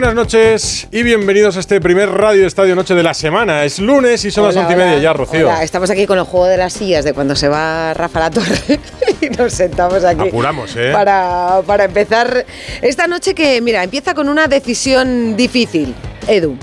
Buenas noches y bienvenidos a este primer Radio Estadio Noche de la semana. Es lunes y son las once y media ya, Rocío. Hola, estamos aquí con el juego de las sillas de cuando se va Rafa La Torre y nos sentamos aquí. Apuramos, ¿eh? Para, para empezar esta noche que, mira, empieza con una decisión difícil, Edu.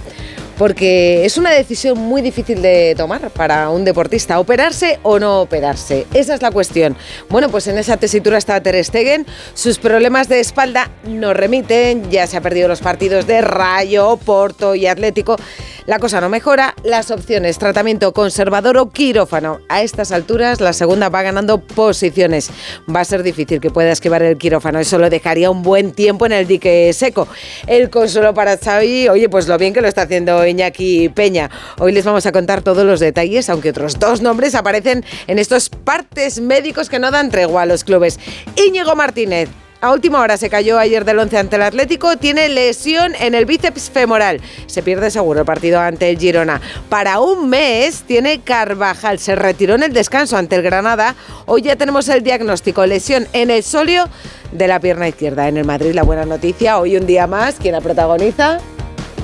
Porque es una decisión muy difícil de tomar para un deportista, operarse o no operarse. Esa es la cuestión. Bueno, pues en esa tesitura está Ter Stegen. Sus problemas de espalda nos remiten. Ya se ha perdido los partidos de Rayo, Porto y Atlético. La cosa no mejora. Las opciones, tratamiento conservador o quirófano. A estas alturas, la segunda va ganando posiciones. Va a ser difícil que pueda esquivar el quirófano. Eso lo dejaría un buen tiempo en el dique seco. El consuelo para Xavi, oye, pues lo bien que lo está haciendo Iñaki Peña. Hoy les vamos a contar todos los detalles, aunque otros dos nombres aparecen en estos partes médicos que no dan tregua a los clubes. Íñigo Martínez. A última hora se cayó ayer del 11 ante el Atlético, tiene lesión en el bíceps femoral. Se pierde seguro el partido ante el Girona. Para un mes tiene Carvajal, se retiró en el descanso ante el Granada. Hoy ya tenemos el diagnóstico, lesión en el solio de la pierna izquierda. En el Madrid la buena noticia, hoy un día más, ¿quién la protagoniza?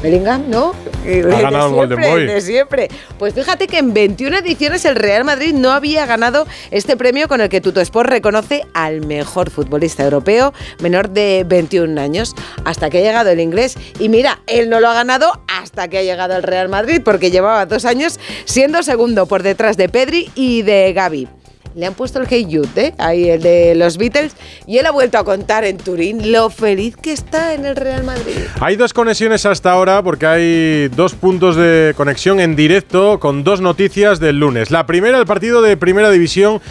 Bellingham, ¿no? Ha ganado el Golden Boy. De siempre. Pues fíjate que en 21 ediciones el Real Madrid no había ganado este premio con el que Tuttosport reconoce al mejor futbolista europeo menor de 21 años. Hasta que ha llegado el inglés. Y mira, él no lo ha ganado hasta que ha llegado el Real Madrid porque llevaba dos años siendo segundo por detrás de Pedri y de Gaby. Le han puesto el Hey Jude, ¿eh? ahí el de los Beatles, y él ha vuelto a contar en Turín lo feliz que está en el Real Madrid. Hay dos conexiones hasta ahora porque hay dos puntos de conexión en directo con dos noticias del lunes. La primera, el partido de Primera División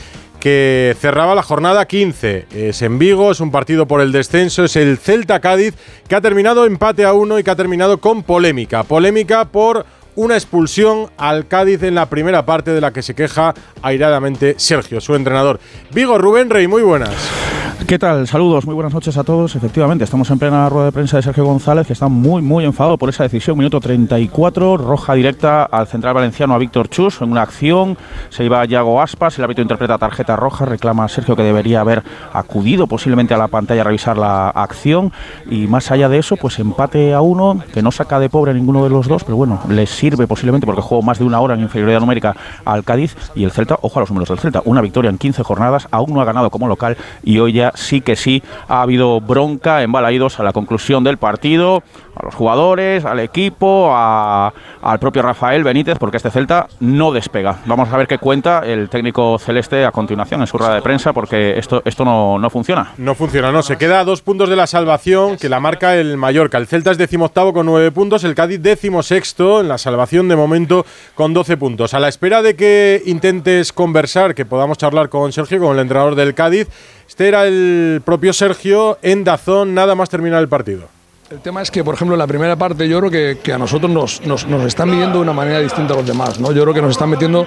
que cerraba la jornada 15. Es en Vigo, es un partido por el descenso, es el Celta Cádiz que ha terminado empate a uno y que ha terminado con polémica. Polémica por una expulsión al Cádiz en la primera parte de la que se queja airadamente Sergio, su entrenador. Vigo, Rubén Rey, muy buenas. ¿Qué tal? Saludos, muy buenas noches a todos. Efectivamente, estamos en plena rueda de prensa de Sergio González, que está muy, muy enfadado por esa decisión. Minuto 34, roja directa al central valenciano a Víctor Chus en una acción. Se iba Yago Aspas, el árbitro interpreta tarjeta roja, reclama a Sergio que debería haber acudido posiblemente a la pantalla a revisar la acción. Y más allá de eso, pues empate a uno, que no saca de pobre a ninguno de los dos, pero bueno, les sirve posiblemente porque jugó más de una hora en inferioridad numérica al Cádiz. Y el Celta, ojo a los números del Celta, una victoria en 15 jornadas, aún no ha ganado como local y hoy ya sí que sí ha habido bronca en Balaídos a la conclusión del partido, a los jugadores, al equipo, a- al propio Rafael Benítez, porque este Celta no despega. Vamos a ver qué cuenta el técnico celeste a continuación en su rueda de prensa, porque esto, esto no, no funciona. No funciona, no. Se queda a dos puntos de la salvación que la marca el Mallorca. El Celta es decimoctavo con nueve puntos, el Cádiz décimo sexto en la salvación de momento con 12 puntos. A la espera de que intentes conversar, que podamos charlar con Sergio, con el entrenador del Cádiz, este era el propio Sergio en Dazón, nada más terminar el partido. El tema es que, por ejemplo, en la primera parte yo creo que, que a nosotros nos, nos, nos están midiendo de una manera distinta a los demás. ¿no? Yo creo que nos están metiendo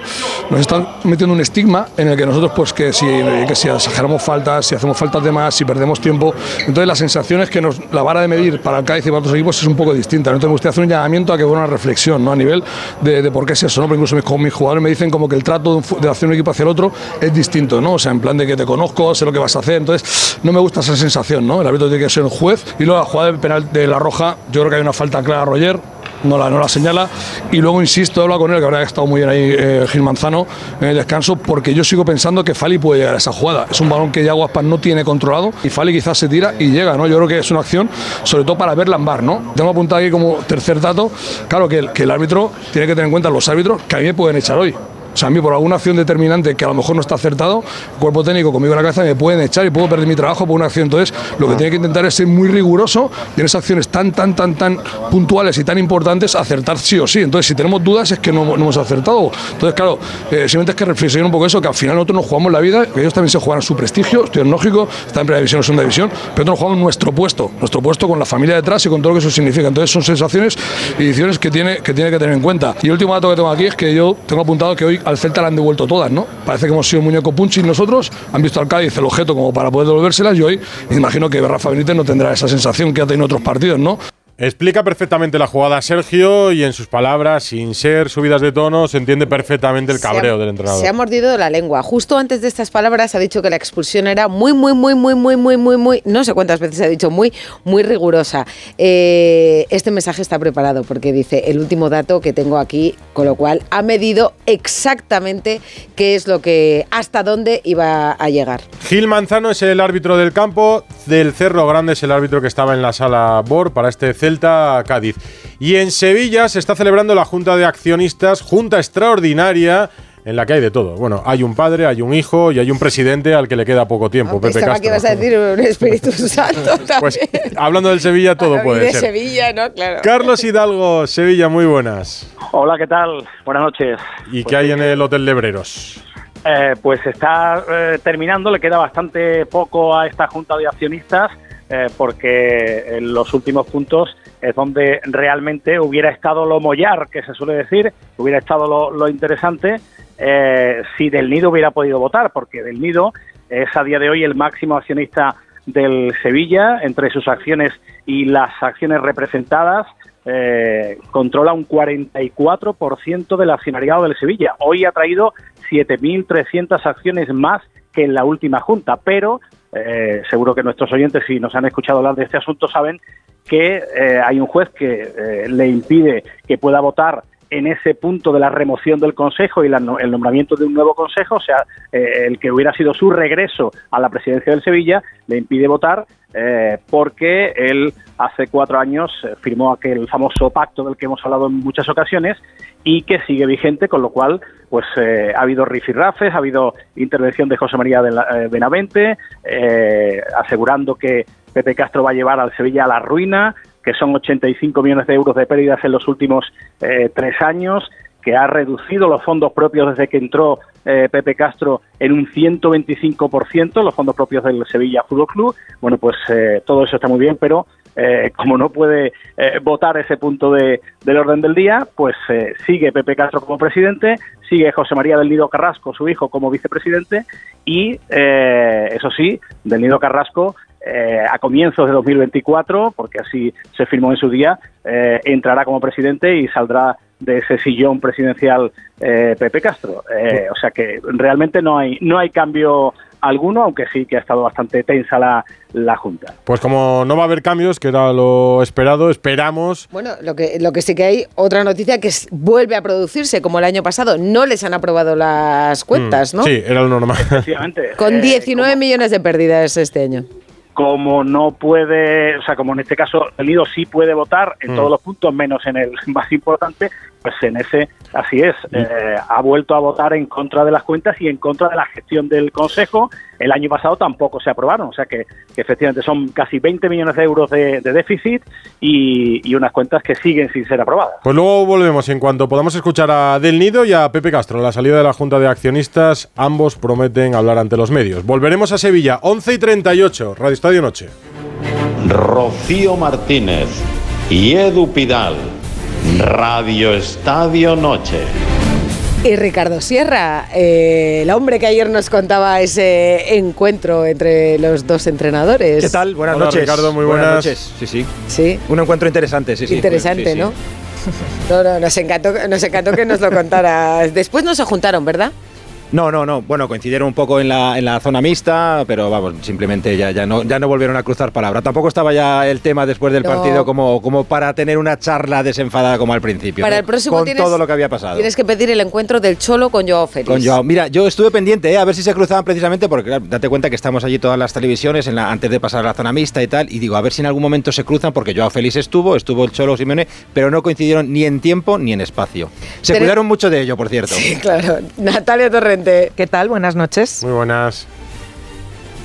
nos están metiendo un estigma en el que nosotros, pues que si, que si exageramos faltas, si hacemos faltas de más, si perdemos tiempo. Entonces la sensación es que nos, la vara de medir para el Cádiz y para otros equipos es un poco distinta. ¿no? Entonces me gustaría hacer un llamamiento a que hubiera una reflexión ¿no? a nivel de, por qué es eso. ¿no? Porque incluso mis, jugadores me dicen como que el trato de, hacer un equipo hacia el otro es distinto. ¿no? O sea, en plan de que te conozco, sé lo que vas a hacer. Entonces no me gusta esa sensación. ¿no? El árbitro tiene que ser un juez. Y luego la jugada penal de la roja, yo creo que hay una falta clara a Roger. No la, no la señala y luego insisto, habla con él, que habrá estado muy bien ahí eh, Gil Manzano en el descanso, porque yo sigo pensando que Fali puede llegar a esa jugada. Es un balón que Yago Aspas no tiene controlado y Fali quizás se tira y llega, ¿no? Yo creo que es una acción, sobre todo para verla en bar, ¿no? Tengo apuntado aquí como tercer dato, claro que el, que el árbitro tiene que tener en cuenta los árbitros que a mí me pueden echar hoy. O sea, a mí por alguna acción determinante que a lo mejor no está acertado, el cuerpo técnico conmigo en la cabeza me pueden echar y puedo perder mi trabajo por una acción. Entonces, lo que tiene que intentar es ser muy riguroso y en esas acciones tan, tan, tan, tan puntuales y tan importantes, acertar sí o sí. Entonces, si tenemos dudas es que no, no hemos acertado. Entonces, claro, eh, simplemente es que reflexionar un poco eso, que al final nosotros nos jugamos la vida, que ellos también se juegan su prestigio, estoy en lógico, está en primera división o segunda división, pero nosotros nos jugamos nuestro puesto, nuestro puesto con la familia detrás y con todo lo que eso significa. Entonces, son sensaciones y decisiones que tiene que, tiene que tener en cuenta. Y el último dato que tengo aquí es que yo tengo apuntado que hoy al Celta le han devuelto todas, ¿no? Parece que hemos sido muñeco punchi nosotros, han visto al Cádiz el objeto como para poder devolvérselas y hoy me imagino que Rafa Benítez no tendrá esa sensación que ha tenido en otros partidos, ¿no? Explica perfectamente la jugada Sergio y en sus palabras, sin ser subidas de tono, se entiende perfectamente el cabreo ha, del entrenador. Se ha mordido la lengua. Justo antes de estas palabras ha dicho que la expulsión era muy, muy, muy, muy, muy, muy, muy, muy, no sé cuántas veces ha dicho muy, muy rigurosa. Eh, este mensaje está preparado porque dice el último dato que tengo aquí, con lo cual ha medido exactamente qué es lo que, hasta dónde iba a llegar. Gil Manzano es el árbitro del campo, del Cerro Grande es el árbitro que estaba en la sala BOR para este Celta Cádiz. Y en Sevilla se está celebrando la Junta de Accionistas, junta extraordinaria en la que hay de todo. Bueno, hay un padre, hay un hijo y hay un presidente al que le queda poco tiempo, Aunque Pepe Castro. que ibas a decir un Espíritu Santo también. Pues hablando del Sevilla todo puede de ser. Sevilla, ¿no? Claro. Carlos Hidalgo, Sevilla, muy buenas. Hola, ¿qué tal? Buenas noches. ¿Y qué hay en el Hotel Lebreros? Eh, pues está eh, terminando, le queda bastante poco a esta junta de accionistas eh, porque en los últimos puntos es donde realmente hubiera estado lo mollar, que se suele decir, hubiera estado lo, lo interesante eh, si Del Nido hubiera podido votar, porque Del Nido es a día de hoy el máximo accionista del Sevilla, entre sus acciones y las acciones representadas, eh, controla un 44% del accionariado del Sevilla. Hoy ha traído 7.300 acciones más que en la última junta, pero eh, seguro que nuestros oyentes, si nos han escuchado hablar de este asunto, saben que hay un juez que le impide que pueda votar en ese punto de la remoción del Consejo y la, el nombramiento de un nuevo Consejo, o sea, eh, el que hubiera sido su regreso a la presidencia del Sevilla, le impide votar eh, porque él hace cuatro años eh, firmó aquel famoso pacto del que hemos hablado en muchas ocasiones y que sigue vigente, con lo cual pues eh, ha habido rifirrafes, ha habido intervención de José María de la, eh, Benavente, asegurando que Pepe Castro va a llevar al Sevilla a la ruina, que son 85 millones de euros de pérdidas en los últimos eh, tres años, que ha reducido los fondos propios desde que entró eh, Pepe Castro en un 125%, los fondos propios del Sevilla Fútbol Club. Bueno, pues eh, todo eso está muy bien, pero como no puede votar ese punto de, del orden del día, pues sigue Pepe Castro como presidente, sigue José María del Nido Carrasco, su hijo, como vicepresidente, y eso sí, del Nido Carrasco eh, a comienzos de 2024, porque así se firmó en su día, eh, entrará como presidente y saldrá de ese sillón presidencial eh, Pepe Castro. Eh, o sea que realmente no hay no hay cambio alguno, aunque sí que ha estado bastante tensa la, la Junta. Pues como no va a haber cambios, que era lo esperado, esperamos. Bueno, lo que, lo que sí que hay, otra noticia que es- vuelve a producirse, como el año pasado. No les han aprobado las cuentas, ¿no? Mm, Sí, era lo normal. Con Eh, 19 como- millones de pérdidas este año. Como no puede, o sea, como en este caso el Nido sí puede votar en Mm. todos los puntos, menos en el más importante, pues en ese, así es, eh, ha vuelto a votar en contra de las cuentas y en contra de la gestión del Consejo. El año pasado tampoco se aprobaron, o sea que, que efectivamente son casi 20 millones de euros de, de déficit y, y unas cuentas que siguen sin ser aprobadas. Pues luego volvemos en cuanto podamos escuchar a Del Nido y a Pepe Castro. La salida de la Junta de Accionistas, ambos prometen hablar ante los medios. Volveremos a Sevilla, 11 y 38, Radio Estadio Noche. Rocío Martínez y Edu Pidal. Radio Estadio Noche. Y Ricardo Sierra, eh, el hombre que ayer nos contaba ese encuentro entre los dos entrenadores. ¿Qué tal? Buenas Hola, noches. Ricardo, muy buenas. noches. Sí, sí. Sí, Un encuentro interesante, sí, sí. interesante, Sí, sí. ¿no? No, no, nos encantó, nos encantó que nos lo contaras. Después no se juntaron, ¿verdad? No, no, no. Bueno, coincidieron un poco en la, en la zona mixta, pero vamos, simplemente ya, ya, no, ya no volvieron a cruzar palabra. Tampoco estaba ya el tema después del No. partido como, como para tener una charla desenfadada como al principio. Para ¿no? el próximo Con tienes- todo lo que había pasado. Tienes que pedir el encuentro del Cholo con Joao Félix. Con Joao. Mira, yo estuve pendiente, ¿eh? a ver si se cruzaban precisamente, porque claro, date cuenta que estamos allí todas las televisiones en la, antes de pasar a la zona mixta y tal, y digo, a ver si en algún momento se cruzan, porque Joao Félix estuvo, estuvo el Cholo Simeone, pero no coincidieron ni en tiempo ni en espacio. Se Pero- cuidaron mucho de ello, por cierto. Sí, claro. Natalia ¿Qué tal? Buenas noches. Muy buenas.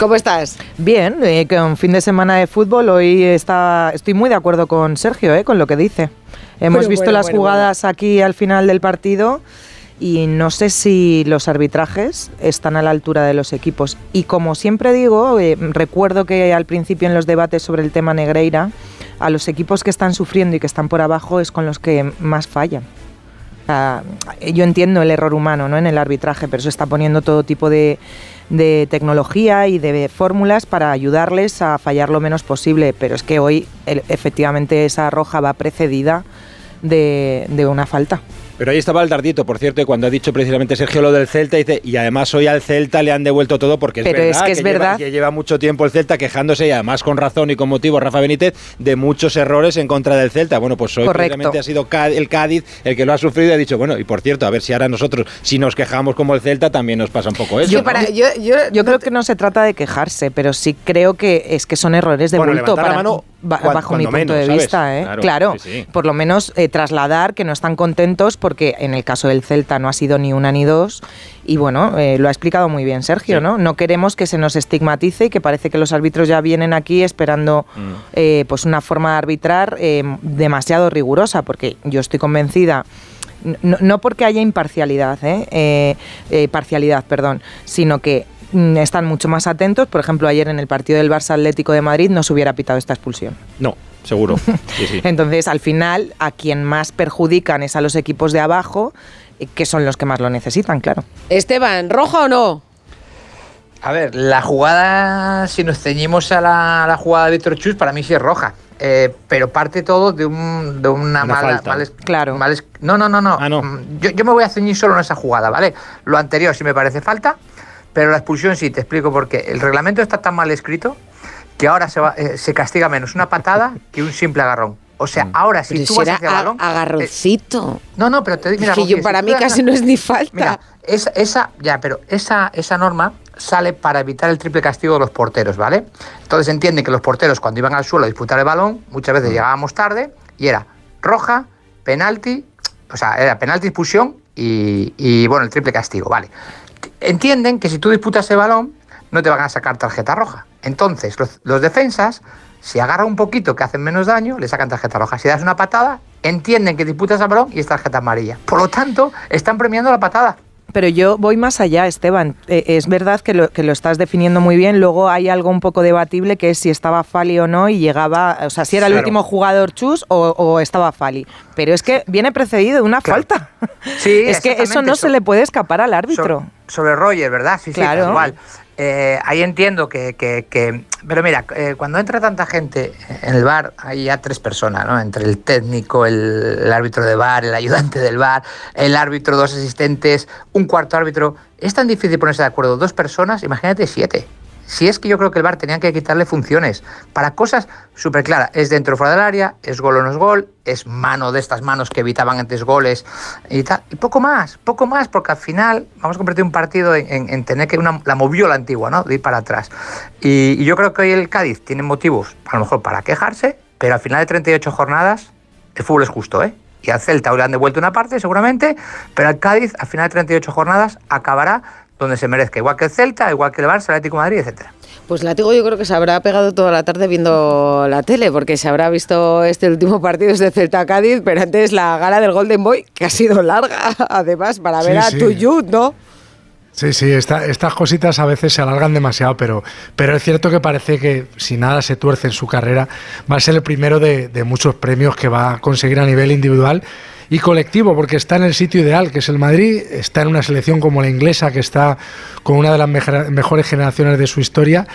¿cómo estás? Bien, eh, con fin de semana de fútbol, hoy está, estoy muy de acuerdo con Sergio, eh, con lo que dice. Hemos Bueno, visto bueno, las bueno, jugadas aquí al final del partido y no sé si los arbitrajes están a la altura de los equipos. Y como siempre digo, eh, recuerdo que al principio en los debates sobre el tema Negreira, a los equipos que están sufriendo y que están por abajo es con los que más fallan. Sea, yo entiendo el error humano ¿no? en el arbitraje, pero se está poniendo todo tipo de, de tecnología y de fórmulas para ayudarles a fallar lo menos posible. Pero es que hoy efectivamente esa roja va precedida de, de una falta. Pero ahí estaba el dardito, por cierto, y cuando ha dicho precisamente Sergio lo del Celta, dice, y además hoy al Celta le han devuelto todo porque es Pero verdad es que es lleva- verdad. que lleva mucho tiempo el Celta quejándose y además con razón y con motivo Rafa Benítez de muchos errores en contra del Celta. Bueno, pues hoy precisamente ha sido el Cádiz el que lo ha sufrido y ha dicho, bueno, y por cierto, a ver si ahora nosotros, si nos quejamos como el Celta, también nos pasa un poco eso. Yo, ¿no? para, yo, yo, Yo creo que no se trata de quejarse, pero sí creo que es que son errores de Bueno, bulto la mano bajo mi punto menos, de ¿sabes? vista. ¿eh? Claro, Claro, sí, sí. por lo menos eh, trasladar que no están contentos porque en el caso del Celta no ha sido ni una ni dos y bueno, eh, lo ha explicado muy bien Sergio, Sí. ¿no? No queremos que se nos estigmatice y que parece que los árbitros ya vienen aquí esperando Mm. pues una forma de arbitrar demasiado rigurosa porque yo estoy convencida no, no porque haya imparcialidad, ¿eh? Eh, eh, parcialidad, perdón, sino que están mucho más atentos. Por ejemplo, ayer en el partido del Barça Atlético de Madrid no se hubiera pitado esta expulsión. No, seguro. Sí, sí. Entonces, al final, a quien más perjudican es a los equipos de abajo, eh, que son los que más lo necesitan, claro. Esteban, ¿roja o no? A ver, la jugada, si nos ceñimos a la, a la jugada de Víctor Chus, para mí sí es roja. Eh, pero parte todo de, un, de una, Una mala. falta. mal es- Claro. mal es- no, no, no, no. Ah, no. Mm, Yo, yo me voy a ceñir solo en esa jugada, ¿vale? Lo anterior sí me parece falta, pero la expulsión sí, te explico por qué. El reglamento está tan mal escrito que ahora se, va- eh, se castiga menos una patada que un simple agarrón. O sea, Mm. ahora si Pero tú vas era hacia el a- balón. eh, agarroncito. no, no, pero te digo, mira, es que yo, si para mí casi una- no es ni falta. Mira, esa, esa, ya, pero esa, esa norma sale para evitar el triple castigo de los porteros, ¿vale? Entonces entiende que los porteros cuando iban al suelo a disputar el balón, muchas veces llegábamos tarde y era roja, penalti, o sea, era penalti, expulsión y, y, bueno, el triple castigo, ¿vale? Entienden que si tú disputas el balón, no te van a sacar tarjeta roja. Entonces, los, los defensas, si agarran un poquito que hacen menos daño, le sacan tarjeta roja. Si das una patada, entienden que disputas el balón y es tarjeta amarilla. Por lo tanto, están premiando la patada. Pero yo voy más allá, Esteban. Eh, es verdad que lo, que lo estás definiendo muy bien. Luego hay algo un poco debatible que es si estaba Fali o no y llegaba, o sea, si era el último jugador Chus o, o estaba Fali. Pero es que viene precedido de una Claro. falta. Sí, es que eso no eso. se le puede escapar al árbitro. So- sobre Roger, ¿verdad? Sí, sí, Claro. tal igual. Eh, ahí entiendo que, que- que- Pero mira, eh, cuando entra tanta gente en el bar, hay ya tres personas, ¿no? Entre el técnico, el, el árbitro de bar, el ayudante del bar, el árbitro, dos asistentes, un cuarto árbitro. Es tan difícil ponerse de acuerdo dos personas, imagínate siete. Si es que yo creo que el VAR tenían que quitarle funciones para cosas súper claras. Es dentro o fuera del área, es gol o no es gol, es mano de estas manos que evitaban antes goles y tal. Y poco más, poco más, porque al final vamos a convertir un partido en, en- en tener que una, la antigua, ¿no? De ir para atrás. Y, yo creo que hoy el Cádiz tiene motivos, a lo mejor, para quejarse, pero al final de 38 jornadas, el fútbol es justo, ¿eh? Y al Celta le han devuelto una parte, seguramente, pero al Cádiz, al final de 38 jornadas, acabará donde se merezca, igual que el Celta, igual que el Barça, el Atlético de Madrid, etcétera. Pues Látigo yo creo que se habrá pegado toda la tarde viendo la tele, porque se habrá visto este último partido desde Celta Cádiz, pero antes la gala del Golden Boy, que ha sido larga, además, para ver Sí, a sí. Tuyut, ¿no? Sí, sí, esta- estas cositas a veces se alargan demasiado, pero, pero es cierto que parece que si nada se tuerce en su carrera, va a ser el primero de, de muchos premios que va a conseguir a nivel individual y colectivo, porque está en el sitio ideal, que es el Madrid, está en una selección como la inglesa, que está con una de las mejor- mejores generaciones de su historia.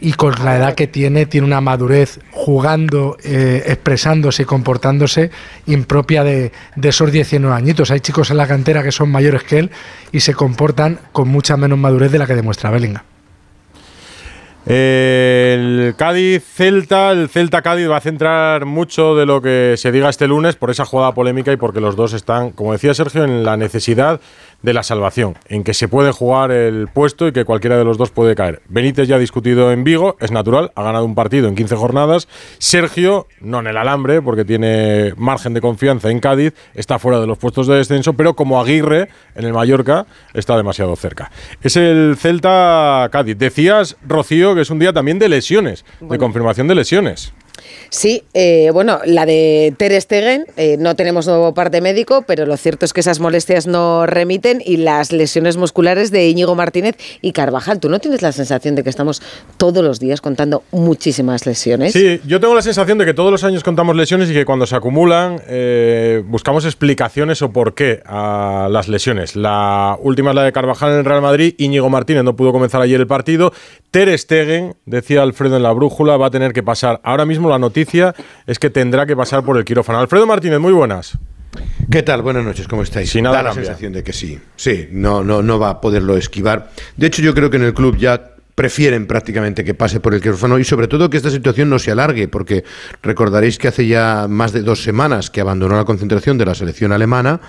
y con la edad que tiene, tiene una madurez jugando, eh, expresándose y comportándose impropia de, de esos 19 añitos. Hay chicos en la cantera que son mayores que él y se comportan con mucha menos madurez de la que demuestra Bellingham. El Cádiz Celta, el Celta Cádiz va a centrar mucho de lo que se diga este lunes por esa jugada polémica y porque los dos están, como decía Sergio, en la necesidad de la salvación, en que se puede jugar el puesto y que cualquiera de los dos puede caer. Benítez ya ha discutido en Vigo, es natural, ha ganado un partido en 15 jornadas. Sergio, no en el alambre, porque tiene margen de confianza en Cádiz, está fuera de los puestos de descenso, pero como Aguirre en el Mallorca está demasiado cerca. Es el Celta Cádiz. Decías, Rocío, que es un día también de lesiones, de confirmación de lesiones. Sí, eh, bueno, la de Ter Stegen, eh, no tenemos nuevo parte médico, pero lo cierto es que esas molestias no remiten y las lesiones musculares de Íñigo Martínez y Carvajal. ¿Tú no tienes la sensación de que estamos todos los días contando muchísimas lesiones? Sí, yo tengo la sensación de que todos los años contamos lesiones y que cuando se acumulan eh, buscamos explicaciones o por qué a las lesiones. La última es la de Carvajal en el Real Madrid, Íñigo Martínez no pudo comenzar ayer el partido. Ter Stegen, decía Alfredo en la brújula, va a tener que pasar ahora mismo la noticia es que tendrá que pasar por el quirófano. Alfredo Martínez, muy buenas. ¿Qué tal? Buenas noches, ¿cómo estáis? Sin nada da la cambia. sensación de que sí. Sí, no, no, no va a poderlo esquivar. De hecho, yo creo que en el club ya prefieren prácticamente que pase por el quirófano y sobre todo que esta situación no se alargue, porque recordaréis que hace ya más de dos semanas que abandonó la concentración de la selección alemana,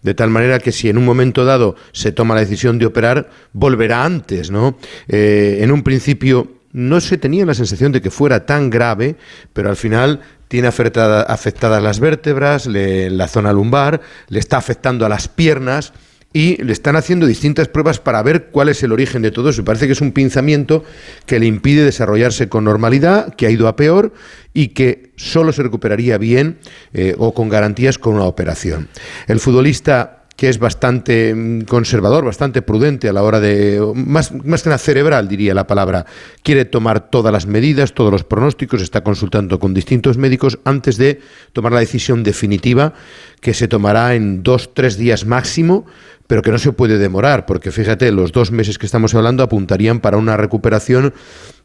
de tal manera que si en un momento dado se toma la decisión de operar, volverá antes, ¿no? Eh, en un principio no se tenía la sensación de que fuera tan grave, pero al final tiene afectada- afectadas las vértebras, la zona lumbar, le está afectando a las piernas y le están haciendo distintas pruebas para ver cuál es el origen de todo eso. Y parece que es un pinzamiento que le impide desarrollarse con normalidad, que ha ido a peor y que solo se recuperaría bien eh, o con garantías con una operación. El futbolista que es bastante mm, conservador, bastante prudente a la hora de, más, más que nada cerebral diría la palabra, quiere tomar todas las medidas, todos los pronósticos, está consultando con distintos médicos antes de tomar la decisión definitiva que se tomará en dos, tres días máximo, pero que no se puede demorar, porque fíjate, los dos meses que estamos hablando apuntarían para una recuperación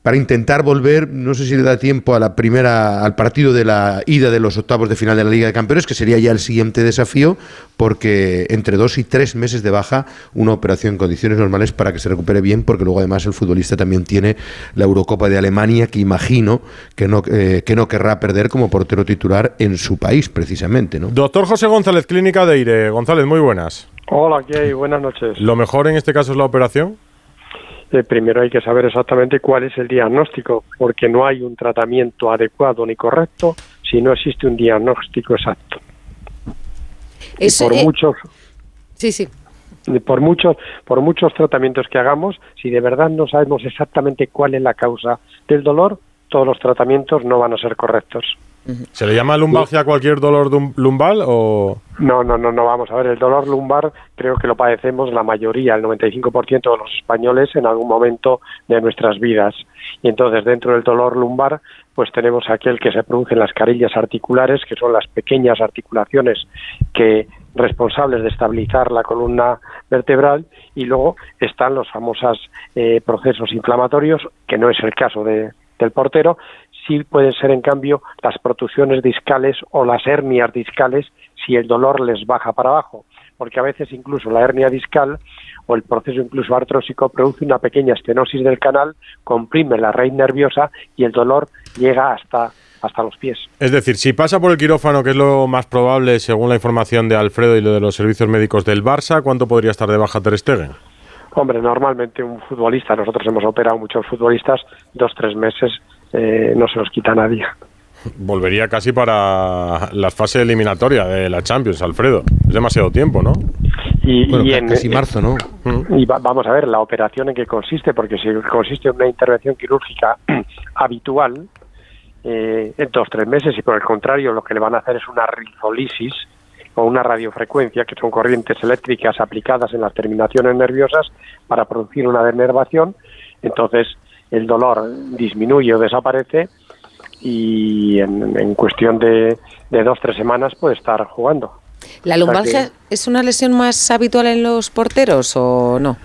para intentar volver, no sé si le da tiempo a la primera, al partido de la ida de los octavos de final de la Liga de Campeones, que sería ya el siguiente desafío, porque entre dos y tres meses de baja, una operación en condiciones normales para que se recupere bien, porque luego además el futbolista también tiene la Eurocopa de Alemania, que imagino que no, eh, que no querrá perder como portero titular en su país, precisamente, ¿no? Doctor José González, Clínica de Aire. González, muy buenas. Hola, ¿qué hay? Buenas noches. ¿Lo mejor en este caso es la operación? Eh, primero hay que saber exactamente cuál es el diagnóstico, porque no hay un tratamiento adecuado ni correcto si no existe un diagnóstico exacto. Y por eh, muchos Sí, sí. por muchos por muchos tratamientos que hagamos, si de verdad no sabemos exactamente cuál es la causa del dolor, todos los tratamientos no van a ser correctos. ¿Se le llama lumbalgia a cualquier dolor lumbal o...? No, no, no, no, vamos a ver, el dolor lumbar creo que lo padecemos la mayoría, el 95% de los españoles en algún momento de nuestras vidas. Y entonces dentro del dolor lumbar pues tenemos aquel que se produce en las carillas articulares, que son las pequeñas articulaciones que responsables de estabilizar la columna vertebral y luego están los famosos eh, procesos inflamatorios, que no es el caso de- del portero, sí pueden ser en cambio las protusiones discales o las hernias discales si el dolor les baja para abajo, porque a veces incluso la hernia discal o el proceso incluso artrósico produce una pequeña estenosis del canal, comprime la raíz nerviosa y el dolor llega hasta hasta los pies. Es decir, si pasa por el quirófano, que es lo más probable según la información de Alfredo y lo de los servicios médicos del Barça, ¿cuánto podría estar de baja Ter Stegen? Hombre, normalmente un futbolista, nosotros hemos operado muchos futbolistas, dos, tres meses eh, no se los quita nadie. Volvería casi para la fase eliminatoria de la Champions, Alfredo. Es demasiado tiempo, ¿no? Y, Bueno, y en- casi marzo, ¿no? Y va- vamos a ver la operación en qué consiste, porque si consiste en una intervención quirúrgica habitual, eh, en dos tres meses, y por el contrario lo que le van a hacer es una rizolisis o una radiofrecuencia, que son corrientes eléctricas aplicadas en las terminaciones nerviosas para producir una denervación, entonces el dolor disminuye o desaparece y en, en cuestión de, de dos tres semanas puede estar jugando. ¿La O sea lumbalgia que- es una lesión más habitual en los porteros o no?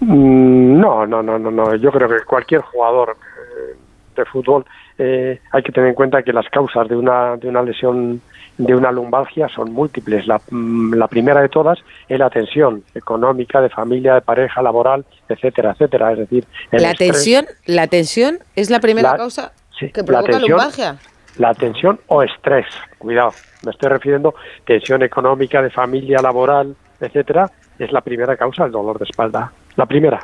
Mm, No, no, no, no, no. Yo creo que cualquier jugador eh, de fútbol, eh, hay que tener en cuenta que las causas de una, de una lesión de una lumbalgia son múltiples. La, mm, la primera de todas es la tensión económica, de familia, de pareja, laboral, etcétera, etcétera. Es decir, el La estrés, tensión, la tensión es la primera La- causa sí, que la provoca tensión- lumbalgia. la tensión o estrés, cuidado, me estoy refiriendo tensión económica, de familia, laboral, etcétera, es la primera causa del dolor de espalda, la primera.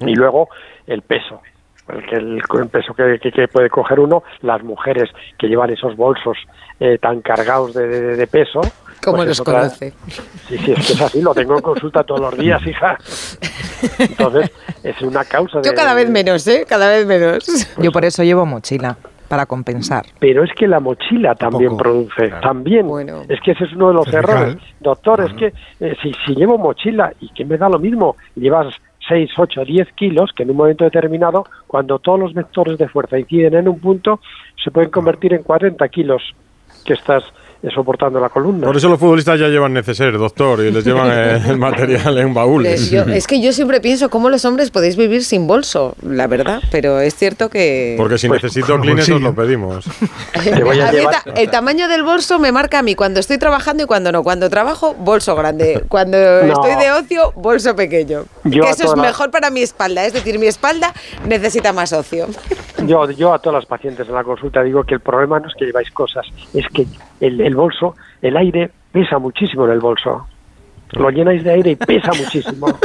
Y luego el peso, el, que- el, peso que, que- que puede coger uno, las mujeres que llevan esos bolsos eh, tan cargados de, de- de peso. ¿Cómo pues los otra- conoce? Sí, sí, es que es así, lo tengo en consulta todos los días, hija. Entonces, es una causa de... Yo cada vez menos, ¿eh? Cada vez menos. Yo por eso llevo mochila, para compensar. Pero es que la mochila también produce, también. Es que ese es uno de los errores. Doctor, es que eh, si, si llevo mochila y que me da lo mismo, llevas 6, 8, 10 kilos, que en un momento determinado, cuando todos los vectores de fuerza inciden en un punto, se pueden convertir en 40 kilos que estás soportando la columna. Por eso los futbolistas ya llevan neceser, doctor, y les llevan eh, el material en baúles. Yo- es que yo siempre pienso cómo los hombres podéis vivir sin bolso, la verdad, pero es cierto que... Porque si Pues, necesito Kleenex os lo pedimos. A mí ta- el tamaño del bolso me marca a mí cuando estoy trabajando y cuando no. Cuando trabajo, bolso grande. Cuando No. estoy de ocio, bolso pequeño. Yo que a eso es toda la- mejor para mi espalda. Es decir, mi espalda necesita más ocio. Yo, yo a todos los pacientes en la consulta digo que el problema no es que lleváis cosas, es que el, el bolso, el aire pesa muchísimo en el bolso. Lo llenáis de aire y pesa muchísimo.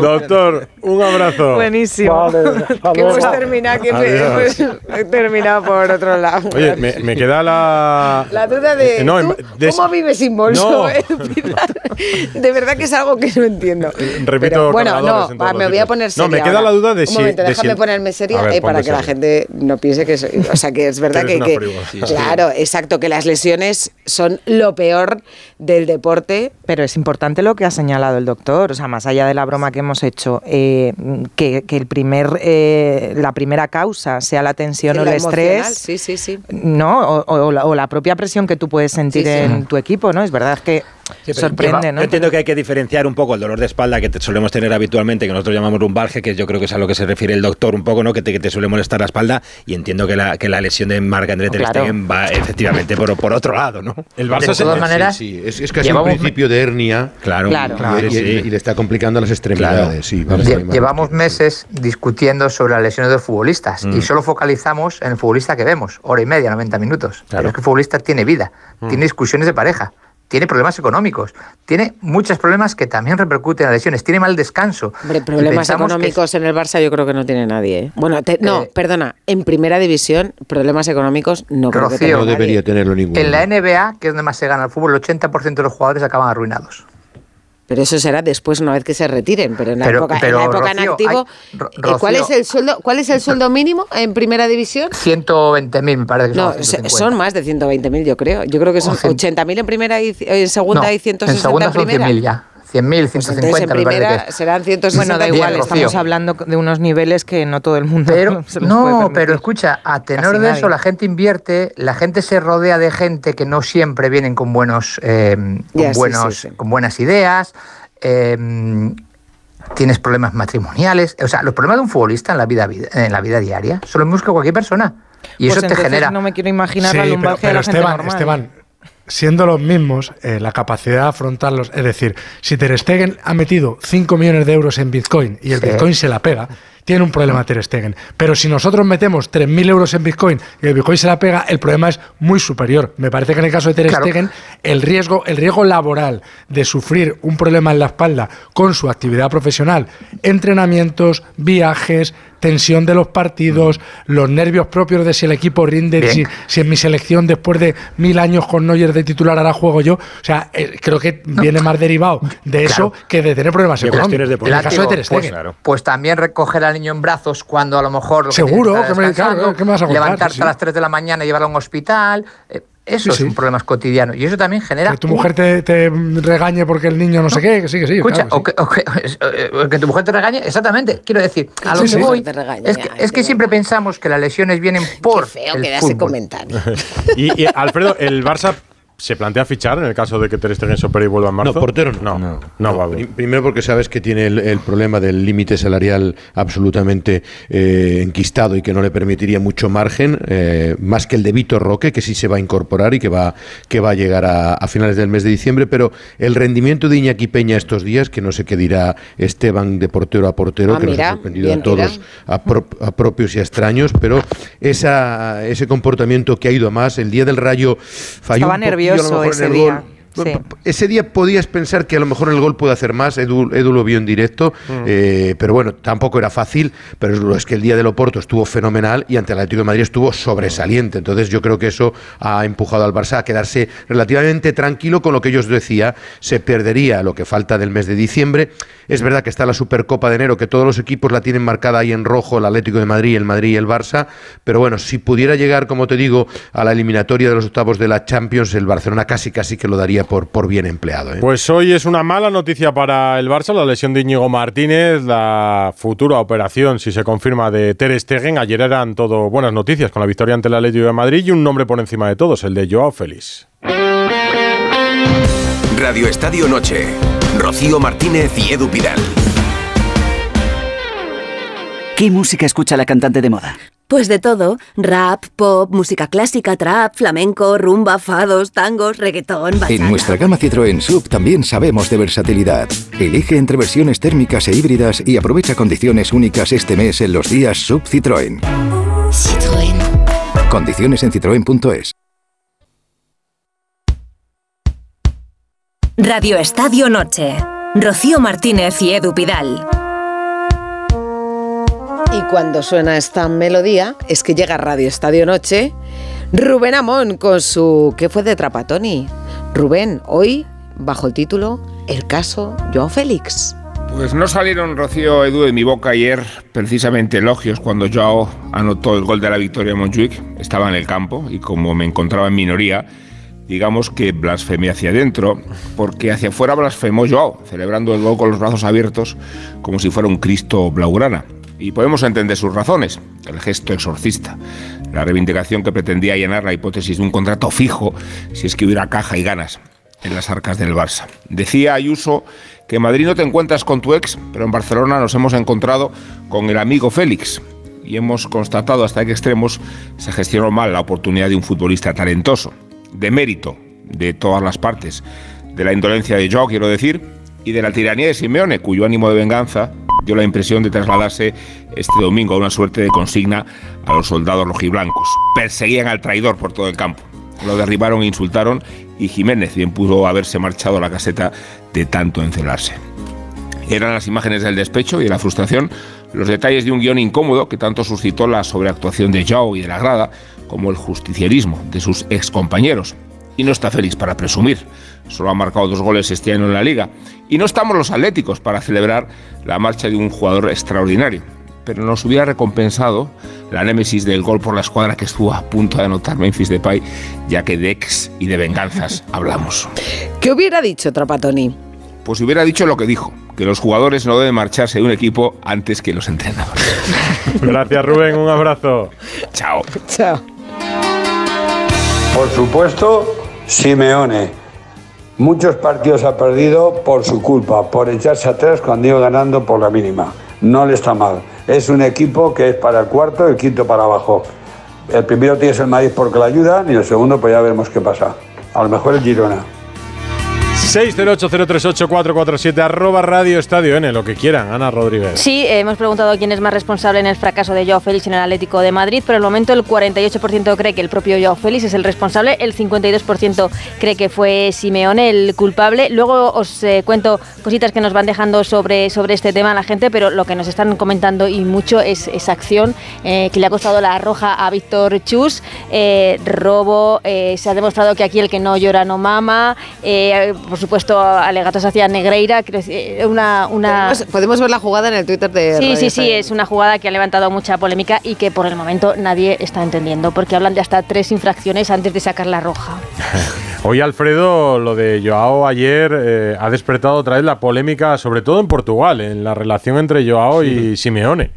Doctor, un abrazo. Buenísimo. que hemos terminado, que Adiós. he terminado por otro lado. Oye, me, me queda la... La duda de Eh, no, ¿tú em- des- cómo vives sin bolso, No. eh, Pilar? De verdad que es algo que no entiendo. Repito, Pero, bueno, no, va, me voy a poner No, seria. me queda ahora. la duda de Un si- momento, de déjame si- ponerme seria ver, eh, para que la gente no piense que soy. O sea, que es verdad que. claro, exacto, que las lesiones son lo peor del deporte. Pero es importante lo que ha señalado el doctor, o sea, más allá de la broma que hemos hecho, eh, que, que el primer, eh, la primera causa sea la tensión Sí, o el estrés, Sí, sí, sí. no, o, o la, o la propia presión que tú puedes sentir Sí, sí. en tu equipo, ¿no? Es verdad que Sí, sorprende, yo, ¿no? yo entiendo que hay que diferenciar un poco el dolor de espalda que te solemos tener habitualmente, que nosotros llamamos lumbalgia, que yo creo que es a lo que se refiere el doctor un poco, ¿no? Que te, que te suele molestar la espalda, y entiendo que la, que la lesión de Marc André Ter Claro. Stegen va efectivamente por, por otro lado, ¿no? El Barça se- sí, sí, es, es casi un principio de hernia. Claro, Claro. Y, y- y le está complicando las extremidades. A Lle-. Llevamos meses discutiendo sobre las lesiones de los futbolistas Mm. y solo focalizamos en el futbolista que vemos, hora y media, 90 minutos. Pero es que el futbolista tiene vida, Mm. tiene discusiones de pareja, tiene problemas económicos, tiene muchos problemas que también repercuten en las lesiones, tiene mal descanso. Hombre, problemas económicos en el Barça yo creo que no tiene nadie. ¿eh? Bueno, te- no, perdona, en primera división, problemas económicos no creo que tenga No nadie. debería tenerlo ninguno. En la NBA, que es donde más se gana el fútbol, el 80% de los jugadores acaban arruinados. Pero eso será después, una vez que se retiren. Pero en la Pero- época, en, pero, la época en Rocío, activo, hay- eh, ¿cuál, es Rocío. el sueldo, ¿cuál es el sueldo mínimo en primera división? 120.000 me parece que No, son. se- 150. son más de 120.000, yo creo. Yo creo que son O cien- 80.000 en primera y en segunda No, y 160 en segunda son primera. 100.000 ya. 100.000, Pues 150 entonces en primera que serán 160. Bueno, da igual, estamos hablando de unos niveles que no todo el mundo Pero, se los no, pero escucha, a tenor Casi de eso la gente invierte, la gente se rodea de gente que no siempre vienen con buenos, eh, con, buenos sí, sí. con buenas ideas. eh, tienes problemas matrimoniales, o sea, los problemas de un futbolista en la vida, vida- en la vida diaria son los mismos que cualquier persona. Y Pues eso te genera. No me quiero imaginar la pero, lumbalgia de pero la gente Esteban, normal. Esteban, siendo los mismos, eh, la capacidad de afrontarlos, es decir, si Ter Stegen ha metido 5 millones de euros en Bitcoin y el Sí. Bitcoin se la pega, tiene un problema Ter Stegen. Pero si nosotros metemos 3.000 euros en Bitcoin y el Bitcoin se la pega, el problema es muy superior. Me parece que en el caso de Ter Claro. Stegen, el riesgo, el riesgo laboral de sufrir un problema en la espalda con su actividad profesional, entrenamientos, viajes, tensión de los partidos, los nervios propios de si el equipo rinde, si, si en mi selección después de mil años con Neuer de titular ahora juego yo. O sea, eh, creo que viene más derivado de eso que de tener problemas económicos. En el caso de Ter pues, Stegen. pues también recoger al niño en brazos cuando a lo mejor lo que Seguro, que que me- claro, ¿qué me vas a contar? levantarte Sí. a las 3 de la mañana y llevarlo a un hospital. eh, eso Sí, sí. son problemas cotidianos. Y eso también genera. Que tu un- mujer te, te regañe porque el niño no, sé qué, que sí, que sí. Escucha, claro que sí. o, que, o que- que tu mujer te regañe, exactamente. Quiero decir, a lo Sí, que sí. voy es que, es que siempre pensamos que las lesiones vienen por Qué feo el queda ese fútbol. comentario. Y, y, Alfredo, el Barça ¿Se plantea fichar en el caso de que Ter Stegen se opere y vuelva en marzo? No, portero no. No, no, va a Primero porque sabes que tiene el, el problema del límite salarial absolutamente eh, enquistado y que no le permitiría mucho margen, eh, más que el de Vitor Roque, que sí se va a incorporar y que va, que va a llegar a, a finales del mes de diciembre, pero el rendimiento de Iñaki Peña estos días, que no sé qué dirá Esteban de portero a portero, Ah, que nos ha sorprendido a todos, a, pro- a propios y a extraños, pero esa, ese comportamiento que ha ido a más, el día del rayo falló Estaba a lo nervioso en ese el día. gol. Sí. Ese día podías pensar que a lo mejor el gol puede hacer más, Edu, Edu lo vio en directo, eh, pero bueno, tampoco era fácil, pero es, es que el día del Oporto estuvo fenomenal y ante el Atlético de Madrid estuvo sobresaliente, entonces yo creo que eso ha empujado al Barça a quedarse relativamente tranquilo con lo que ellos decía, se perdería lo que falta del mes de diciembre, es verdad que está la Supercopa de enero, que todos los equipos la tienen marcada ahí en rojo, el Atlético de Madrid, el Madrid y el Barça, pero bueno, si pudiera llegar, como te digo, a la eliminatoria de los octavos de la Champions, el Barcelona casi casi que lo daría por, por bien empleado. ¿eh? Pues hoy es una mala noticia para el Barça, la lesión de Íñigo Martínez, la futura operación, si se confirma, de Ter Stegen. Ayer eran todo buenas noticias con la victoria ante el Atlético de Madrid y un nombre por encima de todos, el de Joao Félix. Radio Estadio Noche. Rocío Martínez y Edu Pidal. ¿Qué música escucha la cantante de moda? Pues de todo, rap, pop, música clásica, trap, flamenco, rumba, fados, tangos, reggaetón, bachata. En nuestra gama Citroën Sub también sabemos de versatilidad. Elige entre versiones térmicas e híbridas y aprovecha condiciones únicas este mes en los días Sub Citroën. Citroën. Condiciones en citroen.es. Radio Estadio Noche. Rocío Martínez y Edu Pidal. Cuando suena esta melodía, es que llega Radio Estadio Noche, Rubén Amón con su ¿Qué fue de Trapatoni? Rubén, hoy, bajo el título El caso Joao Félix. Pues no salieron, Rocío Edu, de mi boca ayer precisamente elogios cuando Joao anotó el gol de la victoria en Montjuic. Estaba en el campo y como me encontraba en minoría, digamos que blasfemé hacia adentro, porque hacia afuera blasfemó Joao, celebrando el gol con los brazos abiertos como si fuera un Cristo blaugrana. Y podemos entender sus razones, el gesto exorcista, la reivindicación que pretendía llenar la hipótesis de un contrato fijo si es que hubiera caja y ganas en las arcas del Barça. Decía Ayuso que en Madrid no te encuentras con tu ex, pero en Barcelona nos hemos encontrado con el amigo Félix y hemos constatado hasta qué extremos se gestionó mal la oportunidad de un futbolista talentoso, de mérito de todas las partes, de la indolencia de Joao, quiero decir, y de la tiranía de Simeone, cuyo ánimo de venganza dio la impresión de trasladarse este domingo a una suerte de consigna a los soldados rojiblancos. Perseguían al traidor por todo el campo. Lo derribaron e insultaron y Jiménez bien pudo haberse marchado a la caseta de tanto encelarse. Eran las imágenes del despecho y de la frustración, los detalles de un guion incómodo que tanto suscitó la sobreactuación de Joao y de la grada, como el justicierismo de sus excompañeros. Y no está Félix para presumir, solo ha marcado dos goles este año en la liga. Y no estamos los atléticos para celebrar la marcha de un jugador extraordinario. Pero nos hubiera recompensado la némesis del gol por la escuadra que estuvo a punto de anotar Memphis Depay, ya que de ex y de venganzas hablamos. ¿Qué hubiera dicho Trapatoni? Pues hubiera dicho lo que dijo, que los jugadores no deben marcharse de un equipo antes que los entrenadores. Gracias Rubén, un abrazo. Chao. Chao. Por supuesto, Simeone. Muchos partidos ha perdido por su culpa, por echarse atrás cuando iba ganando por la mínima. No le está mal. Es un equipo que es para el cuarto, el quinto para abajo. El primero tienes el Madrid porque la ayudan y el segundo pues ya veremos qué pasa. A lo mejor el Girona. 608-038-447, arroba Radio Estadio N, lo que quieran, Ana Rodríguez. Sí, hemos preguntado quién es más responsable en el fracaso de Joao Félix en el Atlético de Madrid. Por el momento, el 48% cree que el propio Joao Félix es el responsable, el 52% cree que fue Simeone el culpable. Luego os eh, cuento cositas que nos van dejando sobre, sobre este tema la gente, pero lo que nos están comentando y mucho es esa acción eh, que le ha costado la roja a Víctor Chus. Eh, robo, se ha demostrado que aquí el que no llora no mama. Por supuesto, alegatos hacia Negreira. es Una, una... ¿Podemos, podemos ver la jugada en el Twitter de Sí, Radio sí, sí, es una jugada que ha levantado mucha polémica y que por el momento nadie está entendiendo, porque hablan de hasta tres infracciones antes de sacar la roja. Hoy, Alfredo, lo de Joao ayer eh, ha despertado otra vez la polémica, sobre todo en Portugal, en la relación entre Joao y Simeone.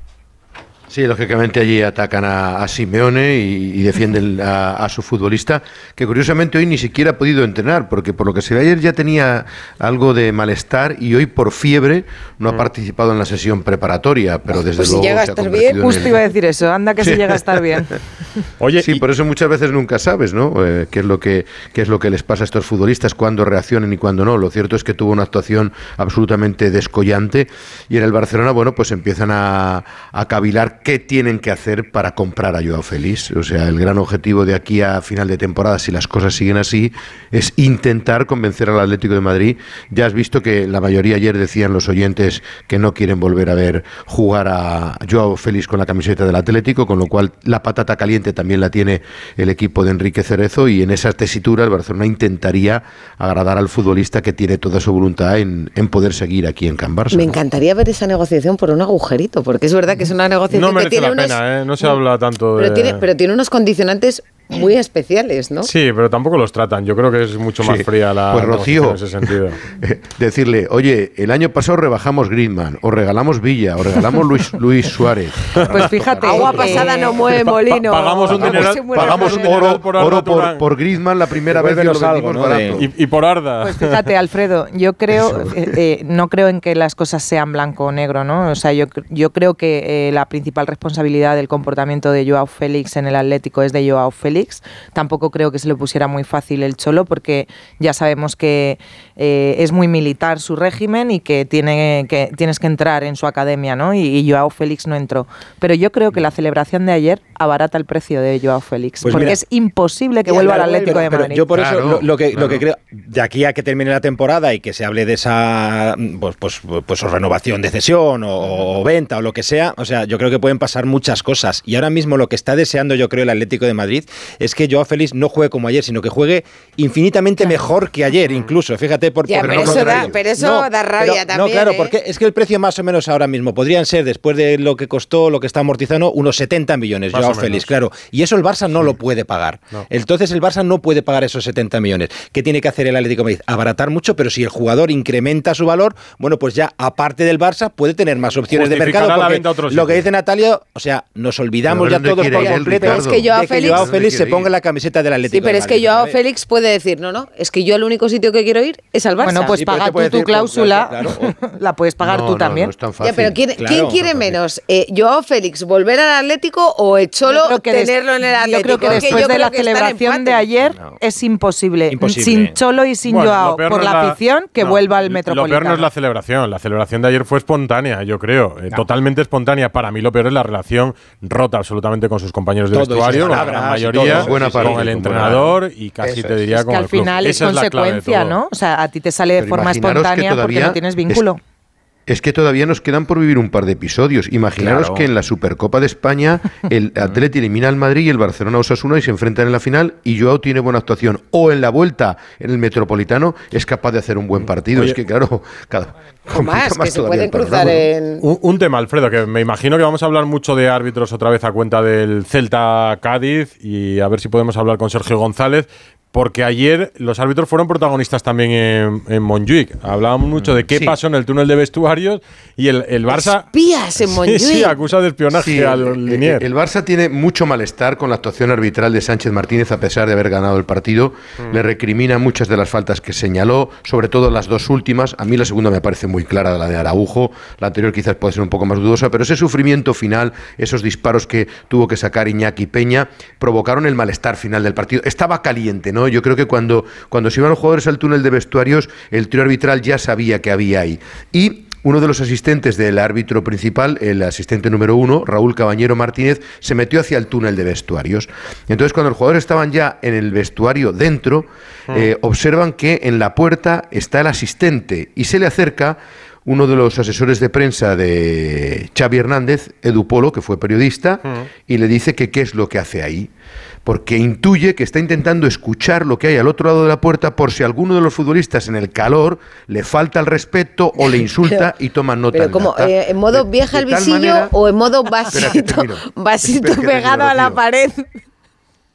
Sí, lógicamente allí atacan a, a Simeone y, y defienden a, a su futbolista, que curiosamente hoy ni siquiera ha podido entrenar, porque por lo que se ve ayer ya tenía algo de malestar y hoy por fiebre no ha participado en la sesión preparatoria, pero desde Pues si luego llega a se ha estar bien, en justo el- iba a decir eso, anda que se Sí. llega a estar bien. Oye, sí, por eso muchas veces nunca sabes, ¿no? Eh, qué es lo que qué es lo que les pasa a estos futbolistas, cuándo reaccionan y cuándo no. Lo cierto es que tuvo una actuación absolutamente descollante y en el Barcelona, bueno, pues empiezan a, a cavilar qué tienen que hacer para comprar a Joao Félix. O sea, el gran objetivo de aquí a final de temporada, si las cosas siguen así, es intentar convencer al Atlético de Madrid. Ya has visto que la mayoría ayer decían los oyentes que no quieren volver a ver jugar a Joao Félix con la camiseta del Atlético, con lo cual la patata caliente también la tiene el equipo de Enrique Cerezo y en esa tesitura el Barcelona intentaría agradar al futbolista que tiene toda su voluntad en, en poder seguir aquí en Can Barça. Me encantaría ver esa negociación por un agujerito, porque es verdad que es una negociación No que merece la unos, pena, ¿eh? No se habla tanto de... pero tiene, pero tiene unos condicionantes muy especiales, ¿no? Sí, pero tampoco los tratan. Yo creo que es mucho más Sí. fría la Pues, Rocío, en ese sentido. Decirle, oye, el año pasado rebajamos Griezmann, o regalamos Villa, o regalamos Luis, Luis Suárez. Pues fíjate. Agua pasada no mueve molino. pagamos un dineral- Pagamos oro, por oro por, por Griezmann la primera vez que lo algo, ¿no? Y, y por Arda. Pues fíjate, Alfredo, yo creo, eh, eh, no creo en que las cosas sean blanco o negro, ¿no? O sea, yo, yo creo que eh, la principal responsabilidad del comportamiento de Joao Félix en el Atlético es de Joao Félix. Tampoco creo que se lo pusiera muy fácil el Cholo, porque ya sabemos que eh, es muy militar su régimen y que, tiene, que tienes que entrar en su academia, ¿no? Y, y Joao Félix no entró. Pero yo creo que la celebración de ayer abarata el precio de Joao Félix, Pues porque mira, es imposible que vuelva al Atlético pero- de pero Madrid. Yo por eso lo, lo que, lo que creo, de aquí a que termine la temporada y que se hable de esa pues, pues, pues o renovación de cesión o, o venta o lo que sea, o sea, yo creo que pueden pasar muchas cosas. Y ahora mismo lo que está deseando yo creo el Atlético de Madrid es que Joao Félix no juegue como ayer, sino que juegue infinitamente mejor que ayer, incluso. Fíjate, por, Ya, por- pero no eso da- ellos. pero eso da rabia pero- No, también, claro, ¿eh? porque es que el precio más o menos ahora mismo podrían ser, después de lo que costó, lo que está amortizando, unos 70 millones, Más Joao. Félix, claro. Y eso el Barça no lo puede pagar. No. Entonces el Barça no puede pagar esos 70 millones. ¿Qué tiene que hacer el Atlético de Madrid? Abaratar mucho, pero si el jugador incrementa su valor, bueno, pues ya aparte del Barça puede tener más opciones de mercado. la porque venta a otro lo que dice Natalia, o sea, nos olvidamos ya ¿dónde todos por completo? Es que Joao de que Félix- Joao ¿Dónde Félix se ponga la camiseta del Atlético Sí, pero de es que ¿sabes? Félix puede decir, no, no, es que yo el único sitio que quiero ir es al Barça. Bueno, pues Sí, paga tú tu decir, pues, cláusula, claro, claro, la puedes pagar No, tú no, también. No, es tan fácil. Ya, pero ¿quién, Claro. ¿quién quiere menos? Eh, ¿Joao Félix volver al Atlético o el Cholo Yo creo que des- tenerlo en el Atlético? Yo creo que después yo de la celebración de ayer No. es imposible. Imposible. Sin Cholo y sin Bueno, Joao, lo por la afición, que vuelva al Lo Metropolitano. peor no es la celebración. La celebración de ayer fue espontánea, yo creo. eh, Totalmente espontánea. Para mí lo peor es la relación rota absolutamente con sus compañeros de vestuario, la mayoría, todo. Buena parte, con el entrenador y casi Eso te es. diría Es con que el al club. final es Esa la clave de consecuencia. ¿no? O sea, a ti te sale de Pero forma espontánea porque no tienes es- vínculo. Es que todavía nos quedan por vivir un par de episodios. Imaginaros Claro. que en la Supercopa de España el Atleti elimina al Madrid y el Barcelona a Osasuna y se enfrentan en la final y Joao tiene buena actuación. O en la vuelta en el Metropolitano es capaz de hacer un buen partido. Oye. es que claro, cada, O más, que se pueden cruzar en... Un, un tema, Alfredo, que me imagino que vamos a hablar mucho de árbitros otra vez a cuenta del Celta Cádiz y a ver si podemos hablar con Sergio González. Porque ayer los árbitros fueron protagonistas también en, en Montjuic. Hablábamos mucho de qué Sí. pasó en el túnel de vestuarios y el, el Barça. Espías en Sí, Montjuic. sí, acusa de espionaje Sí, al el, Linier. el Barça tiene mucho malestar con la actuación arbitral de Sánchez Martínez a pesar de haber ganado el partido. Mm. Le recrimina muchas de las faltas que señaló, sobre todo las dos últimas. A mí la segunda me parece muy clara, la de Araujo. La anterior quizás puede ser un poco más dudosa, pero ese sufrimiento final, esos disparos que tuvo que sacar Iñaki Peña, provocaron el malestar final del partido. Estaba caliente, ¿no? Yo creo que cuando, cuando se iban los jugadores al túnel de vestuarios, el trío arbitral ya sabía que había ahí. Y uno de los asistentes del árbitro principal, el asistente número uno, Raúl Cabañero Martínez, se metió hacia el túnel de vestuarios. Entonces, cuando los jugadores estaban ya en el vestuario dentro, eh, observan que en la puerta está el asistente y se le acerca uno de los asesores de prensa de Xavi Hernández, Edu Polo, que fue periodista, y le dice que qué es lo que hace ahí. Porque intuye que está intentando escuchar lo que hay al otro lado de la puerta por si alguno de los futbolistas en el calor le falta el respeto o le insulta y toma nota. Pero como, eh, ¿en modo De- vieja de tal visillo manera- o en modo vasito, vasito pegado a la pared?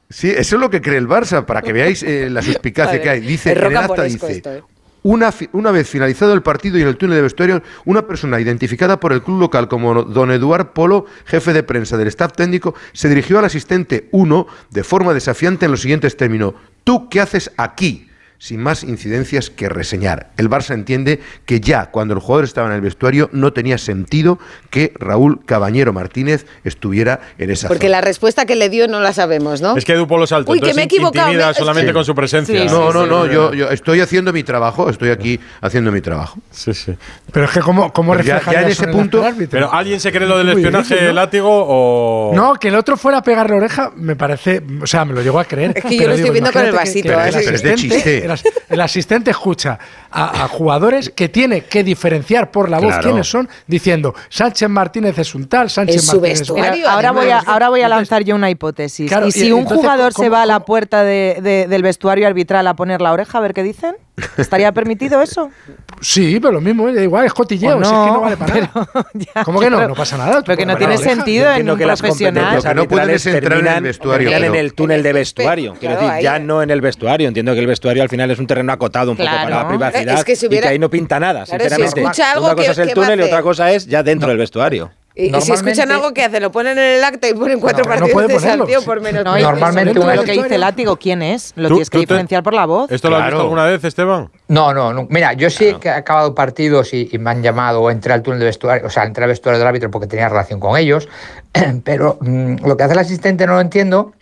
Sí, eso es lo que cree el Barça, para que veáis eh, la suspicacia Vale. que hay. Dice, en el acta dice, esto, ¿eh? Una, una, vez finalizado el partido y en el túnel de vestuarios, una persona identificada por el club local como don Eduard Polo, jefe de prensa del staff técnico, se dirigió al asistente 1 de forma desafiante en los siguientes términos. ¿Tú qué haces aquí? sin más incidencias que reseñar. El Barça entiende que ya cuando el jugador estaba en el vestuario no tenía sentido que Raúl Cabañero Martínez estuviera en esa Porque la respuesta que le dio no la sabemos, ¿no? Es que Edu Polo salta, Uy, que me he equivocado. Solamente con su presencia. No, no, no, yo, yo, estoy haciendo mi trabajo, estoy aquí haciendo mi trabajo. Sí, sí. Pero es que cómo, cómo ya, ya, en ese punto... Pero ¿alguien se cree lo del espionaje ese, ¿no? látigo o...? No, que el otro fuera a pegar la oreja me parece... O sea, me lo llego a creer. Es que yo lo estoy viendo con el vasito. ¿eh? De chiste, el, asistente escucha a, jugadores que tiene que diferenciar por la voz quiénes son, diciendo Sánchez Martínez es un tal, Sánchez Martínez es un tal. Ahora voy, a, ahora voy a lanzar yo una hipótesis. Y si un jugador se va a la puerta de, del vestuario arbitral a poner la oreja, a ver qué dicen. ¿Estaría permitido eso? Sí, pero lo mismo, igual, es cotilleo, no, es que no vale para nada. ¿Cómo que no? No pasa nada. Pero que no tiene sentido en un que profesional. No puedes entrar en el vestuario. En el túnel de vestuario. Quiero decir, ya no en el vestuario. Entiendo que el vestuario al final es un terreno acotado un poco para la privacidad y que ahí no pinta nada, claro, sinceramente. Una cosa es el túnel y otra cosa es ya dentro del vestuario. Y, si escuchan algo que hacen, lo ponen en el acta y ponen cuatro partidos no de sanción por menos. No, normalmente lo que dice látigo, ¿quién es? Lo tienes que diferenciar por la voz. ¿Esto lo has visto alguna vez, Esteban? No, no, no. Mira, yo sí que he acabado partidos y, me han llamado o entré al túnel de vestuario, o sea, entré al vestuario del árbitro porque tenía relación con ellos. Pero mm, lo que hace el asistente no lo entiendo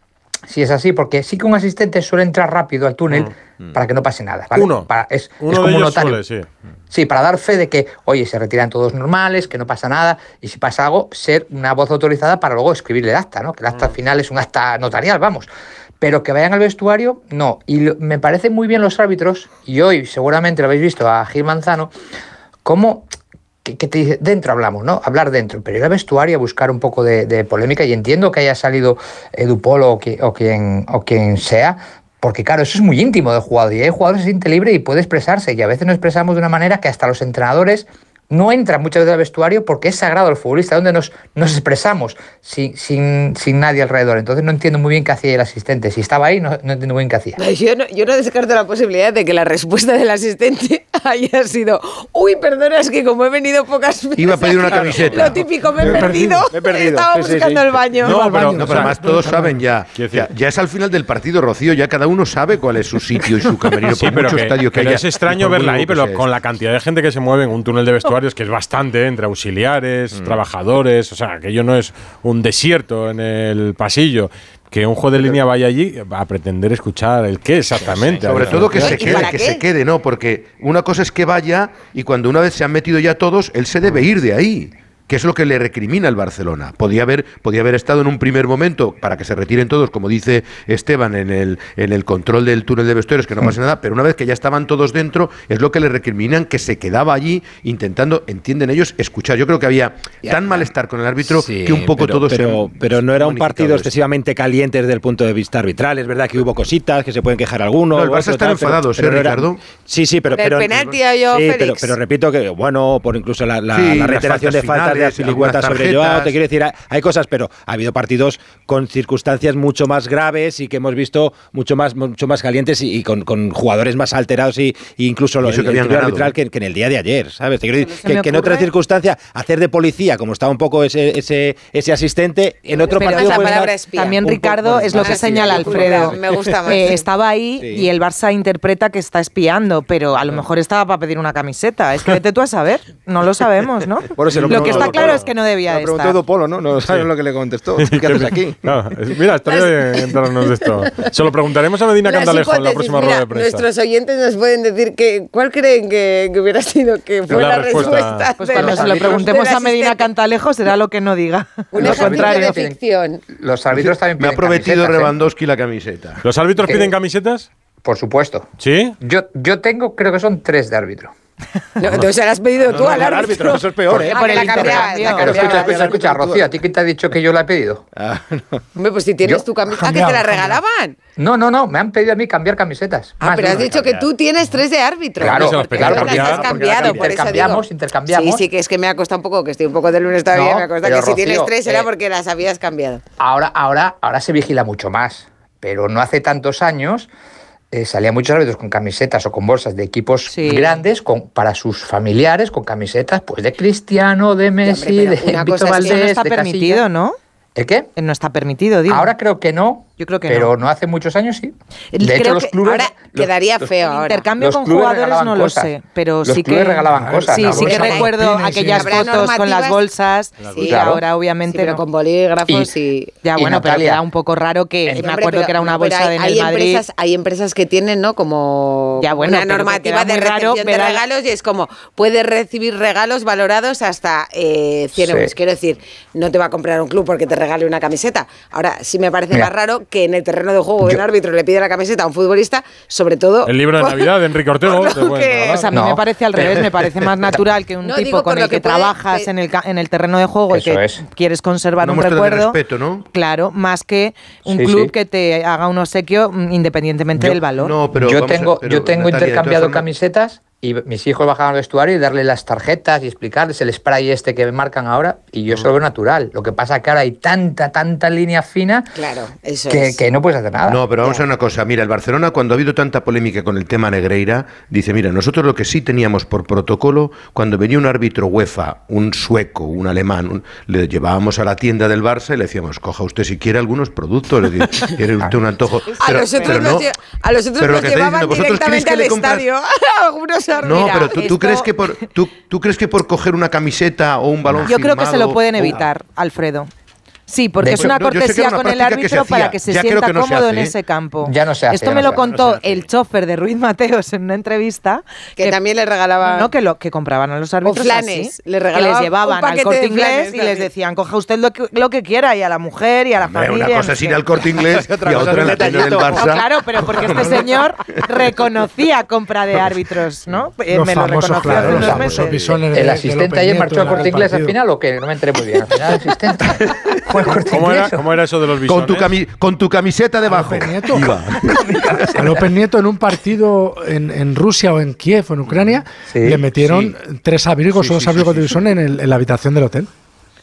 si es así, porque sí que un asistente suele entrar rápido al túnel. Mm. Mm. para que no pase nada. Uno. Es, Uno es como un notario. Sí. sí, para dar fe de que, oye, se retiran todos normales, que no pasa nada, y si pasa algo, ser una voz autorizada para luego escribirle el acta, ¿no? Que el acta mm. final es un acta notarial, vamos pero que vayan al vestuario, no. Y me parecen muy bien los árbitros, y hoy seguramente lo habéis visto a Gil Manzano, como que, te dice, dentro hablamos, ¿no? Hablar dentro, pero ir al vestuario a buscar un poco de, polémica, y entiendo que haya salido Edupolo o, qui, o, quien, o quien sea porque claro, eso es muy íntimo del jugador y el jugador se siente libre y puede expresarse y a veces nos expresamos de una manera que hasta los entrenadores no entra muchas veces al vestuario porque es sagrado el futbolista, donde nos, nos expresamos sin, sin, sin, nadie alrededor. Entonces no entiendo muy bien qué hacía el asistente. Si estaba ahí, no, no entiendo muy bien qué hacía. Yo no, yo no descarto la posibilidad de que la respuesta del asistente haya sido, uy, perdona, es que como he venido pocas veces... Iba a pedir una camiseta. Lo típico, me he, me he perdido. Me he perdido. Estaba sí, buscando sí, sí. el baño. No, pero, no, pero además todos saben ya, ya, ya. es al final del partido, Rocío, ya cada uno sabe cuál es su sitio y su camerino. por pero mucho que, estadio que pero haya, es extraño verla ahí, pero con la cantidad de gente que se mueve en un túnel de vestuario que es bastante, entre auxiliares, mm. trabajadores, o sea, aquello no es un desierto en el pasillo que un juez de línea vaya allí a pretender escuchar el qué exactamente. Sobre todo que se quede, que se quede, ¿no? Porque una cosa es que vaya y cuando una vez se han metido ya todos, él se debe mm. ir de ahí que es lo que le recrimina el Barcelona. Podía haber, podía haber estado en un primer momento para que se retiren todos, como dice Esteban, en el, en el control del túnel de vestuarios, que no pase nada, pero una vez que ya estaban todos dentro, es lo que le recriminan que se quedaba allí intentando, entienden ellos, escuchar. Yo creo que había tan malestar con el árbitro que un poco todos... Se, pero no era un partido excesivamente caliente desde el punto de vista arbitral. Es verdad que hubo cositas, que se pueden quejar algunos... No, el Barça está enfadado, ¿sí, Ricardo? sí, sí, pero... Pero, repito que, bueno, por incluso la, la, sí, la reiteración de falta sobre Joao, te quiero decir, hay cosas, pero ha habido partidos con circunstancias mucho más graves y que hemos visto mucho más, mucho más calientes y, con, jugadores más alterados y, e incluso lo, el, que el arbitral que, en el día de ayer, ¿sabes? Que, en otra circunstancia hacer de policía, como está un poco ese, ese, asistente, en otro partido... También Ricardo es lo que señala Alfredo. Me gusta más. Eh, estaba ahí y el Barça interpreta que está espiando, pero a lo mejor estaba para pedir una camiseta. Es que vete tú a saber, no lo sabemos, ¿no? Bueno, lo, lo, que está está claro es que no debía estar. preguntó Edu Polo, ¿no? No sabes lo que le contestó. Aquí? Mira, está bien entrarnos de esto. Se lo preguntaremos a Medina Candalejo en la próxima mira, de prensa. Nuestros oyentes nos pueden decir que, cuál creen que, hubiera sido que fue la, respuesta. pues cuando se lo preguntemos a Medina Cantalejo será lo que no diga. Un lo contrario. de ficción. Los árbitros Me ha prometido ¿eh? Lewandowski la camiseta. ¿Los árbitros piden camisetas? Por supuesto. ¿Sí? Yo, yo tengo, creo que son tres de árbitro. No, entonces se la has pedido ah, no, tú no, al árbitro. árbitro. Eso es peor, ¿eh? Por el la escucha, escucha, escucha Rocío, ¿a ti quién te ha dicho que yo la he pedido? Ah, Hombre, pues si tienes ¿Yo? tu camiseta. Ah, que te la regalaban. No, no, no, me han pedido a mí cambiar camisetas. Ah, Más pero has dicho que tú tienes tres de árbitro. Claro, porque claro, porque, las has cambiado, porque por intercambiamos, intercambiamos. Sí, sí, que es que me ha costado un poco, que estoy un poco de lunes todavía, me ha costado que Rocío, si tienes tres era eh, porque las habías cambiado. Ahora, ahora, ahora se vigila mucho más, pero no hace tantos años eh, salían muchos árbitros con camisetas o con bolsas de equipos grandes para sus familiares, con camisetas pues de Cristiano, de Messi, hombre, de Víctor Valdés, no está permitido, ¿no? ¿El qué? Eh, no está permitido, digo. Ahora creo que no, yo creo que Pero no. Pero no hace muchos años sí. Eh, de hecho, los clubes. Ahora quedaría feo. Intercambio con jugadores no lo sé. Pero los sí que. regalaban cosas. Sí, sí que recuerdo aquellas fotos con las bolsas. Sí, claro. ahora obviamente. Pero con bolígrafos y. ya, bueno, pero era un poco raro que. Me acuerdo que era una bolsa de hay Madrid. Empresas, hay empresas que tienen, ¿no? Como. Ya, bueno, una normativa de recepción de regalos y es como. Puedes recibir regalos valorados hasta eh, 100 euros. Quiero decir, no te va a comprar un club porque te regale una camiseta. Ahora sí me parece más raro que en el terreno de juego el árbitro le pide la camiseta a un futbolista, sobre todo. El libro de Navidad de Enrique Ortego. O sea, a mí me parece al revés, me parece más natural que un tipo con el que, trabajas en, el, en el terreno de juego y que quieres conservar un recuerdo. Respeto, ¿no? Claro, más que un club que te haga un obsequio mm, independientemente del valor. Yo tengo, yo tengo intercambiado camisetas y mis hijos bajaban al vestuario y darle las tarjetas y explicarles el spray este que marcan ahora y yo solo veo natural. Lo que pasa es que ahora hay tanta, tanta línea fina que, no puedes hacer nada. No, pero vamos a una cosa. Mira, el Barcelona cuando ha habido tanta polémica con el tema Negreira, dice, mira, nosotros lo que sí teníamos por protocolo, cuando venía un árbitro UEFA, un sueco, un alemán, le llevábamos a la tienda del Barça y le decíamos, coja usted si quiere algunos productos, le decía, quiere usted un antojo. A nosotros pero nos, llevaban directamente al estadio. Compras, algunos no, pero tú, crees que por, tú, crees que por coger una camiseta o un balón Yo creo que se lo pueden evitar. Alfredo. Sí, porque de es una cortesía con el árbitro que para que se sienta que no cómodo se hace, en ese campo. Ya no se hace, Esto me lo contó el chofer de Ruiz Mateos en una entrevista. Que, que también le regalaban. No, que, lo, que compraban a los árbitros. O flanes. Así, le. Que les llevaban al corte inglés flanes, y les decían, coja usted lo que, lo que, quiera y a la mujer y a la no, familia. Una cosa es ir al corte inglés y otra en la del Barça. claro, pero porque este señor reconocía compra de árbitros, ¿no? Eh, me lo reconoció ¿El asistente ayer marchó al corte inglés al final o qué? No me entré muy bien. Al final, asistente. ¿Cómo, era, ¿Cómo era, eso de los bisones? Con tu, camiseta debajo. A López Nieto. a López Nieto en un partido en, Rusia o en Kiev o en Ucrania mm, le metieron tres abrigos o dos abrigos de bisón en, la habitación del hotel.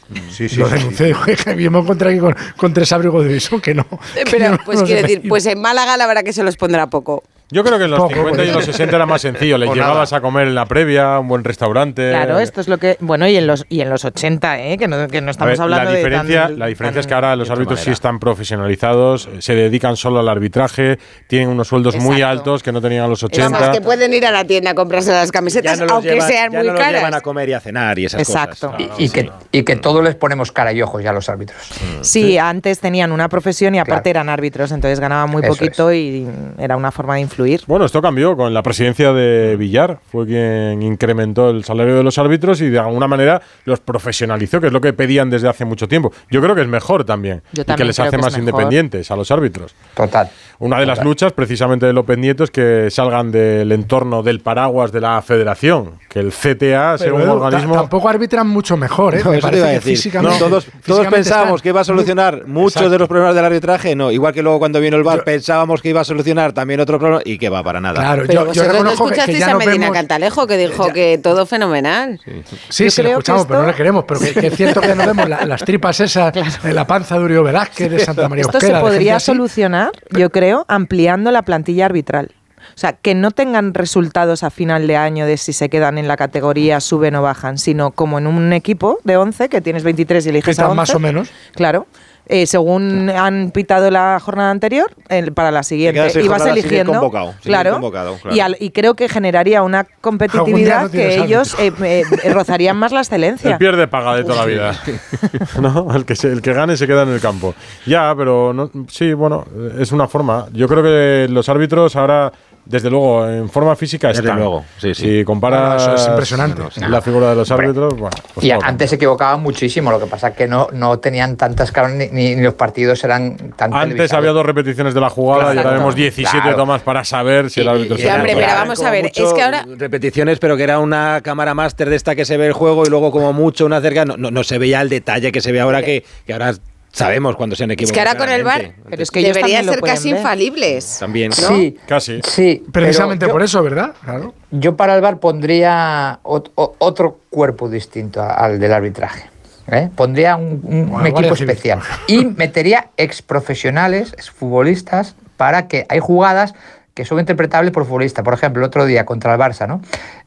Mm, sí, sí, lo denuncié. Sí, sí. me encontré aquí con, tres abrigos de eso, que no. Eh, pero, pues no quiero decir, pues en Málaga la verdad que se los pondrá poco. Yo creo que en los Poco, 50 y los 60 era más sencillo. Les llevabas nada. a comer en la previa, un buen restaurante. Claro, esto es lo que. Bueno, y en los, y en los 80, ¿eh? que, no, que no estamos ver, hablando la diferencia, de. Tan, la diferencia tan, es que ahora los árbitros manera. sí están profesionalizados, eh, se dedican solo al arbitraje, tienen unos sueldos Exacto. muy altos que no tenían a los 80. Vamos, que pueden ir a la tienda a comprarse las camisetas, no aunque llevan, sean muy no caras. Llevan a comer y a cenar y esas Exacto. cosas. Y, y, que, y que todos les ponemos cara y ojos ya a los árbitros. Sí, sí, antes tenían una profesión y aparte claro. eran árbitros, entonces ganaban muy Eso poquito es. y era una forma de influir bueno, esto cambió con la presidencia de Villar, fue quien incrementó el salario de los árbitros y de alguna manera los profesionalizó, que es lo que pedían desde hace mucho tiempo. Yo creo que es mejor también, Yo también y que les hace más independientes a los árbitros. Total. Una de las luchas precisamente de López Nieto es que salgan del entorno del paraguas de la federación, que el CTA sea un organismo... Tampoco arbitran mucho mejor, ¿eh? No, Físicamente, todos, todos pensábamos que iba a solucionar muchos de los problemas del arbitraje, no. Igual que luego cuando vino el VAR pensábamos que iba a solucionar también otro problema y que va para nada. Claro, Pero yo, vosotros yo no escuchasteis que a Medina vemos... Cantalejo que dijo ya. que todo fenomenal. Sí, sí, sí lo escuchamos, esto... pero no le queremos. Pero que, que es cierto que nos vemos la, las tripas esas claro. de la panza de Uribe Velázquez, de Santa María Esto se podría solucionar, yo creo, ampliando la plantilla arbitral. O sea, que no tengan resultados a final de año de si se quedan en la categoría, suben o bajan, sino como en un equipo de 11, que tienes 23 y eliges a 11. más o menos. Claro eh, según han pitado la jornada anterior, para la siguiente. Y vas eligiendo. Claro, claro. Y, y, creo que generaría una competitividad que ellos eh, eh, eh, rozarían más la excelencia. El pierde paga de toda la vida. no, el que, el que gane se queda en el campo. Ya, pero no, sí, bueno, es una forma. Yo creo que los árbitros ahora desde luego, en forma física Desde luego, sí, sí. Si comparas bueno, es impresionante. La figura de los árbitros, bueno, pues Y antes se equivocaban muchísimo, lo que pasa es que no, no tenían tantas caras ni, ni, los partidos eran tan Antes había dos repeticiones de la jugada claro, y ahora vemos 17 claro. tomas para saber si y, el árbitro... Y, hombre, pero vamos a ver, mucho, es que ahora... Repeticiones, pero que era una cámara máster de esta que se ve el juego y luego como mucho una cerca, no, no, no se veía el detalle que se ve ahora que, que ahora Sabemos cuando se han equivocado. Es que ahora con el bar, pero es que debería ser casi infalibles. También, ¿no? sí, casi. Precisamente por eso, ¿verdad? Claro. Yo para el bar pondría otro cuerpo distinto al del arbitraje. ¿eh? Pondría un, equipo especial y metería ex profesionales, ex futbolistas, para que hay jugadas que son interpretables por futbolista. Por ejemplo, el otro día contra el Barça, ¿no?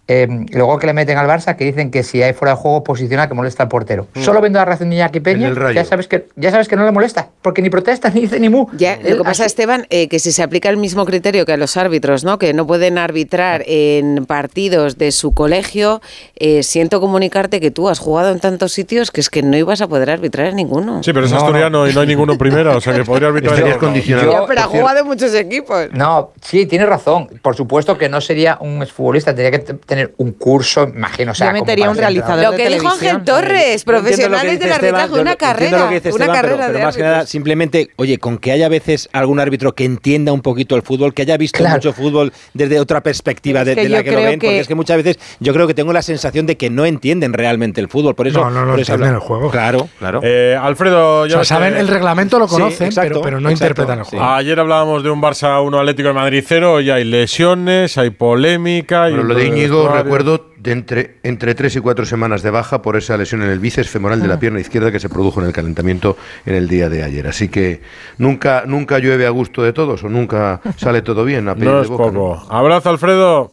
Eh, luego que le meten al Barça, que dicen que si hay fuera de juego posiciona que molesta al portero. Mm. Solo viendo la reacción de Iñaki Peña, ya sabes, que, ya sabes que no le molesta, porque ni protesta ni dice ni mu. Ya, lo que pasa, Esteban, eh, que si se aplica el mismo criterio que a los árbitros, ¿no? Que no pueden arbitrar en partidos de su colegio, eh, siento comunicarte que tú has jugado en tantos sitios que es que no ibas a poder arbitrar en ninguno. Sí, pero es asturiano y no hay ninguno en primera, o sea que podría arbitrar. En condicionado. Pero ha jugado en muchos equipos. No, sí, tienes razón. Por supuesto que no sería un exfutbolista, tendría que tener un curso, imagino. O sea, Yo metería un realizador. Lo de que dijo. Ángel Torres, Yo profesionales del arbitraje, yo una carrera, lo que dice una carrera pero, pero de más que nada, simplemente, oye, con que haya veces algún árbitro que entienda un poquito el fútbol, que haya visto Claro. mucho fútbol desde otra perspectiva de, la yo que lo ven, porque que- es que muchas veces yo creo que tengo la sensación de que no entienden realmente el fútbol, por eso No, no lo por eso entienden el juego. Claro, claro. Eh, Alfredo, O ya sea, ves saben el reglamento, lo Sí, conocen, exacto, pero, pero no exacto, interpretan el sí. juego. Ayer hablábamos de un Barça 1 Atlético de Madrid 0 y hay lesiones, hay polémica. Bueno, y lo de Íñigo, recuerdo, de entre, entre tres y cuatro semanas de baja por esa lesión en el bíceps femoral Ah. de la pierna izquierda que se produjo en el calentamiento en el día de ayer. Así que nunca, nunca llueve a gusto de todos o nunca sale todo bien a pedir No de es boca, ¿no? poco. Abrazo, Alfredo.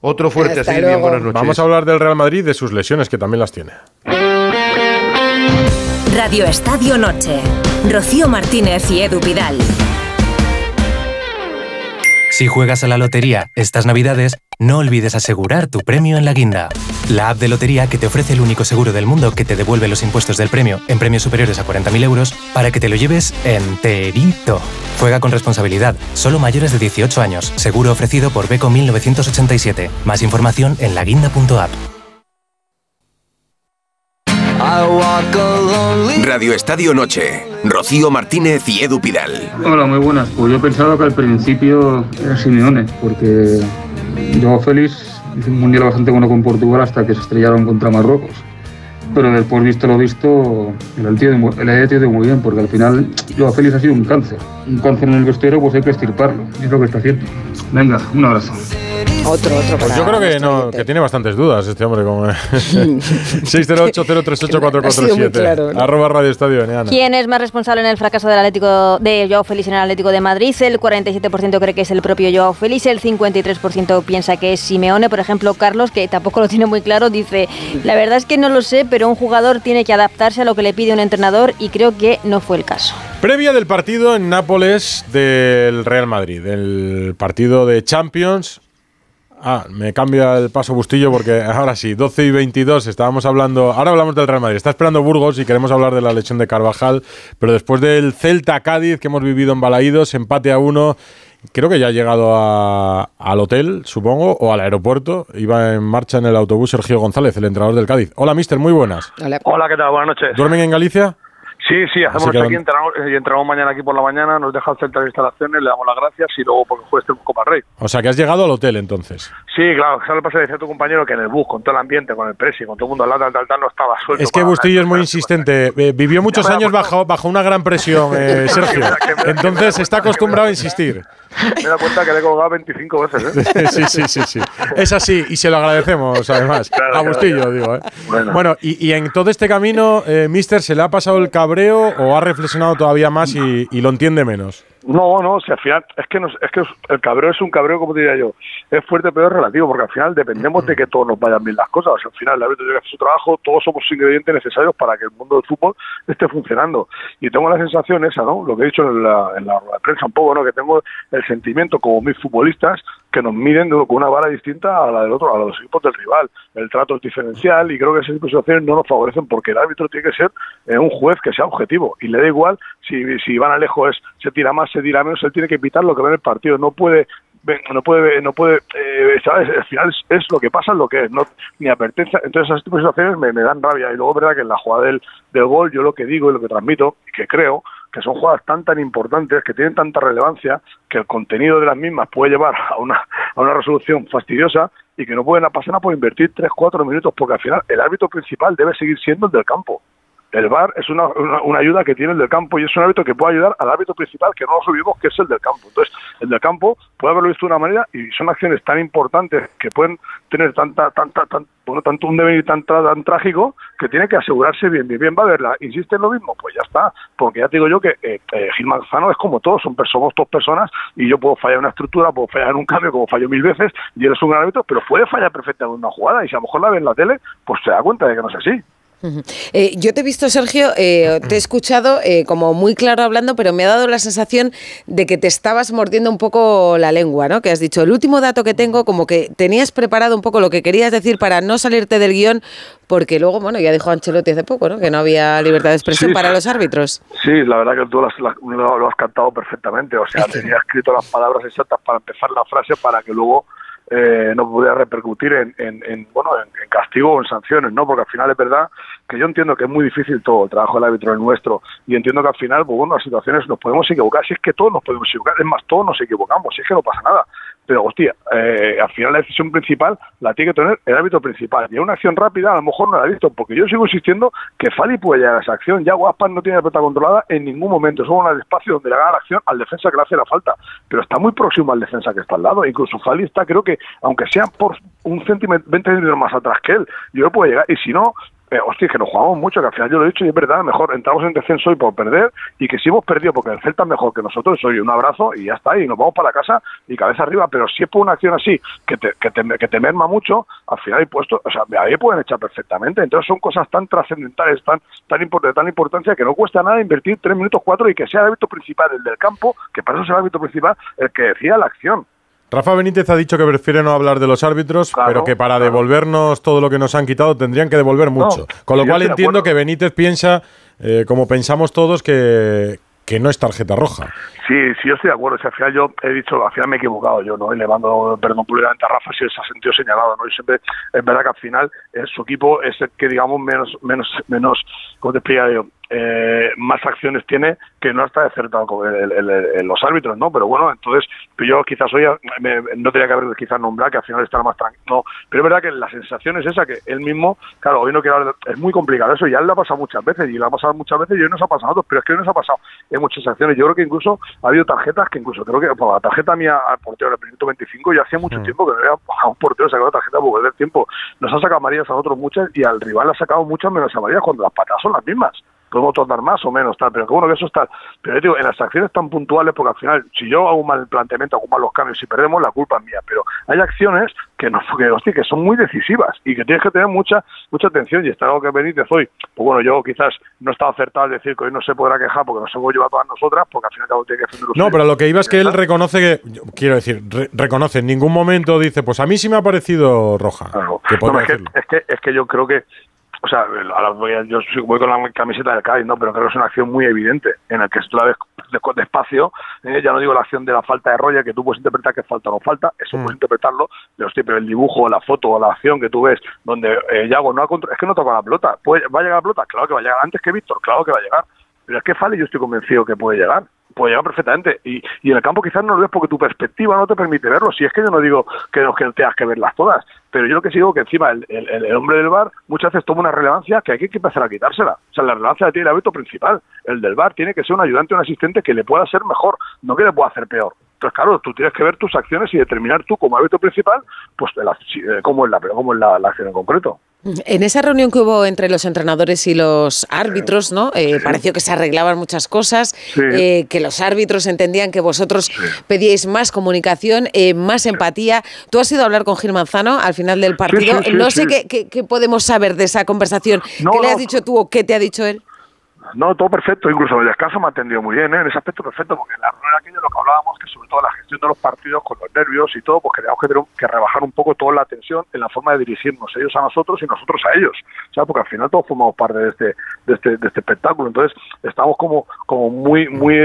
Otro fuerte Hasta así, bien, buenas noches. Vamos a hablar del Real Madrid y de sus lesiones, que también las tiene. Radio Estadio Noche. Rocío Martínez y Edu Pidal. Si juegas a la lotería estas navidades, no olvides asegurar tu premio en la guinda. La app de lotería que te ofrece el único seguro del mundo que te devuelve los impuestos del premio en premios superiores a 40.000 euros para que te lo lleves enterito. Juega con responsabilidad, solo mayores de 18 años, seguro ofrecido por Beco 1987. Más información en laguinda.app. Radio Estadio Noche. Rocío Martínez y Edu Pidal. Hola, muy buenas. Pues yo pensaba que al principio era Simeone, porque Joao Félix hizo un mundial bastante bueno con Portugal hasta que se estrellaron contra Marruecos. Pero después, visto lo visto, el tío de, muy bien, porque al final Joao Félix ha sido un cáncer. Un cáncer en el vestuario, pues hay que estirparlo. Es lo que está haciendo. Venga, un abrazo. Otro, otro. Pues yo creo que no, oyente. que tiene bastantes dudas este hombre. Con Ha sido muy 608-038-447. claro, ¿no? Arroba Radio Estadio Eneana. ¿Quién es más responsable en el fracaso del Atlético de Joao Félix en el Atlético de Madrid? El 47% cree que es el propio Joao Félix, el 53% piensa que es Simeone. Por ejemplo, Carlos, que tampoco lo tiene muy claro, dice, la verdad es que no lo sé, pero un jugador tiene que adaptarse a lo que le pide un entrenador y creo que no fue el caso. Previa del partido en Nápoles del Real Madrid, el partido de Champions. Ah, me cambia el paso Bustillo porque ahora sí, 12 y 22 estábamos hablando, ahora hablamos del Real Madrid, está esperando Burgos y queremos hablar de la lesión de Carvajal, pero después del Celta Cádiz que hemos vivido en Balaídos, empate a uno, creo que ya ha llegado a- al hotel, supongo, o al aeropuerto, iba en marcha en el autobús Sergio González, el entrenador del Cádiz. Hola, mister, muy buenas. Hola, ¿qué tal? Buenas noches. ¿Duermen en Galicia? Sí, sí, hacemos que aquí, entramos, y entramos mañana aquí por la mañana, nos deja el centro de instalaciones, le damos las gracias y luego porque juegue este Copa Rey. O sea, que has llegado al hotel entonces. Sí, claro, ¿sabes lo que pasa? Decía tu compañero que en el bus, con todo el ambiente, con el presi, con todo el mundo al lado, tal, tal, tal, no estaba suelto. Es que Bustillo es muy insistente. Eh, vivió muchos da años bajo, bajo una gran presión, eh, Sergio. Entonces está acostumbrado a insistir. Me he dado cuenta que le he colgado 25 veces, ¿eh? Sí, sí, sí, sí. Es así y se lo agradecemos además. Claro, a Bustillo, claro. digo. ¿eh? Bueno. Bueno, y, y en todo este camino, eh, Mister, ¿se le ha pasado el cabreo o ha reflexionado todavía más y, y lo entiende menos? No, no, si al final es que, nos- es que el cabreo es un cabreo, como diría yo, es fuerte pero es relativo, porque al final dependemos de que todos nos vayan bien las cosas. O sea, al final el árbitro tiene que hacer su trabajo, todos somos ingredientes necesarios para que el mundo del fútbol esté funcionando. Y tengo la sensación esa, ¿no? Lo que he dicho en la, en la rueda de prensa un poco, ¿no? Que tengo el sentimiento como mis futbolistas que nos miden de- con una vara distinta a la del otro, a los equipos del rival. El trato es diferencial y creo que de situaciones no nos favorecen porque el árbitro tiene que ser eh, un juez que sea objetivo y le da igual si, si van a lejos es se tira más, se tira menos, él tiene que pitar lo que ve en el partido, no puede no puede no puede eh, ¿sabes? al final es, lo que pasa es lo que es no ni advertencia entonces esas situaciones me, me dan rabia y luego verdad que en la jugada del, del gol yo lo que digo y lo que transmito y que creo que son jugadas tan tan importantes que tienen tanta relevancia que el contenido de las mismas puede llevar a una a una resolución fastidiosa y que no pueden pasar por invertir 3 4 minutos porque al final el árbitro principal debe seguir siendo el del campo El VAR es una, una, ayuda que tiene el del campo y es un árbitro que puede ayudar al árbitro principal, que no nos olvidemos que es el del campo. Entonces, el del campo puede haberlo visto de una manera y son acciones tan importantes que pueden tener tanta, tanta, tan, bueno, tanto un devenir tan, tan trágico que tiene que asegurarse bien, bien, bien va a verla. ¿Insiste en lo mismo? Pues ya está, porque ya te digo yo que eh, eh, Gil Manzano es como todos, son somos dos personas y yo puedo fallar una estructura, puedo fallar un cambio, como fallo mil veces, y él es un gran árbitro, pero puede fallar perfectamente en una jugada y si a lo mejor la ve en la tele, pues se da cuenta de que no es así. Eh, yo te he visto, Sergio, eh, te he escuchado eh, como muy claro hablando, pero me ha dado la sensación de que te estabas mordiendo un poco la lengua, ¿no? Que has dicho, el último dato que tengo, como que tenías preparado un poco lo que querías decir para no salirte del guion, porque luego, bueno, ya dijo Ancelotti hace poco, ¿no? Que no había libertad de expresión para los árbitros. Sí, la verdad que tú lo, has cantado perfectamente, o sea, tenía escrito las palabras exactas para empezar la frase para que luego eh, no pudiera repercutir en, en, bueno en, castigo o en sanciones no porque al final es verdad que yo entiendo que es muy difícil todo el trabajo del árbitro es nuestro y entiendo que al final pues bueno las situaciones nos podemos equivocar si es que todos nos podemos equivocar es más todos nos equivocamos si es que no pasa nada pero hostia, eh, al final la decisión principal la tiene que tener el árbitro principal. Y una acción rápida a lo mejor no la ha visto, porque yo sigo insistiendo que Fali puede llegar a esa acción. Ya Guaspan no tiene la pelota controlada en ningún momento. Es un espacio donde le haga la acción al defensa que le hace la falta. Pero está muy próximo al defensa que está al lado. Incluso Fali está, creo que, aunque sea por un centímetro, 20 centímetros más atrás que él, yo puedo llegar. Y si no, eh, hostia, que nos jugamos mucho, que al final yo lo he dicho y es verdad, mejor entramos en descenso y por perder, y que si hemos perdido porque el Celta es mejor que nosotros, soy un abrazo y ya está, y nos vamos para casa y cabeza arriba, pero si es por una acción así que te, que te, merma mucho, al final hay puesto, o sea, ahí pueden echar perfectamente, entonces son cosas tan trascendentales, tan, tan, de tan importancia que no cuesta nada invertir tres minutos cuatro y que sea el hábito principal, el del campo, que para eso es el hábito principal, el que decía la acción. Rafa Benítez ha dicho que prefiere no hablar de los árbitros, pero que para devolvernos todo lo que nos han quitado tendrían que devolver mucho. Con lo cual entiendo que Benítez piensa, eh, como pensamos todos, que, que no es tarjeta roja. Sí, sí, yo estoy de acuerdo. Si al final yo he dicho, al final me he equivocado yo, ¿no? Y le mando perdón públicamente a Rafa si se ha sentido señalado, ¿no? Y siempre, es verdad que al final eh, su equipo es el que, digamos, menos, menos, menos, ¿cómo te explicaría yo? Eh, más acciones tiene que no está acertado con los árbitros, ¿no? Pero bueno, entonces yo quizás hoy no tenía que haber quizás nombrado que al final estará más tranquilo. No, pero es verdad que la sensación es esa, que él mismo, claro, hoy no quiero hablar, es muy complicado eso, ya le ha pasado muchas veces y le ha pasado muchas veces y hoy nos ha pasado a otros, pero es que hoy nos ha pasado en muchas acciones. Yo creo que incluso ha habido tarjetas que incluso creo que por la tarjeta mía al portero del minuto 25 ya hacía mucho mm. tiempo que no había a un portero sacado tarjeta por perder tiempo. Nos ha sacado amarillas a otros muchas y al rival le ha sacado muchas menos amarillas cuando las patadas son las mismas podemos tornar más o menos, tal, pero que bueno que eso está. Pero digo, en las acciones tan puntuales, porque al final, si yo hago mal el planteamiento, hago mal los cambios, y perdemos, la culpa es mía. Pero hay acciones que no que, que son muy decisivas y que tienes que tener mucha mucha atención. Y está algo que Benítez hoy, pues bueno, yo quizás no estaba acertado al decir que hoy no se podrá quejar porque nos hemos llevado a todas nosotras, porque al final tiene que No, pero lo que iba es que él reconoce que, quiero decir, reconoce, en ningún momento dice, pues a mí sí me ha parecido roja. es, que, es que yo creo que o sea, voy yo voy con la camiseta del Cádiz, ¿no? pero creo que es una acción muy evidente en la que tú la ves despacio, eh, ya no digo la acción de la falta de rollo, que tú puedes interpretar que falta o no falta, eso mm. puedes interpretarlo, pero, pero el dibujo, la foto o la acción que tú ves, donde eh, Yago no ha es que no toca la pelota, ¿Puede, ¿va a llegar la pelota? Claro que va a llegar, antes que Víctor, claro que va a llegar, pero es que Fale yo estoy convencido que puede llegar puede llegar perfectamente. Y, y en el campo quizás no lo ves porque tu perspectiva no te permite verlo. Si es que yo no digo que, no, que tengas que verlas todas, pero yo lo que sigo que encima el, el, hombre del bar muchas veces toma una relevancia que hay que empezar a quitársela. O sea, la relevancia la tiene el hábito principal. El del bar tiene que ser un ayudante un asistente que le pueda ser mejor, no que le pueda hacer peor. Entonces, claro, tú tienes que ver tus acciones y determinar tú como hábito principal, pues la, cómo es, la, cómo es la acción en concreto. En esa reunión que hubo entre los entrenadores y los árbitros, ¿no? Eh, pareció que se arreglaban muchas cosas, eh, que los árbitros entendían que vosotros pedíais más comunicación, eh, más empatía. Tú has ido a hablar con Gil Manzano al final del partido. no sé qué, podemos saber de esa conversación. ¿Qué le has dicho tú o qué te ha dicho él? No, todo perfecto, incluso descanso me ha atendido muy bien, ¿eh? en ese aspecto perfecto, porque en la reunión aquello lo que hablábamos, que sobre todo la gestión de los partidos con los nervios y todo, pues queríamos que, que rebajar un poco toda la tensión en la forma de dirigirnos ellos a nosotros y nosotros a ellos, ¿sabes? Porque al final todos formamos parte de este, de este, de este espectáculo, entonces estamos como, como muy, muy,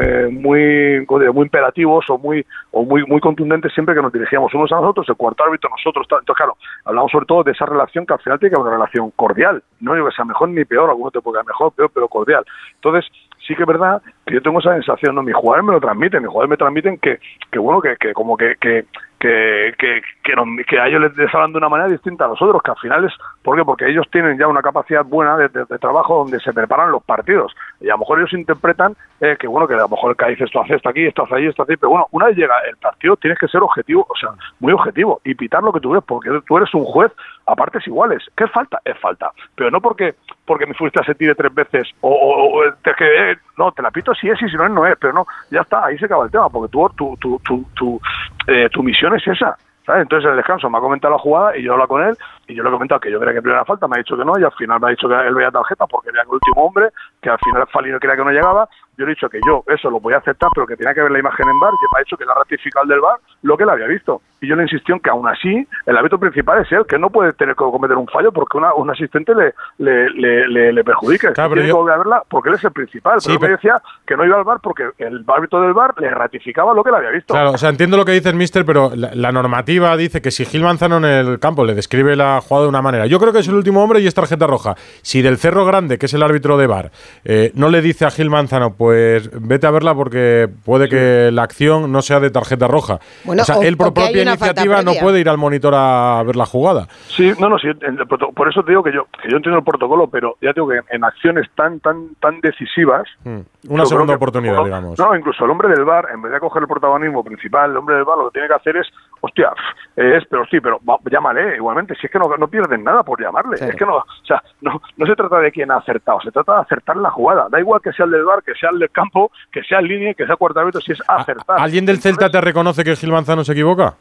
eh, muy, muy imperativos o muy, o muy, muy contundentes siempre que nos dirigíamos unos a nosotros, el cuarto árbitro nosotros, entonces claro, hablamos sobre todo de esa relación que al final tiene que haber una relación cordial, no digo que sea mejor ni peor, alguno te puede quedar mejor, peor, pero cordial. Entonces, sí que es verdad que yo tengo esa sensación, no, mis jugadores me lo transmiten, mis jugadores me transmiten que, que bueno, que, que como que, que, que, que, que, nos- que a ellos les, hablan de una manera distinta a nosotros, que al final es, ¿por qué? Porque ellos tienen ya una capacidad buena de trabajo donde se preparan los partidos, y a lo mejor ellos interpretan eh, que bueno, que a lo mejor el Cádiz esto hace esto aquí, esto hace allí, esto hace, pero bueno, una vez llega el partido tienes que ser objetivo, o sea, muy objetivo, y pitar lo que tú ves, porque tú eres un juez a partes iguales, ¿qué falta? Es falta, pero no porque porque me fuiste a se tire tres veces o, o- o te, que, no, te la pito si es y si no es, no es, pero no, ya está, ahí se acaba el tema, porque tu, tu, tu, tu, tu, eh, tu misión es esa. Entonces en el descanso me ha comentado la jugada y yo he hablado con él y yo le he comentado que yo creía que primera falta, me ha dicho que no y al final me ha dicho que él veía tarjeta porque era el último hombre, que al final Falino creía que no llegaba. Yo le he dicho que yo eso lo voy a aceptar, pero que tenía que ver la imagen en bar y me ha dicho que la ratificado el del bar lo que él había visto. Y yo le insistí en que aún así el hábito principal es él, que no puede tener que cometer un fallo porque una, un asistente le, le, le, le, le. Claro, pero Tiene yo- que volver a verla porque él es el principal. Sí, pero él me pero- decía que no iba al bar porque el árbitro del bar le ratificaba lo que él había visto. Claro, o sea, entiendo lo que dices, mister, pero la, la normativa dice que si Gil Manzano en el campo le describe la jugada de una manera, yo creo que es el último hombre y es tarjeta roja. Si del Cerro Grande, que es el árbitro de bar, eh, no le dice a Gil Manzano, pues vete a verla porque puede que la acción no sea de tarjeta roja. Bueno, o sea, o- él por propia iniciativa no puede ir al monitor a ver la jugada. Sí, no, no, sí, en el proto- por eso te digo que yo, que yo entiendo el protocolo, pero ya digo que en acciones tan, tan, tan decisivas. Mm. Una segunda que- oportunidad, digamos. No, incluso el hombre del bar, en vez de coger el protagonismo principal, el hombre del bar lo que tiene que hacer es, hostia, es, pero sí, pero va, llámale igualmente, si es que no, no pierden nada por llamarle, es que no, o sea, no, no se trata de quién ha acertado, se trata de acertar la jugada, da igual que sea el del bar, que sea el del campo, que sea el línea, que sea árbitro, si es acertar. ¿Alguien del Celta te reconoce que Gil Manzano se equivoca?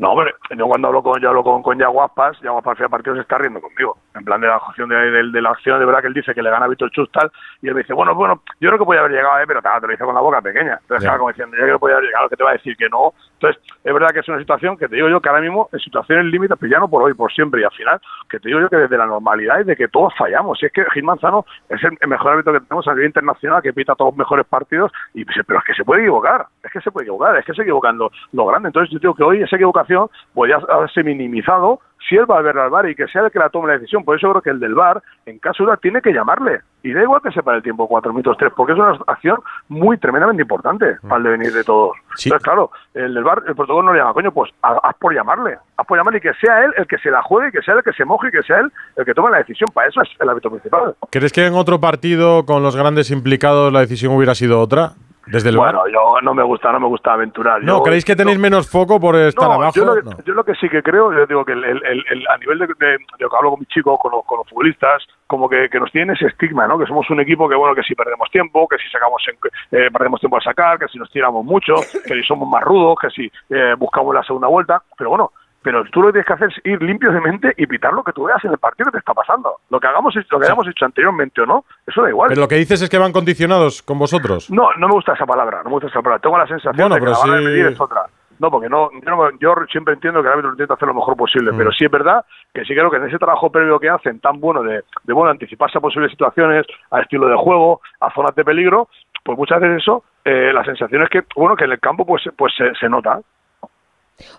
No, hombre, yo cuando hablo con, yo hablo con, con Yaguaspas, Yaguaspas fue partido se está riendo conmigo. En plan de la acción de, de- de la acción, de verdad que él dice que le gana a Víctor Chus tal, y él me dice, bueno, bueno, yo creo que podía haber llegado, eh, pero te lo dice con la boca pequeña. Entonces, claro, como diciendo, yo creo que podía haber llegado, que te va a decir que no. Entonces, es verdad que es una situación que te digo yo que ahora mismo, en situaciones límites, pero ya no por hoy, por siempre, y al final, que te digo yo que desde la normalidad y de que todos fallamos. Si es que Gil Manzano es el, mejor árbitro que tenemos a nivel internacional, que pita todos los mejores partidos, y pero es que se puede equivocar, es que se puede equivocar, es que se equivocan lo, lo grande. Entonces, yo digo que hoy esa equivocación podría haberse minimizado si él va a ver al VAR y que sea el que la tome la decisión. Por eso creo que el del VAR, en caso de tiene que llamarle. Y da igual que sepa el tiempo, cuatro minutos, tres, porque es una acción muy tremendamente importante para el devenir de todos. Entonces, claro, el del VAR, el protocolo no le llama, coño, pues haz por llamarle. Haz por llamarle y que sea él el que se la juegue, que sea él el que se moje y que sea él el que tome la decisión. Para eso es el árbitro principal. ¿Crees que en otro partido con los grandes implicados la decisión hubiera sido otra? Desde VAR? Bueno, yo no me gusta, no me gusta aventurar. No, Yo- ¿creéis que tenéis menos foco por estar No, abajo? Yo lo, que, No. yo lo que sí que creo, yo digo que el, el- el- el- a nivel de, de- que hablo con mis chicos, con los, con los futbolistas, como que, que nos tienen ese estigma, ¿no? Que somos un equipo que, bueno, que si perdemos tiempo, que si sacamos en- eh, perdemos tiempo al sacar, que si nos tiramos mucho, que si somos más rudos, que si eh, buscamos la segunda vuelta. Pero bueno, pero tú lo que tienes que hacer es ir limpio de mente y pitar lo que tú veas en el partido que te está pasando. Lo que hagamos, lo que hayamos hecho anteriormente o no, eso da igual. Pero lo que dices es que van condicionados con vosotros. No, no me gusta esa palabra, no me gusta esa palabra. Tengo la sensación Bueno, de que la sí- de medir es otra. No, porque no, yo, no- yo siempre entiendo que el árbitro intenta hacer lo mejor Mm. posible, pero sí es verdad que sí creo que en ese trabajo previo que hacen tan bueno de, de bueno anticiparse a posibles situaciones, a estilo de juego, a zonas de peligro, pues muchas veces eso, eh, la sensación es que bueno que en el campo pues pues se, se nota.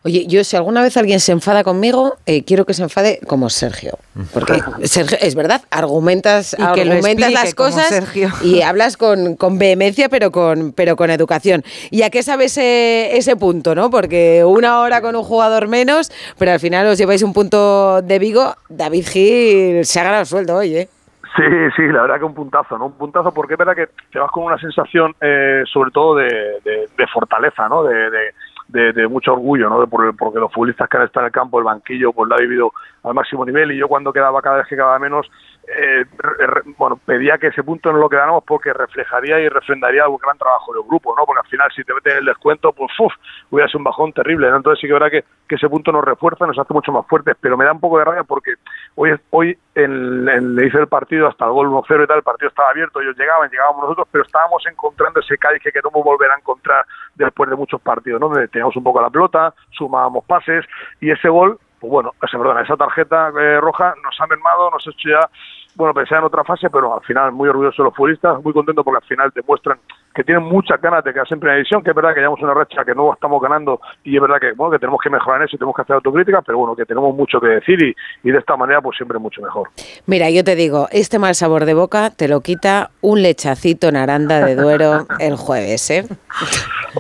Oye, yo si alguna vez alguien se enfada conmigo, eh, quiero que se enfade como Sergio. Porque Sergio, es verdad, argumentas, Y argumentas las cosas Sergio. y hablas con, con vehemencia, pero con, pero con educación. ¿Y a qué sabe ese, ese punto, no? Porque una hora con un jugador menos, pero al final os lleváis un punto de Vigo. David Gil se ha ganado el sueldo hoy, ¿eh? Sí, sí, la verdad que un puntazo, ¿no? Un puntazo porque es verdad que te vas con una sensación, eh, sobre todo de, de- de fortaleza, ¿no? De, de- de- de mucho orgullo, ¿no? Por- porque los futbolistas que han estado en el campo, el banquillo, pues lo ha vivido al máximo nivel y yo cuando quedaba cada vez que quedaba menos, eh, re- bueno, pedía que ese punto no lo quedáramos porque reflejaría y refrendaría un gran trabajo del grupo, ¿no? Porque al final si te meten el descuento, pues uf, hubiera sido un bajón terrible, ¿no? Entonces sí que verdad que, que ese punto nos refuerza, nos hace mucho más fuertes, pero me da un poco de rabia porque hoy, hoy en, en le hice el partido hasta el gol 1-0 y tal, el partido estaba abierto, ellos llegaban, llegábamos nosotros, pero estábamos encontrando ese Cádiz que queremos volver a encontrar después de muchos partidos, ¿no? Donde teníamos un poco la pelota, sumábamos pases y ese gol, pues bueno, esa, perdona, esa tarjeta eh, roja nos ha mermado, nos ha hecho ya, bueno, pensé en otra fase, pero al final muy orgulloso de los futbolistas, muy contento porque al final demuestran que tienen muchas ganas de quedarse en primera división, que es verdad que llevamos una racha que no estamos ganando y es verdad que, bueno, que tenemos que mejorar en eso y tenemos que hacer autocrítica, pero bueno, que tenemos mucho que decir y, y de esta manera pues siempre mucho mejor. Mira, yo te digo, este mal sabor de boca te lo quita un lechacito en Aranda de Duero el jueves, ¿eh?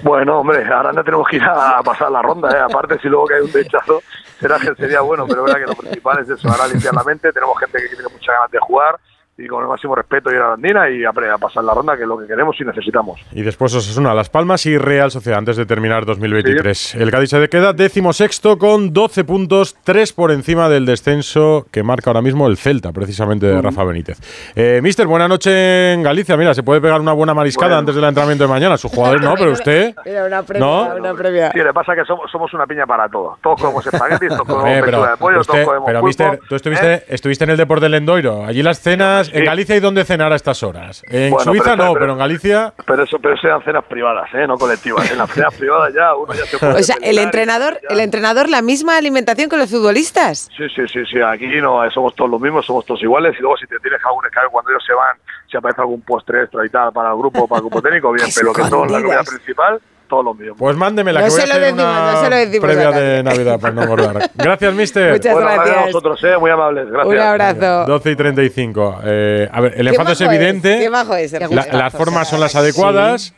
Bueno, hombre, no tenemos que ir a pasar la ronda, ¿eh? aparte si luego que hay un lechazo, será sería bueno, pero verdad que lo principal es eso, ahora limpiar la mente, tenemos gente que tiene muchas ganas de jugar, y con el máximo respeto ir a la andina y a, a, pasar la ronda, que es lo que queremos y necesitamos. Y después Osasuna, Las Palmas y Real Sociedad antes de terminar 2023. Sí. El Cádiz se queda décimo sexto con 12 puntos, 3 por encima del descenso que marca ahora mismo el Celta, precisamente de Rafa Benítez. Eh, Mister, buena noche en Galicia. Mira, se puede pegar una buena mariscada bueno. antes del entrenamiento de mañana. Sus jugadores no, pero usted. Mira, una previa, ¿no? una previa. Sí, le pasa que somos, somos una piña para todos. Todos comemos espaguetis, todos comemos eh, pero, de pollo, usted, todos comemos Pero, pulpo, Mister, tú estuviste, ¿eh? estuviste en el Deporte del Lendoiro. Allí las cenas, En Galicia, ¿y dónde cenar a estas horas? En Bueno, Suiza pero- no, pero- pero en Galicia. Pero eso, pero eso eran cenas privadas, ¿eh? no colectivas. En las cenas privadas ya uno ya se puede. O sea, el entrenador, el entrenador, la misma alimentación que los futbolistas. Sí, sí, sí, sí. Aquí no somos todos los mismos, somos todos iguales. Y luego si te tienes algún escape cuando ellos se van, si aparece algún postre extra y tal para el grupo, para el grupo técnico, bien. Pero que todo la comida principal, todos los mismos. Pues mándemela, No que voy a se lo hacer decimos, una no se lo decimos previa a de Navidad para no engordar. Gracias, Mister. Muchas Bueno, gracias. a vosotros, ¿eh? muy amables. Gracias. Un abrazo. 12 y 35. Eh, a ver, el enfado es evidente. Qué bajo es. La- las formas son las adecuadas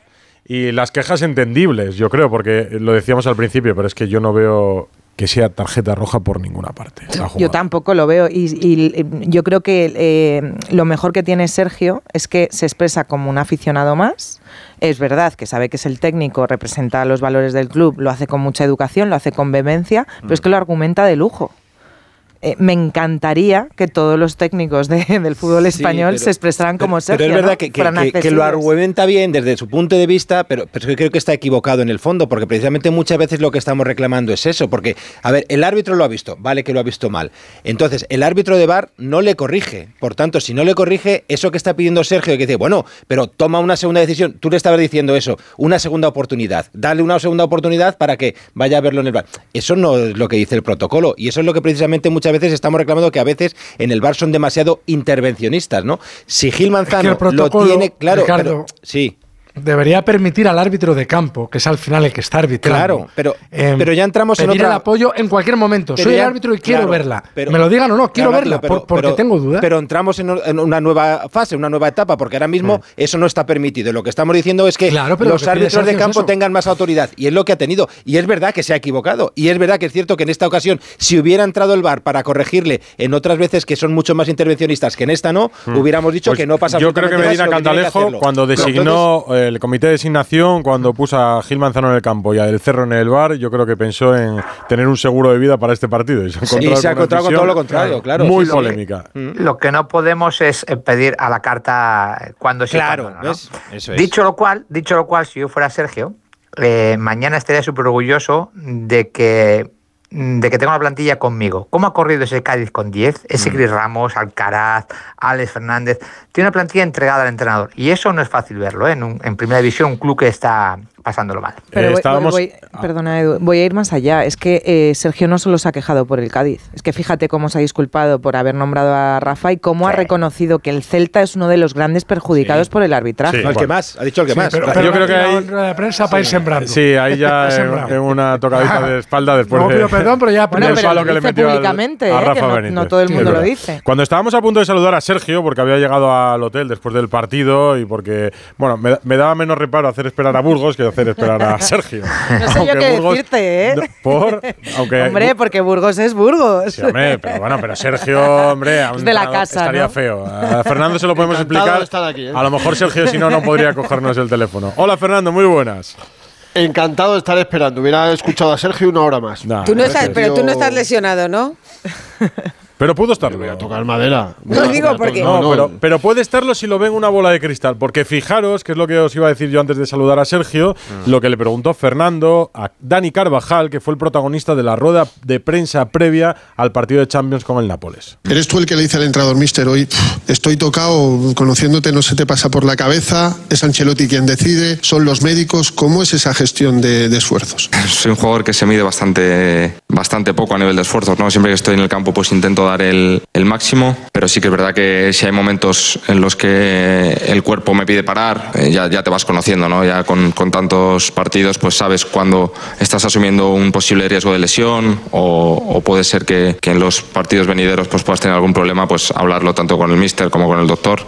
y las quejas entendibles, yo creo, porque lo decíamos al principio, pero es que yo no veo que sea tarjeta roja por ninguna parte. Yo tampoco lo veo y, y, eh, yo creo que eh, lo mejor que tiene Sergio es que se expresa como un aficionado más. Es verdad que sabe que es el técnico, representa los valores del club, lo hace con mucha educación, lo hace con vehemencia, pero es que lo argumenta de lujo. Eh, me encantaría que todos los técnicos de- del fútbol Sí, español pero- se expresaran como Sergio. Pero es verdad ¿no? que, que- Fueran que- que lo argumenta bien desde su punto de vista, pero, pero creo que está equivocado en el fondo, porque precisamente muchas veces lo que estamos reclamando es eso, porque, a ver, el árbitro lo ha visto, vale que lo ha visto mal. Entonces, el árbitro de VAR no le corrige. Por tanto, si no le corrige, eso que está pidiendo Sergio, que dice, bueno, pero toma una segunda decisión, tú le estabas diciendo eso, una segunda oportunidad, dale una segunda oportunidad para que vaya a verlo en el VAR. Eso no es lo que dice el protocolo, y eso es lo que precisamente muchas veces estamos reclamando que a veces en el VAR son demasiado intervencionistas, ¿no? Si Gil Manzano el protocolo, lo tiene claro, Ricardo, pero- sí, Debería permitir al árbitro de campo, que es al final el que está arbitrando. Claro, pero- em, pero ya entramos en pedir otra- el apoyo en cualquier momento. Pero Soy el árbitro y quiero claro, verla. pero- Me lo digan o no, quiero Claro, verla, pero- por- porque pero- tengo dudas. Pero entramos en, en una nueva fase, una nueva etapa, porque ahora mismo eso no está permitido. Lo que estamos diciendo es que Claro, pero lo los que árbitros de campo tengan más autoridad. Y es lo que ha tenido. Y es verdad que se ha equivocado. Y es verdad que es cierto que en esta ocasión, si hubiera entrado el VAR para corregirle en otras veces que son mucho más intervencionistas que en esta no, Mm. hubiéramos dicho Pues que no pasa Yo creo que tiene que Cantalejo, cuando designó el comité de designación, cuando puso a Gil Manzano en el campo y a Del Cerro en el bar, yo creo que pensó en tener un seguro de vida para este partido. Y se ha Sí, encontrado, se ha con encontrado todo lo contrario, claro. Muy Sí, polémica. Lo que no podemos es eh, pedir a la carta cuando sí y Claro, cuando no, ¿no? ¿ves? Eso es. Dicho lo cual, dicho lo cual, si yo fuera Sergio, eh, mañana estaría súper orgulloso de que de que tengo una plantilla conmigo. ¿Cómo ha corrido ese Cádiz con 10? Ese Mm. Cris Ramos, Alcaraz, Alex Fernández. Tiene una plantilla entregada al entrenador. Y eso no es fácil verlo, ¿eh? en, un- en primera división, un club que está pasándolo mal. Pero Eh, voy- estábamos- voy- perdona, Edu, voy a ir más allá. Es que eh, Sergio no solo se ha quejado por el Cádiz. Es que fíjate cómo se ha disculpado por haber nombrado a Rafa y cómo ha reconocido que el Celta es uno de los grandes perjudicados por el arbitraje. Sí, No, el que más, ha dicho el que Sí, más. pero, pero Yo creo que la- hay- la rueda de prensa para ir sembrando. Sí, ahí ya en, una tocadita de espalda después No, de, pido perdón, pero ya- Bueno, pero lo que le metió al- a ¿eh? Rafa que no- todo el mundo lo dice. Cuando estábamos a punto de saludar a Sergio, porque había llegado al hotel después del partido y porque, bueno, me, me daba menos reparo hacer esperar a Burgos que hacer esperar a Sergio. No sé yo qué decirte, ¿eh? no, por, aunque, Hombre, porque Burgos es Burgos. Sí, hombre, pero bueno, pero Sergio, hombre, Es de la casa, estaría ¿no? feo. A Fernando se lo podemos Encantado explicar. de estar aquí, ¿eh? A lo mejor Sergio, si no, no podría cogernos el teléfono. Hola, Fernando, muy buenas. Encantado de estar esperando. Hubiera escuchado a Sergio una hora más. Nah, Tú no estás, pero tú no estás lesionado, ¿no? Pero pudo estarlo. Voy a tocar madera. No a- digo porque- No, pero, pero puede estarlo si lo ven una bola de cristal. Porque fijaros, que es lo que os iba a decir yo antes de saludar a Sergio, Mm. lo que le preguntó Fernando a Dani Carvajal, que fue el protagonista de la rueda de prensa previa al partido de Champions con el Nápoles. Eres tú el que le dice al entrenador, mister, hoy estoy tocado, conociéndote no se te pasa por la cabeza, es Ancelotti quien decide, son los médicos, ¿cómo es esa gestión de, de esfuerzos? Soy un jugador que se mide bastante, bastante poco a nivel de esfuerzos, ¿no? Siempre que estoy en el campo pues intento dar el, el máximo, pero sí que es verdad que si hay momentos en los que el cuerpo me pide parar, eh, ya, te vas conociendo, ¿no? Ya con, tantos partidos, pues sabes cuando estás asumiendo un posible riesgo de lesión o, puede ser que, que en los partidos venideros pues puedas tener algún problema, pues hablarlo tanto con el míster como con el doctor.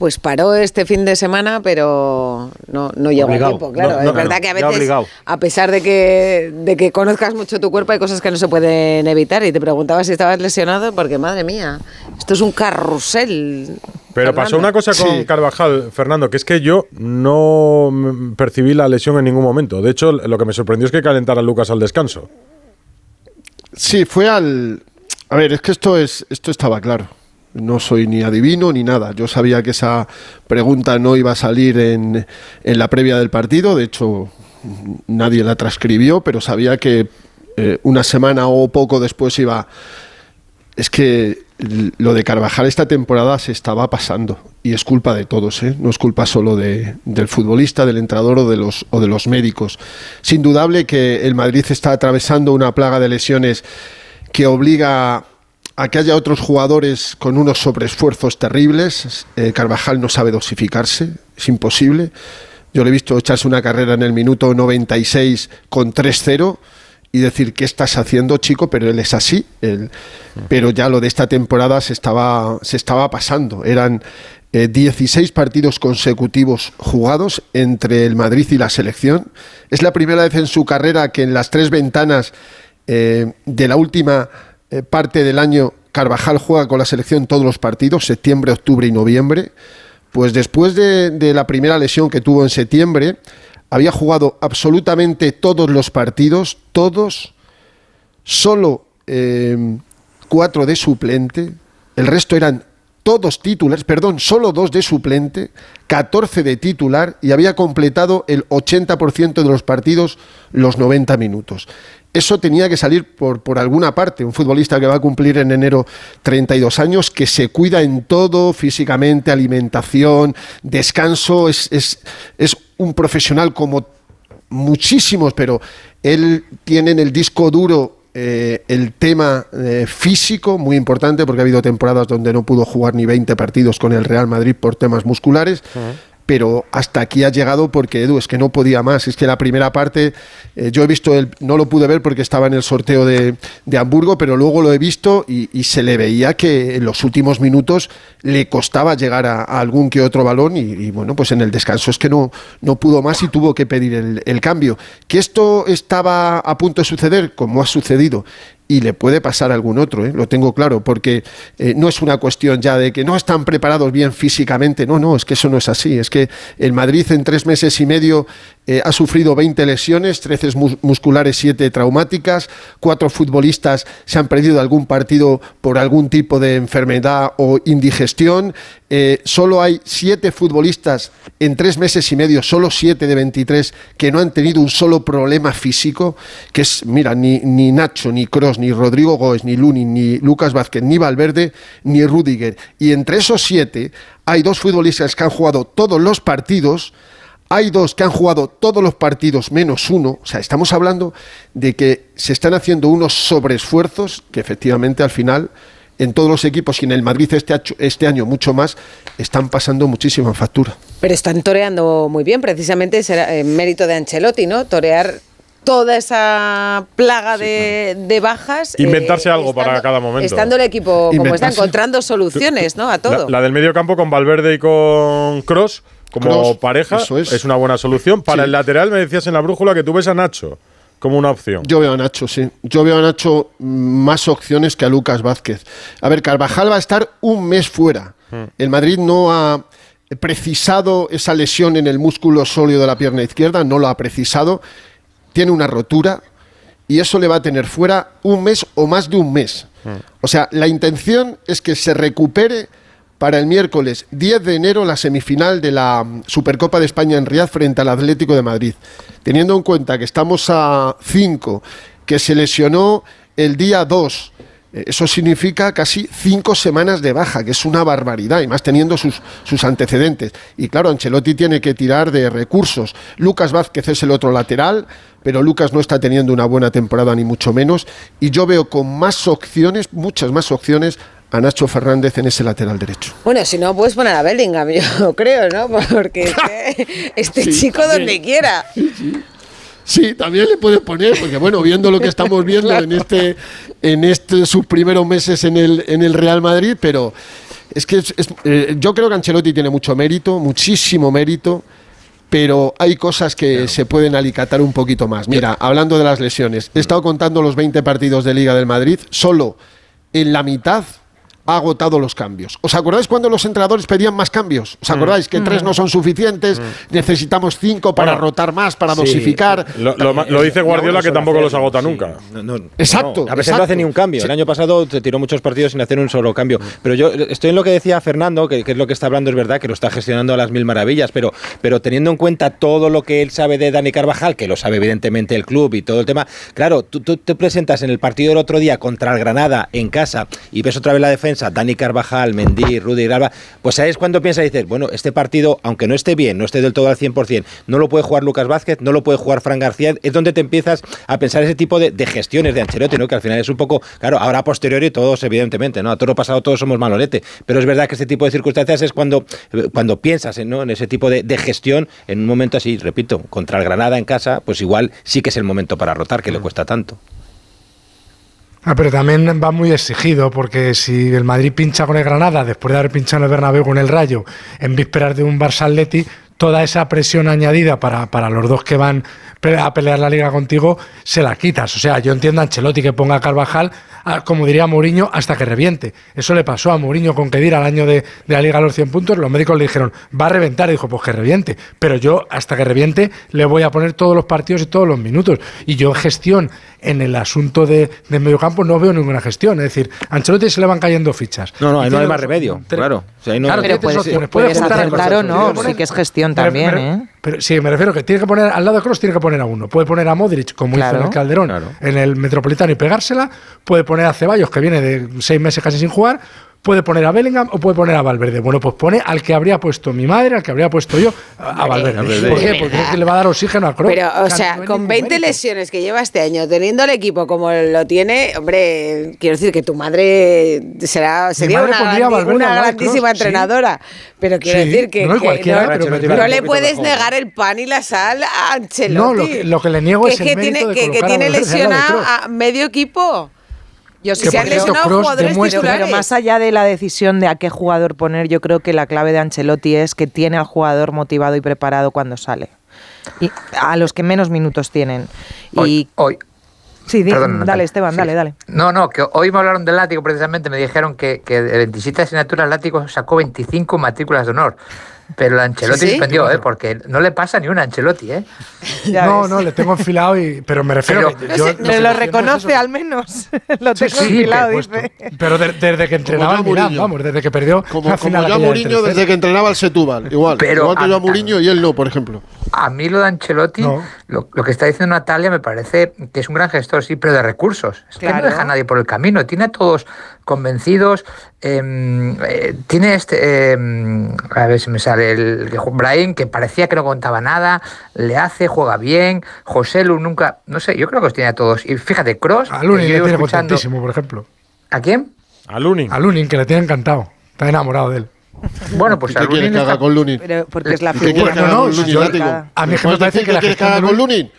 Pues paró este fin de semana, pero no, no llegó Obligado. a tiempo, claro. No, no, es verdad no, que a veces, a pesar de que, de que conozcas mucho tu cuerpo, hay cosas que no se pueden evitar. Y te preguntaba si estabas lesionado, porque madre mía, esto es un carrusel. Pero pasó Fernando. una cosa con Sí. Carvajal, Fernando, que es que yo no percibí la lesión en ningún momento. De hecho, lo que me sorprendió es que calentara a Lucas al descanso. Sí, fue al. A ver, es que esto es esto estaba claro. No soy ni adivino ni nada. Yo sabía que esa pregunta no iba a salir en, en la previa del partido. De hecho, nadie la transcribió, pero sabía que eh, una semana o poco después iba. Es que lo de Carvajal esta temporada se estaba pasando y es culpa de todos, ¿eh? no es culpa solo de- del futbolista, del entrenador o de, los, o de los médicos. Es indudable que el Madrid está atravesando una plaga de lesiones que obliga a que haya otros jugadores con unos sobreesfuerzos terribles. Eh, Carvajal no sabe dosificarse, es imposible. Yo le he visto echarse una carrera en el minuto 96 con 3-0 y decir, ¿qué estás haciendo, chico? Pero él es así. pero ya lo de esta temporada se estaba, se estaba pasando. Eran eh, 16 partidos consecutivos jugados entre el Madrid y la selección. Es la primera vez en su carrera que en las tres ventanas eh, de la última eh, parte del año Carvajal juega con la selección todos los partidos, septiembre, octubre y noviembre. Pues después de, la primera lesión que tuvo en septiembre, había jugado absolutamente todos los partidos, todos, solo eh, cuatro de suplente, el resto eran todos titulares, perdón, solo dos de suplente, 14 de titular y había completado el 80% de los partidos los 90 minutos. Eso tenía que salir por, por alguna parte. Un futbolista que va a cumplir en enero 32 años, que se cuida en todo, físicamente, alimentación, descanso, es, es, es un profesional como muchísimos, pero él tiene en el disco duro eh, el tema eh, físico muy importante porque ha habido temporadas donde no pudo jugar ni 20 partidos con el Real Madrid por temas musculares. Pero hasta aquí ha llegado porque Edu es que no podía más. Es que la primera parte, eh, yo he visto, el, no lo pude ver porque estaba en el sorteo de, de Hamburgo, pero luego lo he visto y, se le veía que en los últimos minutos le costaba llegar a, algún que otro balón y, bueno, pues en el descanso es que no, no pudo más y tuvo que pedir el cambio. Que esto estaba a punto de suceder, como ha sucedido, y le puede pasar a algún otro, ¿eh? lo tengo claro, porque eh, no es una cuestión ya de que no están preparados bien físicamente, no, no, es que eso no es así, es que el Madrid en tres meses y medio eh, ha sufrido 20 lesiones, 13 mus- musculares, 7 traumáticas, cuatro futbolistas se han perdido algún partido por algún tipo de enfermedad o indigestión, eh, solo hay siete futbolistas en tres meses y medio, solo siete de 23 que no han tenido un solo problema físico, que es, mira, ni, ni Nacho, ni Cross, ni Rodrigo Góez, ni Luni, ni Lucas Vázquez, ni Valverde, ni Rudiger. Y entre esos siete hay dos futbolistas que han jugado todos los partidos, hay dos que han jugado todos los partidos menos uno. O sea, estamos hablando de que se están haciendo unos sobreesfuerzos que efectivamente al final en todos los equipos y en el Madrid este, este año mucho más, están pasando muchísima factura. Pero están toreando muy bien, precisamente será eh, mérito de Ancelotti, ¿no? Torear toda esa plaga de, de bajas. eh, Inventarse algo para cada momento. Estando el equipo como está, encontrando soluciones, ¿no? A todo. La, la del medio campo con Valverde y con Cross como Kroos, pareja eso es. es. una buena solución. Para Sí. el lateral me decías en la brújula que tú ves a Nacho como una opción. Yo veo a Nacho, sí. Yo veo a Nacho más opciones que a Lucas Vázquez. A ver, Carvajal va a estar un mes fuera. El Madrid no ha precisado esa lesión en el músculo sólido de la pierna izquierda, no lo ha precisado. Tiene una rotura y eso le va a tener fuera un mes o más de un mes. O sea, la intención es que se recupere para el miércoles 10 de enero la semifinal de la mm, Supercopa de España en Riad frente al Atlético de Madrid. Teniendo en cuenta que estamos a 5, que se lesionó el día 2, Eh, Eso significa casi cinco semanas de baja, que es una barbaridad, y más teniendo sus, sus antecedentes. Y claro, Ancelotti tiene que tirar de recursos. Lucas Vázquez es el otro lateral, pero Lucas no está teniendo una buena temporada, ni mucho menos. Y yo veo con más opciones, muchas más opciones, a Nacho Fernández en ese lateral derecho. Bueno, si no, puedes poner a Bellingham, yo creo, ¿no? Porque es que este Sí, chico también. donde quiera. Sí, también le puedes poner, porque bueno, viendo lo que estamos viendo en este, en este sus primeros meses en el, en el Real Madrid, pero es que es- es- eh, yo creo que Ancelotti tiene mucho mérito, muchísimo mérito, pero hay cosas que se pueden alicatar un poquito más. Mira, hablando de las lesiones, he estado contando los 20 partidos de Liga del Madrid, solo en la mitad ha agotado los cambios. ¿Os acordáis cuando los entrenadores pedían más cambios? ¿Os acordáis que tres no son suficientes? Necesitamos cinco para Bueno, rotar más, para sí, dosificar. Lo, lo dice Guardiola que tampoco los agota nunca. Exacto, A veces no hace ni un cambio. El año pasado se tiró muchos partidos sin hacer un solo cambio. Pero yo estoy en lo que decía Fernando, que, que es lo que está hablando, es verdad, que lo está gestionando a las mil maravillas, pero, pero teniendo en cuenta todo lo que él sabe de Dani Carvajal, que lo sabe evidentemente el club y todo el tema, claro, tú, tú te presentas en el partido del otro día contra el Granada en casa y ves otra vez la defensa, Dani Carvajal, Mendy, Rudy Alba, pues ahí es cuando piensas y dices, bueno, este partido, aunque no esté bien, no esté del todo al 100%, no lo puede jugar Lucas Vázquez, no lo puede jugar Fran García, es donde te empiezas a pensar ese tipo de, de gestiones de Ancelotti, ¿no? Que al final es un poco, claro, ahora a posteriori todos, evidentemente, ¿no? A todo lo pasado todos somos malolete, pero es verdad que este tipo de circunstancias es cuando, cuando piensas en, ¿no? en ese tipo de, de gestión, en un momento así, repito, contra el Granada en casa, pues igual sí que es el momento para rotar, que le cuesta tanto. Ah, pero también va muy exigido, porque si el Madrid pincha con el Granada, después de haber pinchado en el Bernabéu con el Rayo, en vísperas de un Barça Atleti, toda esa presión añadida para, para los dos que van a pelear la liga contigo, se la quitas. O sea, yo entiendo a Ancelotti que ponga a Carvajal, a- como diría Mourinho, hasta que reviente. Eso le pasó a Mourinho con Kedir al año de, de la liga a los 100 puntos. Los médicos le dijeron, va a reventar. Y dijo, pues que reviente. Pero yo, hasta que reviente, le voy a poner todos los partidos y todos los minutos. Y yo en gestión, en el asunto de, de mediocampo, no veo ninguna gestión. Es decir, a Ancelotti se le van cayendo fichas. No, no, ahí Y no hay más remedio, claro. O sea, ahí no- Claro, Pero puedes- puedes acertar o no, sí que es gestión También, me- ¿eh? Pero sí, me refiero que tiene que poner al lado de Cross, tiene que poner a uno. Puede poner a Modric, como hizo en el Calderón, en el Metropolitano y pegársela. Puede poner a Ceballos, que viene de seis meses casi sin jugar. Puede poner a Bellingham o puede poner a Valverde. Bueno, pues pone al que habría puesto mi madre, al que habría puesto yo, a, a Valverde. Valverde. ¿Por qué? Porque es que le va a dar oxígeno a Kroos. Pero, o sea, no con ningún 20 mérito. lesiones que lleva este año, teniendo el equipo como lo tiene, hombre, quiero decir que tu madre será sería madre una, grandi- al grandísima Kroos, sí. entrenadora. Pero quiero Sí, decir que, no, que cualquiera, no, pero no le puedes negar el pan y la sal a Ancelotti. No, lo que- lo que le niego Que es el que tiene, de que, que tiene al lesionado a medio equipo. Yo sí se han lesionado jugadores demuestra- Pero titulares. más allá de la decisión de a qué jugador poner, yo creo que la clave de Ancelotti es que tiene al jugador motivado y preparado cuando sale. Y a los que menos minutos tienen. Y Hoy, hoy. sí, di- Perdón, dale. Esteban, Sí. dale, dale. No, no, que hoy me hablaron del látigo precisamente, me dijeron que, que de 27 asignaturas el látigo sacó 25 matrículas de honor. Pero el Ancelotti ¿Sí, suspendió, ¿eh? Porque no le pasa ni una a Ancelotti, ¿eh? Ya No, ves. no, le tengo enfilado, y, pero me refiero Pero- que yo- lo reconoce al menos. lo tengo sí, enfilado, dice. Pero de- desde que entrenaba ya el Milán, Mourinho. vamos, desde que perdió Como, la final aquella de Mourinho 3-0. desde que entrenaba el Setúbal, igual. Pero igual que yo a a- Mourinho y él no, por ejemplo. A mí lo de Ancelotti, No. lo, lo que está diciendo Natalia me parece que es un gran gestor, sí, pero de recursos. Es que no deja a nadie por el camino, tiene a todos convencidos. em, eh, tiene este, em, a ver si me sale el que ju- Brahim, que parecía que no contaba nada, le hace, juega bien. José Lu nunca, no sé, yo creo que los tiene a todos. Y fíjate, Cross, A Lunin le tiene por ejemplo. ¿A quién? A Lunin. A Lunin, que le tiene encantado. Está enamorado de él. Bueno, pues ¿Qué quieres que haga con Lunin? Porque es la figura. ¿Qué no, a mí me parece que quieres que haga con Lunin.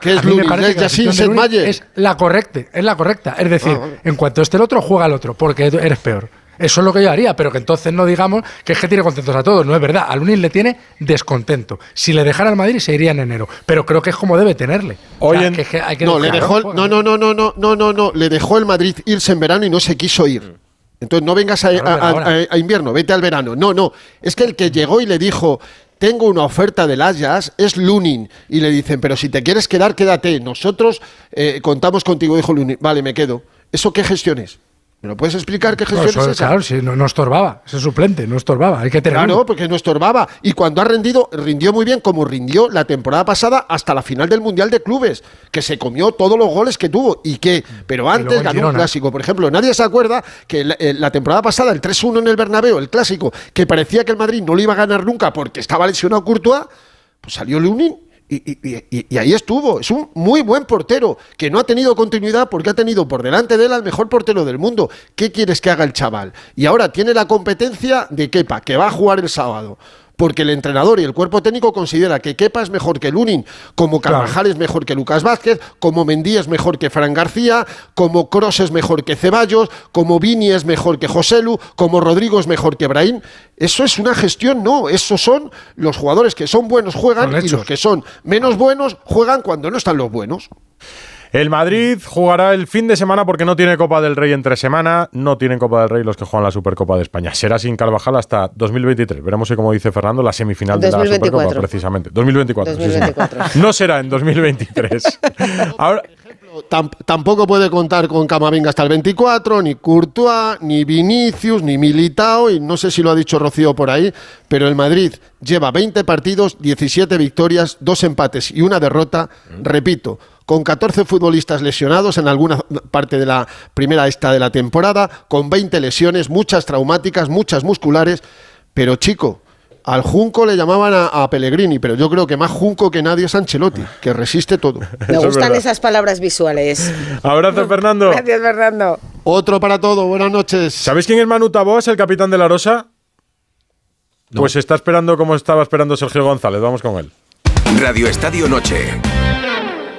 ¿Qué es Lunin? ¿Es Es la correcta, es la correcta. Es decir, ah, en cuanto esté el otro, juega al otro, porque eres peor. Eso es lo que yo haría, pero que entonces no digamos que es que tiene contentos a todos. No es verdad. Al Lunin le tiene descontento. Si le dejara al Madrid, se iría en enero. Pero creo que es como debe tenerle. Hoy que que no, le dejó no, no, no, no, no, no, no, no. Le dejó el Madrid irse en verano y no se quiso ir. Entonces no vengas a, invierno, vete al verano. No, no, es que el que llegó y le dijo, tengo una oferta del Ajax, es Lunin. Y le dicen, pero si te quieres quedar, quédate. Nosotros eh, contamos contigo, dijo Lunin. Vale, me quedo. ¿Eso qué gestión es? ¿Me lo puedes explicar qué No, gestión eso, es esa? claro, sí, no, no estorbaba. Ese suplente, no estorbaba. Hay que tener Claro, uno. porque no estorbaba. Y cuando ha rendido, rindió muy bien, como rindió la temporada pasada hasta la final del Mundial de Clubes, que se comió todos los goles que tuvo. Y que, pero antes ganó un clásico. Por ejemplo, nadie se acuerda que la, eh, la temporada pasada, el 3-1 en el Bernabéu, el clásico, que parecía que el Madrid no lo iba a ganar nunca porque estaba lesionado Courtois, pues salió Lunin y, y- y- y ahí estuvo. Es un muy buen portero que no ha tenido continuidad porque ha tenido por delante de él al mejor portero del mundo. ¿Qué quieres que haga el chaval? Y ahora tiene la competencia de Kepa, que va a jugar el sábado. Porque el entrenador y el cuerpo técnico considera que Kepa es mejor que Lunin, como Carvajal es mejor que Lucas Vázquez, como Mendy es mejor que Fran García, como Cross es mejor que Ceballos, como Vini es mejor que Joselu, como Rodrigo es mejor que Brahim. Eso es una gestión, no. Esos son los jugadores que son buenos juegan Son y los que son menos buenos juegan cuando no están los buenos. El Madrid jugará el fin de semana porque no tiene Copa del Rey entre semana. No tienen Copa del Rey los que juegan la Supercopa de España. Será sin Carvajal hasta 2023. Veremos si, como dice Fernando, la semifinal de la 2024. Supercopa, precisamente. 2024. sí, sí. 2024. No será en 2023. Ahora, Tam- tampoco puede contar con Camavinga hasta el 24, ni Courtois, ni Vinicius, ni Militao, y no sé si lo ha dicho Rocío por ahí, pero el Madrid lleva 20 partidos, 17 victorias, dos empates y una derrota, repito, con 14 futbolistas lesionados en alguna parte de la primera esta de la temporada, con 20 lesiones, muchas traumáticas, muchas musculares, pero chico, al Junco le llamaban a, a Pellegrini, pero yo creo que más Junco que nadie es Ancelotti, que resiste todo. Me gustan esas palabras visuales. abrazo, Fernando. Gracias, Fernando. Otro para todo, buenas noches. ¿Sabéis quién es Manu Taboas, el capitán de la Rosa? Pues está esperando como estaba esperando Sergio González. Vamos con él. Radio Estadio Noche.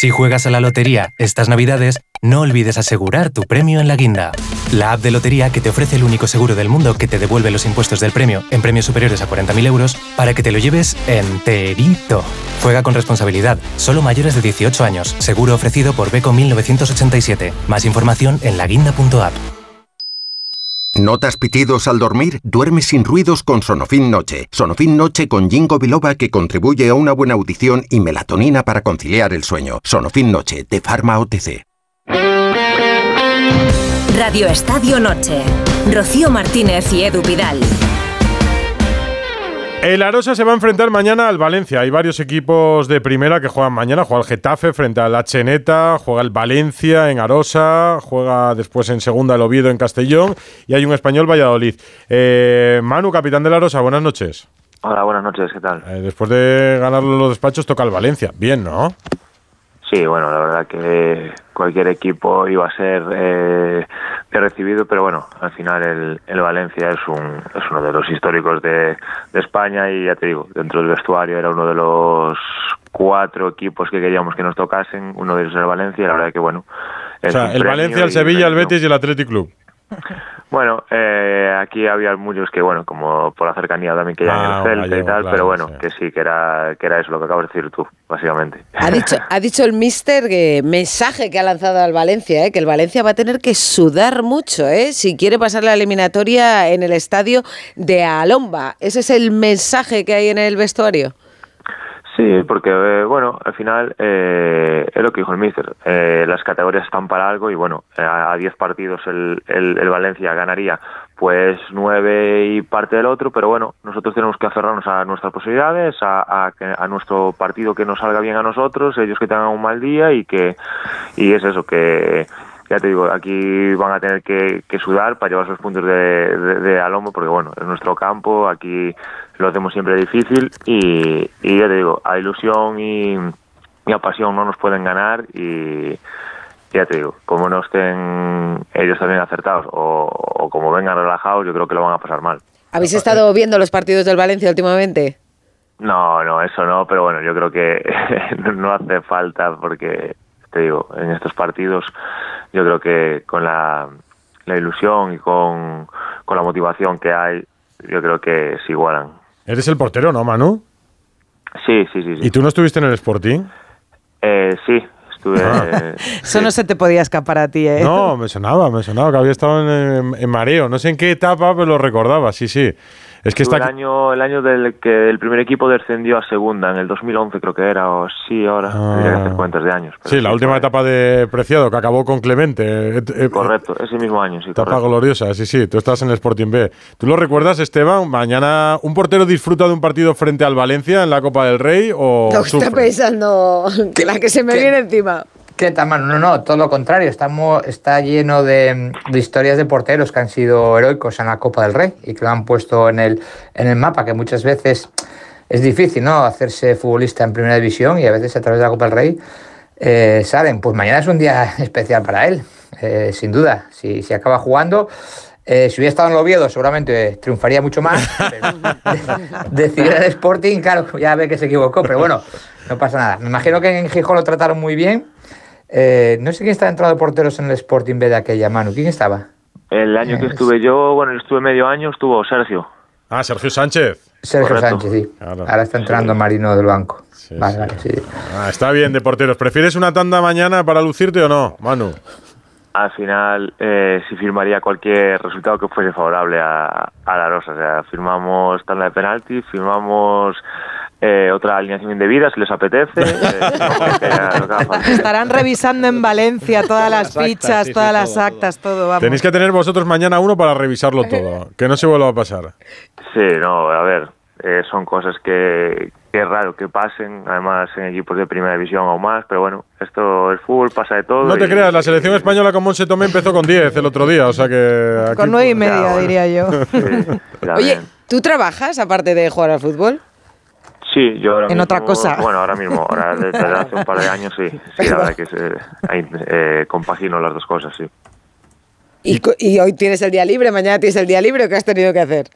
Si juegas a la lotería estas navidades, no olvides asegurar tu premio en la guinda. La app de lotería que te ofrece el único seguro del mundo que te devuelve los impuestos del premio en premios superiores a 40.000 euros para que te lo lleves enterito. Juega con responsabilidad, solo mayores de 18 años. Seguro ofrecido por Beco 1987. Más información en laguinda.app. ¿Notas pitidos al dormir? Duerme sin ruidos con Sonofin Noche. Sonofin Noche con Jingo Biloba que contribuye a una buena audición y melatonina para conciliar el sueño. Sonofin Noche de Pharma OTC. Radio Estadio Noche. Rocío Martínez y Edu Vidal. El Arosa se va a enfrentar mañana al Valencia. Hay varios equipos de primera que juegan mañana. Juega el Getafe frente al Cheneta, juega el Valencia en Arosa, juega después en segunda el Oviedo en Castellón y hay un español Valladolid. Eh, Manu, capitán del Arosa, buenas noches. Hola, buenas noches, ¿qué tal? Eh, después de ganarlo en los despachos toca el Valencia. Bien, ¿no? Sí, bueno, la verdad que cualquier equipo iba a ser eh, bien recibido, pero bueno, al final el, el Valencia es, un, es uno de los históricos de, de España y ya te digo, dentro del vestuario era uno de los cuatro equipos que queríamos que nos tocasen, uno de ellos era el Valencia y la verdad que bueno. O sea, el Valencia, el Sevilla, el. Betis y el Athletic Club. Bueno, eh, aquí había muchos que, bueno, como por la cercanía también que ya Ah, en el Celta y tal, claro, pero bueno, que sí, que era, que era eso lo que acabas de decir tú, básicamente. Ha dicho, ha dicho el mister que mensaje que ha lanzado al Valencia, ¿eh? que el Valencia va a tener que sudar mucho ¿eh? si quiere pasar la eliminatoria en el estadio de Alomba. Ese es el mensaje que hay en el vestuario. Sí, porque eh, bueno, al final eh, es lo que dijo el míster. Eh, las categorías están para algo y bueno, eh, a 10 partidos el, el, el Valencia ganaría pues nueve y parte del otro, pero bueno, nosotros tenemos que aferrarnos a nuestras posibilidades, a, a nuestro partido que nos salga bien a nosotros, ellos que tengan un mal día y que y es eso que ya te digo, aquí van a tener que, que sudar para llevar esos puntos de, de, de a lomo, porque bueno, es nuestro campo, aquí lo hacemos siempre difícil y, y ya te digo, a ilusión y, y a pasión no nos pueden ganar y ya te digo, como no estén ellos también acertados o, o como vengan relajados, yo creo que lo van a pasar mal. ¿Habéis estado viendo los partidos del Valencia últimamente? No, no, eso no, pero bueno, yo creo que no hace falta porque, te digo, en estos partidos yo creo que con la, la ilusión y con, con la motivación que hay, yo creo que se igualan. Eres el portero, ¿no, Manu? Sí, sí, sí. sí. ¿Y tú no estuviste en el Sporting? Eh, sí, estuve... Ah. Eso no se te podía escapar a ti, ¿eh? No, me sonaba, me sonaba que había estado en, en mareo. No sé en qué etapa, pero lo recordaba, sí, sí. Es que está el año, el año del que el primer equipo descendió a segunda, en el 2011 creo que era, o sí, ahora, tendría que hacer cuentas de años. Sí, la última etapa de Preciado, que acabó con Clemente. Eh, eh, Correcto, ese mismo año, sí, Etapa correcto. gloriosa, sí, sí. Tú estás en el Sporting B. ¿Tú lo recuerdas, Esteban? Mañana un portero disfruta de un partido frente al Valencia en la Copa del Rey o Lo que está pensando, la que se me viene encima. ¿Qué tal, mano? No, no, todo lo contrario. Estamos, está lleno de, de historias de porteros que han sido heroicos en la Copa del Rey y que lo han puesto en el, en el mapa, que muchas veces es difícil, ¿no? Hacerse futbolista en primera división y a veces a través de la Copa del Rey eh, salen. Pues mañana es un día especial para él, eh, sin duda. Si, si acaba jugando. eh, si hubiera estado en Oviedo, seguramente triunfaría mucho más. decidir el Sporting, claro, ya ve que se equivocó, pero bueno, no pasa nada. Me imagino que en Gijón lo trataron muy bien. Eh, no sé quién estaba entrado de porteros en el Sporting B de aquella mano. ¿Quién estaba? El año que Es- estuve yo, bueno, estuve medio año, estuvo Sergio. Ah, Sergio Sánchez. Sergio Correcto. Sánchez, sí. Ahora está entrando Marino del banco. vale, vale, sí. Ah, está bien de porteros. ¿Prefieres una tanda mañana para lucirte o no, Manu? Al final, eh, sí firmaría cualquier resultado que fuese favorable a, a la Rosa. O sea, firmamos tanda de penalti, firmamos eh, otra alineación indebida si les apetece. eh. Estarán revisando en Valencia todas las actas, fichas, sí, sí, todas las todo, actas, todo, vamos. Tenéis que tener vosotros mañana uno para revisarlo todo. Que no se vuelva a pasar. Sí, no, a ver, eh, son cosas que, que es raro que pasen, además en equipos de primera división o más, pero bueno, esto, el fútbol pasa de todo. No te y- creas, la selección española con Monse Tomé empezó con 10 el otro día, o sea que... aquí- Con nueve y media, diría yo. Oye, ¿tú trabajas aparte de jugar al fútbol? Sí, yo ahora En mismo- otra cosa. Bueno, ahora mismo, ahora desde hace un par de años sí. Sí, la verdad que se, ahí, eh, compagino las dos cosas, sí. Y, co- y hoy tienes el día libre, mañana tienes el día libre, ¿o ¿qué has tenido que hacer?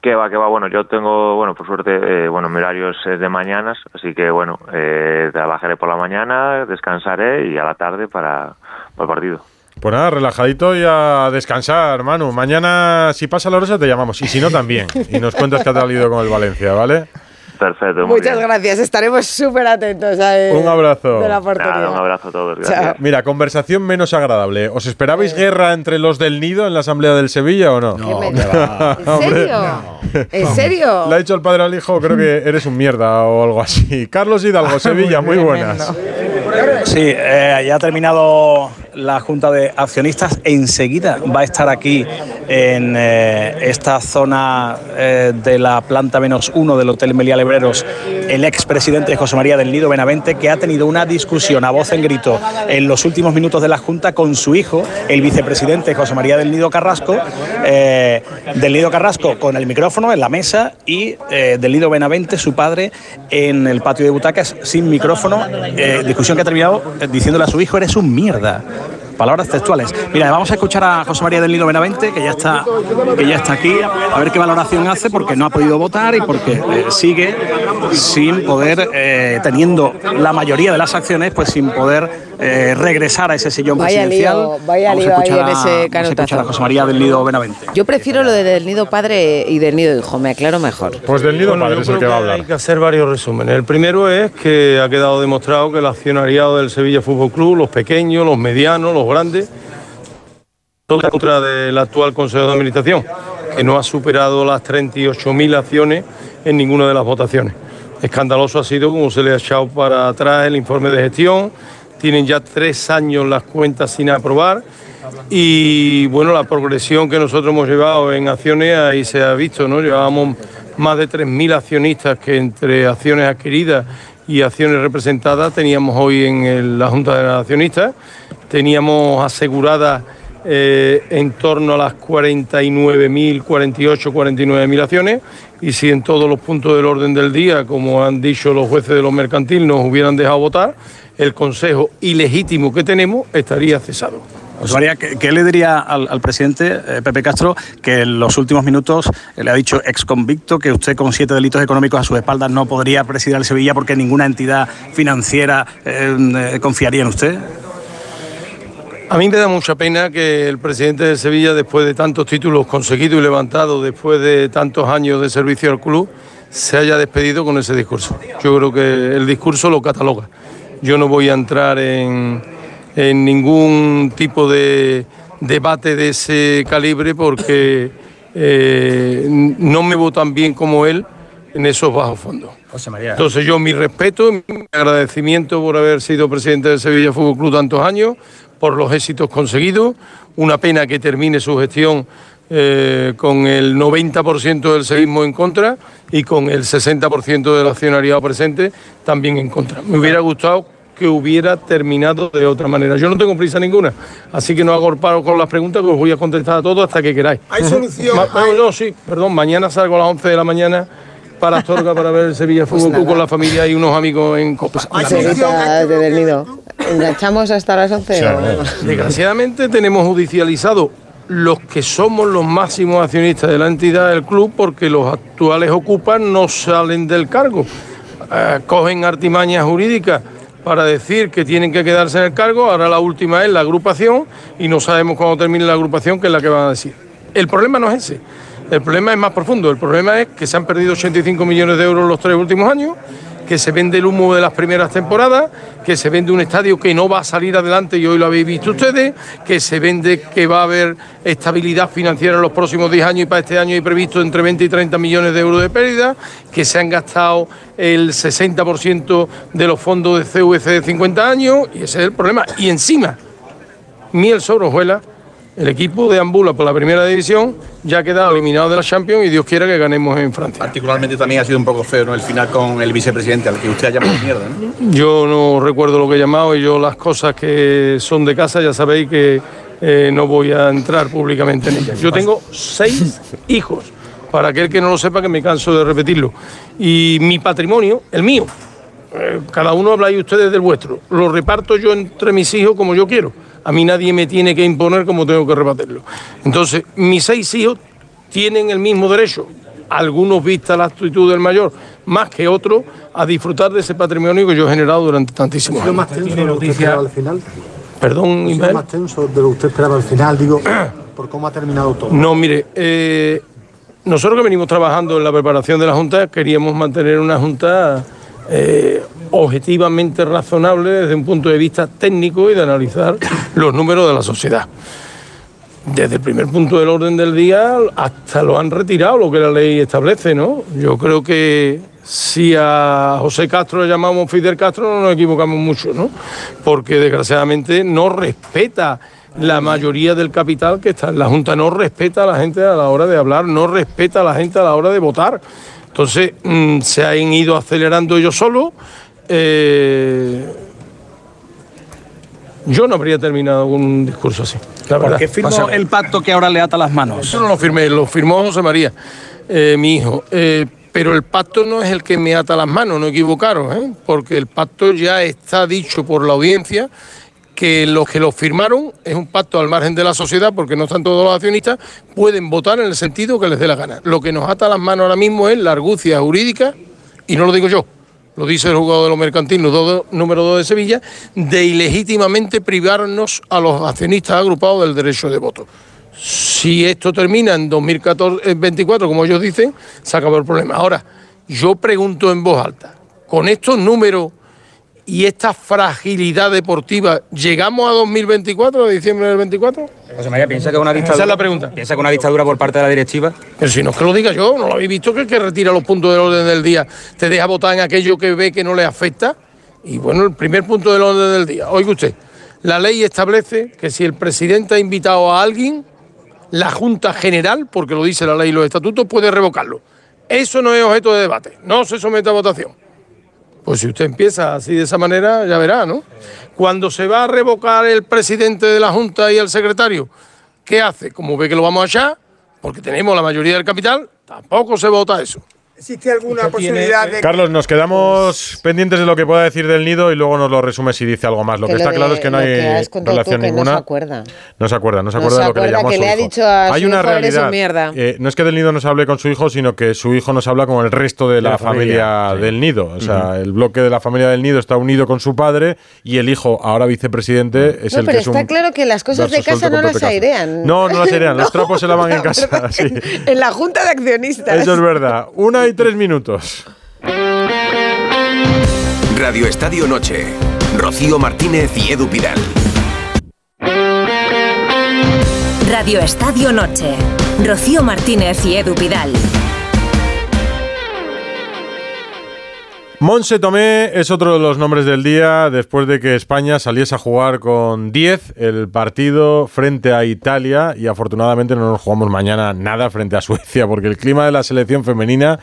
Que va, que va, bueno, yo tengo, bueno, por suerte, eh, bueno, mi horario es de mañanas, así que bueno, eh, trabajaré por la mañana, descansaré y a la tarde para, para el partido. Pues nada, relajadito y a descansar, Manu. Mañana, si pasa la rosa, te llamamos. Y si no, también. Y nos cuentas qué ha salido con el Valencia, ¿vale? Perfecto, muy Muchas bien. gracias, estaremos súper atentos a eh, Un abrazo. de la portería. Nada, un abrazo a todos, Chao. gracias. Mira, conversación menos agradable. ¿Os esperabais guerra entre los del Nido en la Asamblea del Sevilla o no? ¿Qué me dices? ¿En serio? ¿En serio? Le ha dicho el padre al hijo, creo que eres un mierda o algo así. Carlos Hidalgo, Sevilla, muy buenas. Sí, eh, ya ha terminado la Junta de Accionistas. Enseguida va a estar aquí en eh, esta zona eh, de la planta menos uno del Hotel Meliá Lebreros el expresidente José María del Nido Benavente, que ha tenido una discusión a voz en grito en los últimos minutos de la Junta con su hijo, el vicepresidente José María del Nido Carrasco, eh, del Nido Carrasco con el micrófono en la mesa y del Nido Benavente, su padre, en el patio de butacas sin micrófono. Discusión que ha terminado diciéndole a su hijo, eres un mierda. Palabras textuales. Mira, vamos a escuchar a José María del Nido Benavente, que ya está, que ya está aquí, a ver qué valoración hace, porque no ha podido votar y porque eh, sigue sin poder, eh, teniendo la mayoría de las acciones, pues sin poder eh, regresar a ese sillón Vaya presidencial. lío, vaya Vamos a ahí escuchar en a- ese vamos a escuchar a. José María del Nido Benavente. Yo prefiero lo de del nido padre y del nido hijo, me aclaro mejor. Pues del nido Bueno, padre es el que va a hablar. Hay que hacer varios resúmenes. El primero es que ha quedado demostrado que el accionariado del Sevilla Fútbol Club, los pequeños, los medianos, los grandes, todo contra del actual Consejo de Administración, que no ha superado las 38.000 acciones en ninguna de las votaciones. Escandaloso ha sido como se le ha echado para atrás el informe de gestión. Tienen ya tres años las cuentas sin aprobar. Y bueno, la progresión que nosotros hemos llevado en acciones ahí se ha visto, ¿no? Llevábamos más de 3.000 accionistas que entre acciones adquiridas y acciones representadas teníamos hoy en la Junta de Accionistas. Teníamos aseguradas eh, en torno a las 49.000, 48, 49.000 acciones y si en todos los puntos del orden del día, como han dicho los jueces de los mercantiles, nos hubieran dejado votar, el Consejo ilegítimo que tenemos estaría cesado. José María, ¿qué, le diría al, al presidente eh, Pepe Castro que en los últimos minutos eh, le ha dicho ex convicto que usted con siete delitos económicos a sus espaldas no podría presidir el Sevilla porque ninguna entidad financiera confiaría en usted? A mí me da mucha pena que el presidente de Sevilla, después de tantos títulos conseguidos y levantados, después de tantos años de servicio al club, se haya despedido con ese discurso. Yo creo que el discurso lo cataloga. yo no voy a entrar en, en ningún tipo de debate de ese calibre porque eh, no me veo tan bien como él en esos bajos fondos. José María. Entonces yo mi respeto, mi agradecimiento por haber sido presidente del Sevilla Fútbol Club tantos años, por los éxitos conseguidos, una pena que termine su gestión eh, con el 90% del seísmo en contra y con el 60% del accionariado presente también en contra. Me hubiera gustado que hubiera terminado de otra manera. Yo no tengo prisa ninguna, así que no hago paro con las preguntas que os voy a contestar a todos hasta que queráis. ¿Hay solución? Ma- no, no, sí, perdón, mañana salgo a las 11 de la mañana para Astorga para ver el Sevilla Pues Fútbol Club con la familia y unos amigos en Copa. Cerquita del nido. ¿Enganchamos hasta las 11 o no? Desgraciadamente tenemos judicializado los que somos los máximos accionistas de la entidad del club porque los actuales ocupan no salen del cargo. Eh, cogen artimañas jurídicas para decir que tienen que quedarse en el cargo, ahora la última es la agrupación y no sabemos cuándo termine la agrupación que es la que van a decir. El problema no es ese, el problema es más profundo, el problema es que se han perdido 85 millones de euros los tres últimos años, que se vende el humo de las primeras temporadas, que se vende un estadio que no va a salir adelante y hoy lo habéis visto ustedes, que se vende que va a haber estabilidad financiera en los próximos 10 años y para este año hay previsto entre 20 y 30 millones de euros de pérdida, que se han gastado el 60% de los fondos de CVC de 50 años y ese es el problema. Y encima, miel sobre hojuelas, el equipo de Ambula por la primera división ya ha quedado eliminado de la Champions y Dios quiera que ganemos en Francia. Particularmente también ha sido un poco feo ¿no? el final con el vicepresidente, al que usted ha llamado mierda. ¿no? Yo no recuerdo lo que he llamado y yo las cosas que son de casa ya sabéis que eh, no voy a entrar públicamente en ellas. Yo tengo seis hijos, para aquel que no lo sepa que me canso de repetirlo. Y mi patrimonio, el mío, eh, cada uno habláis ustedes del vuestro, lo reparto yo entre mis hijos como yo quiero. A mí nadie me tiene que imponer como tengo que repartirlo. Entonces, mis seis hijos tienen el mismo derecho, algunos vista la actitud del mayor, más que otros, a disfrutar de ese patrimonio que yo he generado durante tantísimos ¿Ha sido años. más tenso de lo que usted esperaba al final? Perdón, ¿Ha sido Ismael. más tenso de lo que usted esperaba al final? Digo, por cómo ha terminado todo. No, mire, eh, nosotros que venimos trabajando en la preparación de la Junta, queríamos mantener una Junta eh, objetivamente razonable desde un punto de vista técnico y de analizar los números de la sociedad. Desde el primer punto del orden del día hasta lo han retirado, lo que la ley establece, ¿no? Yo creo que si a José Castro le llamamos Fidel Castro no nos equivocamos mucho, ¿no? Porque desgraciadamente no respeta la mayoría del capital que está en la Junta, no respeta a la gente a la hora de hablar, no respeta a la gente a la hora de votar. Entonces mm, se han ido acelerando ellos solos. eh, yo no habría terminado un discurso así. La ¿Por verdad. qué firmó el pacto que ahora le ata las manos? Eso no lo firmé, lo firmó José María, eh, mi hijo. Eh, pero el pacto no es el que me ata las manos, no equivocaros, porque el pacto ya está dicho por la audiencia que los que lo firmaron es un pacto al margen de la sociedad, porque no están todos los accionistas, pueden votar en el sentido que les dé la gana. Lo que nos ata las manos ahora mismo es la argucia jurídica, y no lo digo yo, lo dice el jugador de los mercantiles número 2 de Sevilla, de ilegítimamente privarnos a los accionistas agrupados del derecho de voto. Si esto termina en 2024, como ellos dicen, se acabó el problema. Ahora, yo pregunto en voz alta, con estos números y esta fragilidad deportiva, ¿llegamos a 2024, a diciembre del 24? José María, ¿piensa que una dictadura, Esa es la pregunta. ¿Piensa que una dictadura por parte de la directiva? Pero si no es que lo diga yo, ¿no lo habéis visto que el que retira los puntos del orden del día te deja votar en aquello que ve que no le afecta? Y bueno, el primer punto del orden del día. Oiga usted, la ley establece que si el presidente ha invitado a alguien, la Junta General, porque lo dice la ley y los estatutos, puede revocarlo. Eso no es objeto de debate, no se somete a votación. Pues si usted empieza así de esa manera, ya verá, ¿no? Cuando se va a revocar el presidente de la Junta y el secretario, ¿qué hace? Como ve que lo vamos a echar, porque tenemos la mayoría del capital, tampoco se vota eso. ¿Existe alguna posibilidad de Carlos, nos quedamos pendientes de lo que pueda decir del nido y luego nos lo resume si dice algo más. Lo que, Que está de- claro es que no hay que tú, relación que ninguna. No se acuerda. No se acuerda, no se No acuerda se de lo que le acuerda llamó que a su le ha hijo. dicho a Hay su una hijo, "Eres un realidad. mierda". eh, no es que del nido no se hable con su hijo, sino que su hijo nos habla con el resto de la, la familia, familia, del nido. O sea, el bloque de la familia del nido está unido con su padre y el hijo, ahora vicepresidente, es No, el pero que es está un claro que las cosas de casa no las airean. No, no las airean. Los No, trapos se lavan en casa. sí. que En la junta de accionistas. Eso es verdad. Una y tres minutos. Radio Estadio Noche. Rocío Martínez y Edu Pidal. Radio Estadio Noche. Rocío Martínez y Edu Pidal. Monse Tomé es otro de los nombres del día después de que España saliese a jugar con 10 el partido frente a Italia y afortunadamente no nos jugamos mañana nada frente a Suecia porque el clima de la selección femenina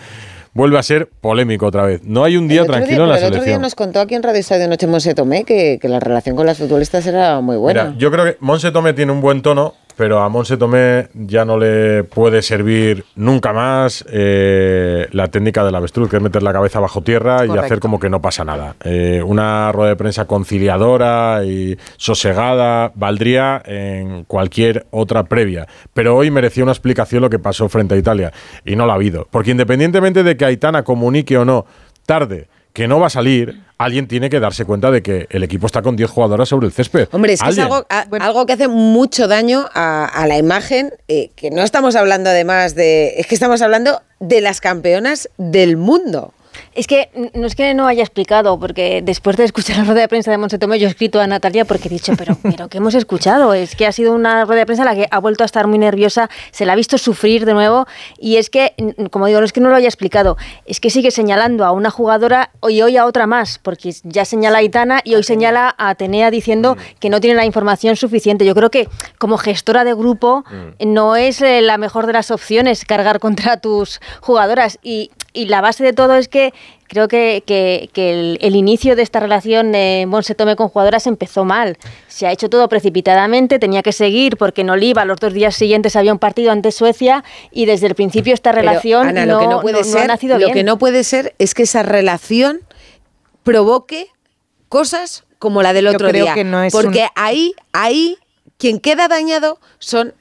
vuelve a ser polémico otra vez. No hay un día tranquilo en la pero el otro día selección. nos contó aquí en Radio Estadio Noche Monse Tomé que, que la relación con las futbolistas era muy buena. Mira, yo creo que Monse Tomé tiene un buen tono, pero a Monse Tomé ya no le puede servir nunca más eh, la técnica del avestruz, que es meter la cabeza bajo tierra y hacer como que no pasa nada. Eh, una rueda de prensa conciliadora y sosegada valdría en cualquier otra previa, pero hoy merecía una explicación lo que pasó frente a Italia y no la ha habido, porque independientemente de que Aitana comunique o no tarde que no va a salir, alguien tiene que darse cuenta de que el equipo está con 10 jugadoras sobre el césped. Hombre, es que es algo, a- algo que hace mucho daño a, a la imagen, eh, que no estamos hablando además de... Es que estamos hablando de las campeonas del mundo. Es que no es que no haya explicado, porque después de escuchar la rueda de prensa de Monse Tomé, yo he escrito a Natalia porque he dicho, pero, pero ¿qué hemos escuchado? Es que ha sido una rueda de prensa en la que ha vuelto a estar muy nerviosa, se la ha visto sufrir de nuevo, y es que, como digo, no es que no lo haya explicado, es que sigue señalando a una jugadora y hoy a otra más, porque ya señala a Itana y hoy señala a Atenea diciendo que no tiene la información suficiente. Yo creo que como gestora de grupo no es eh, la mejor de las opciones cargar contra tus jugadoras. Y, y la base de todo es que creo que, que- que el, el inicio de esta relación de Monse Tome con jugadoras empezó mal. Se ha hecho todo precipitadamente, tenía que seguir porque en Oliva los dos días siguientes había un partido ante Suecia y desde el principio esta Pero, relación Ana, no, lo que no puede no- no ha nacido lo bien. que no puede ser es que esa relación provoque cosas como la del Yo otro creo día. que no es porque un- ahí, ahí, quien queda dañado son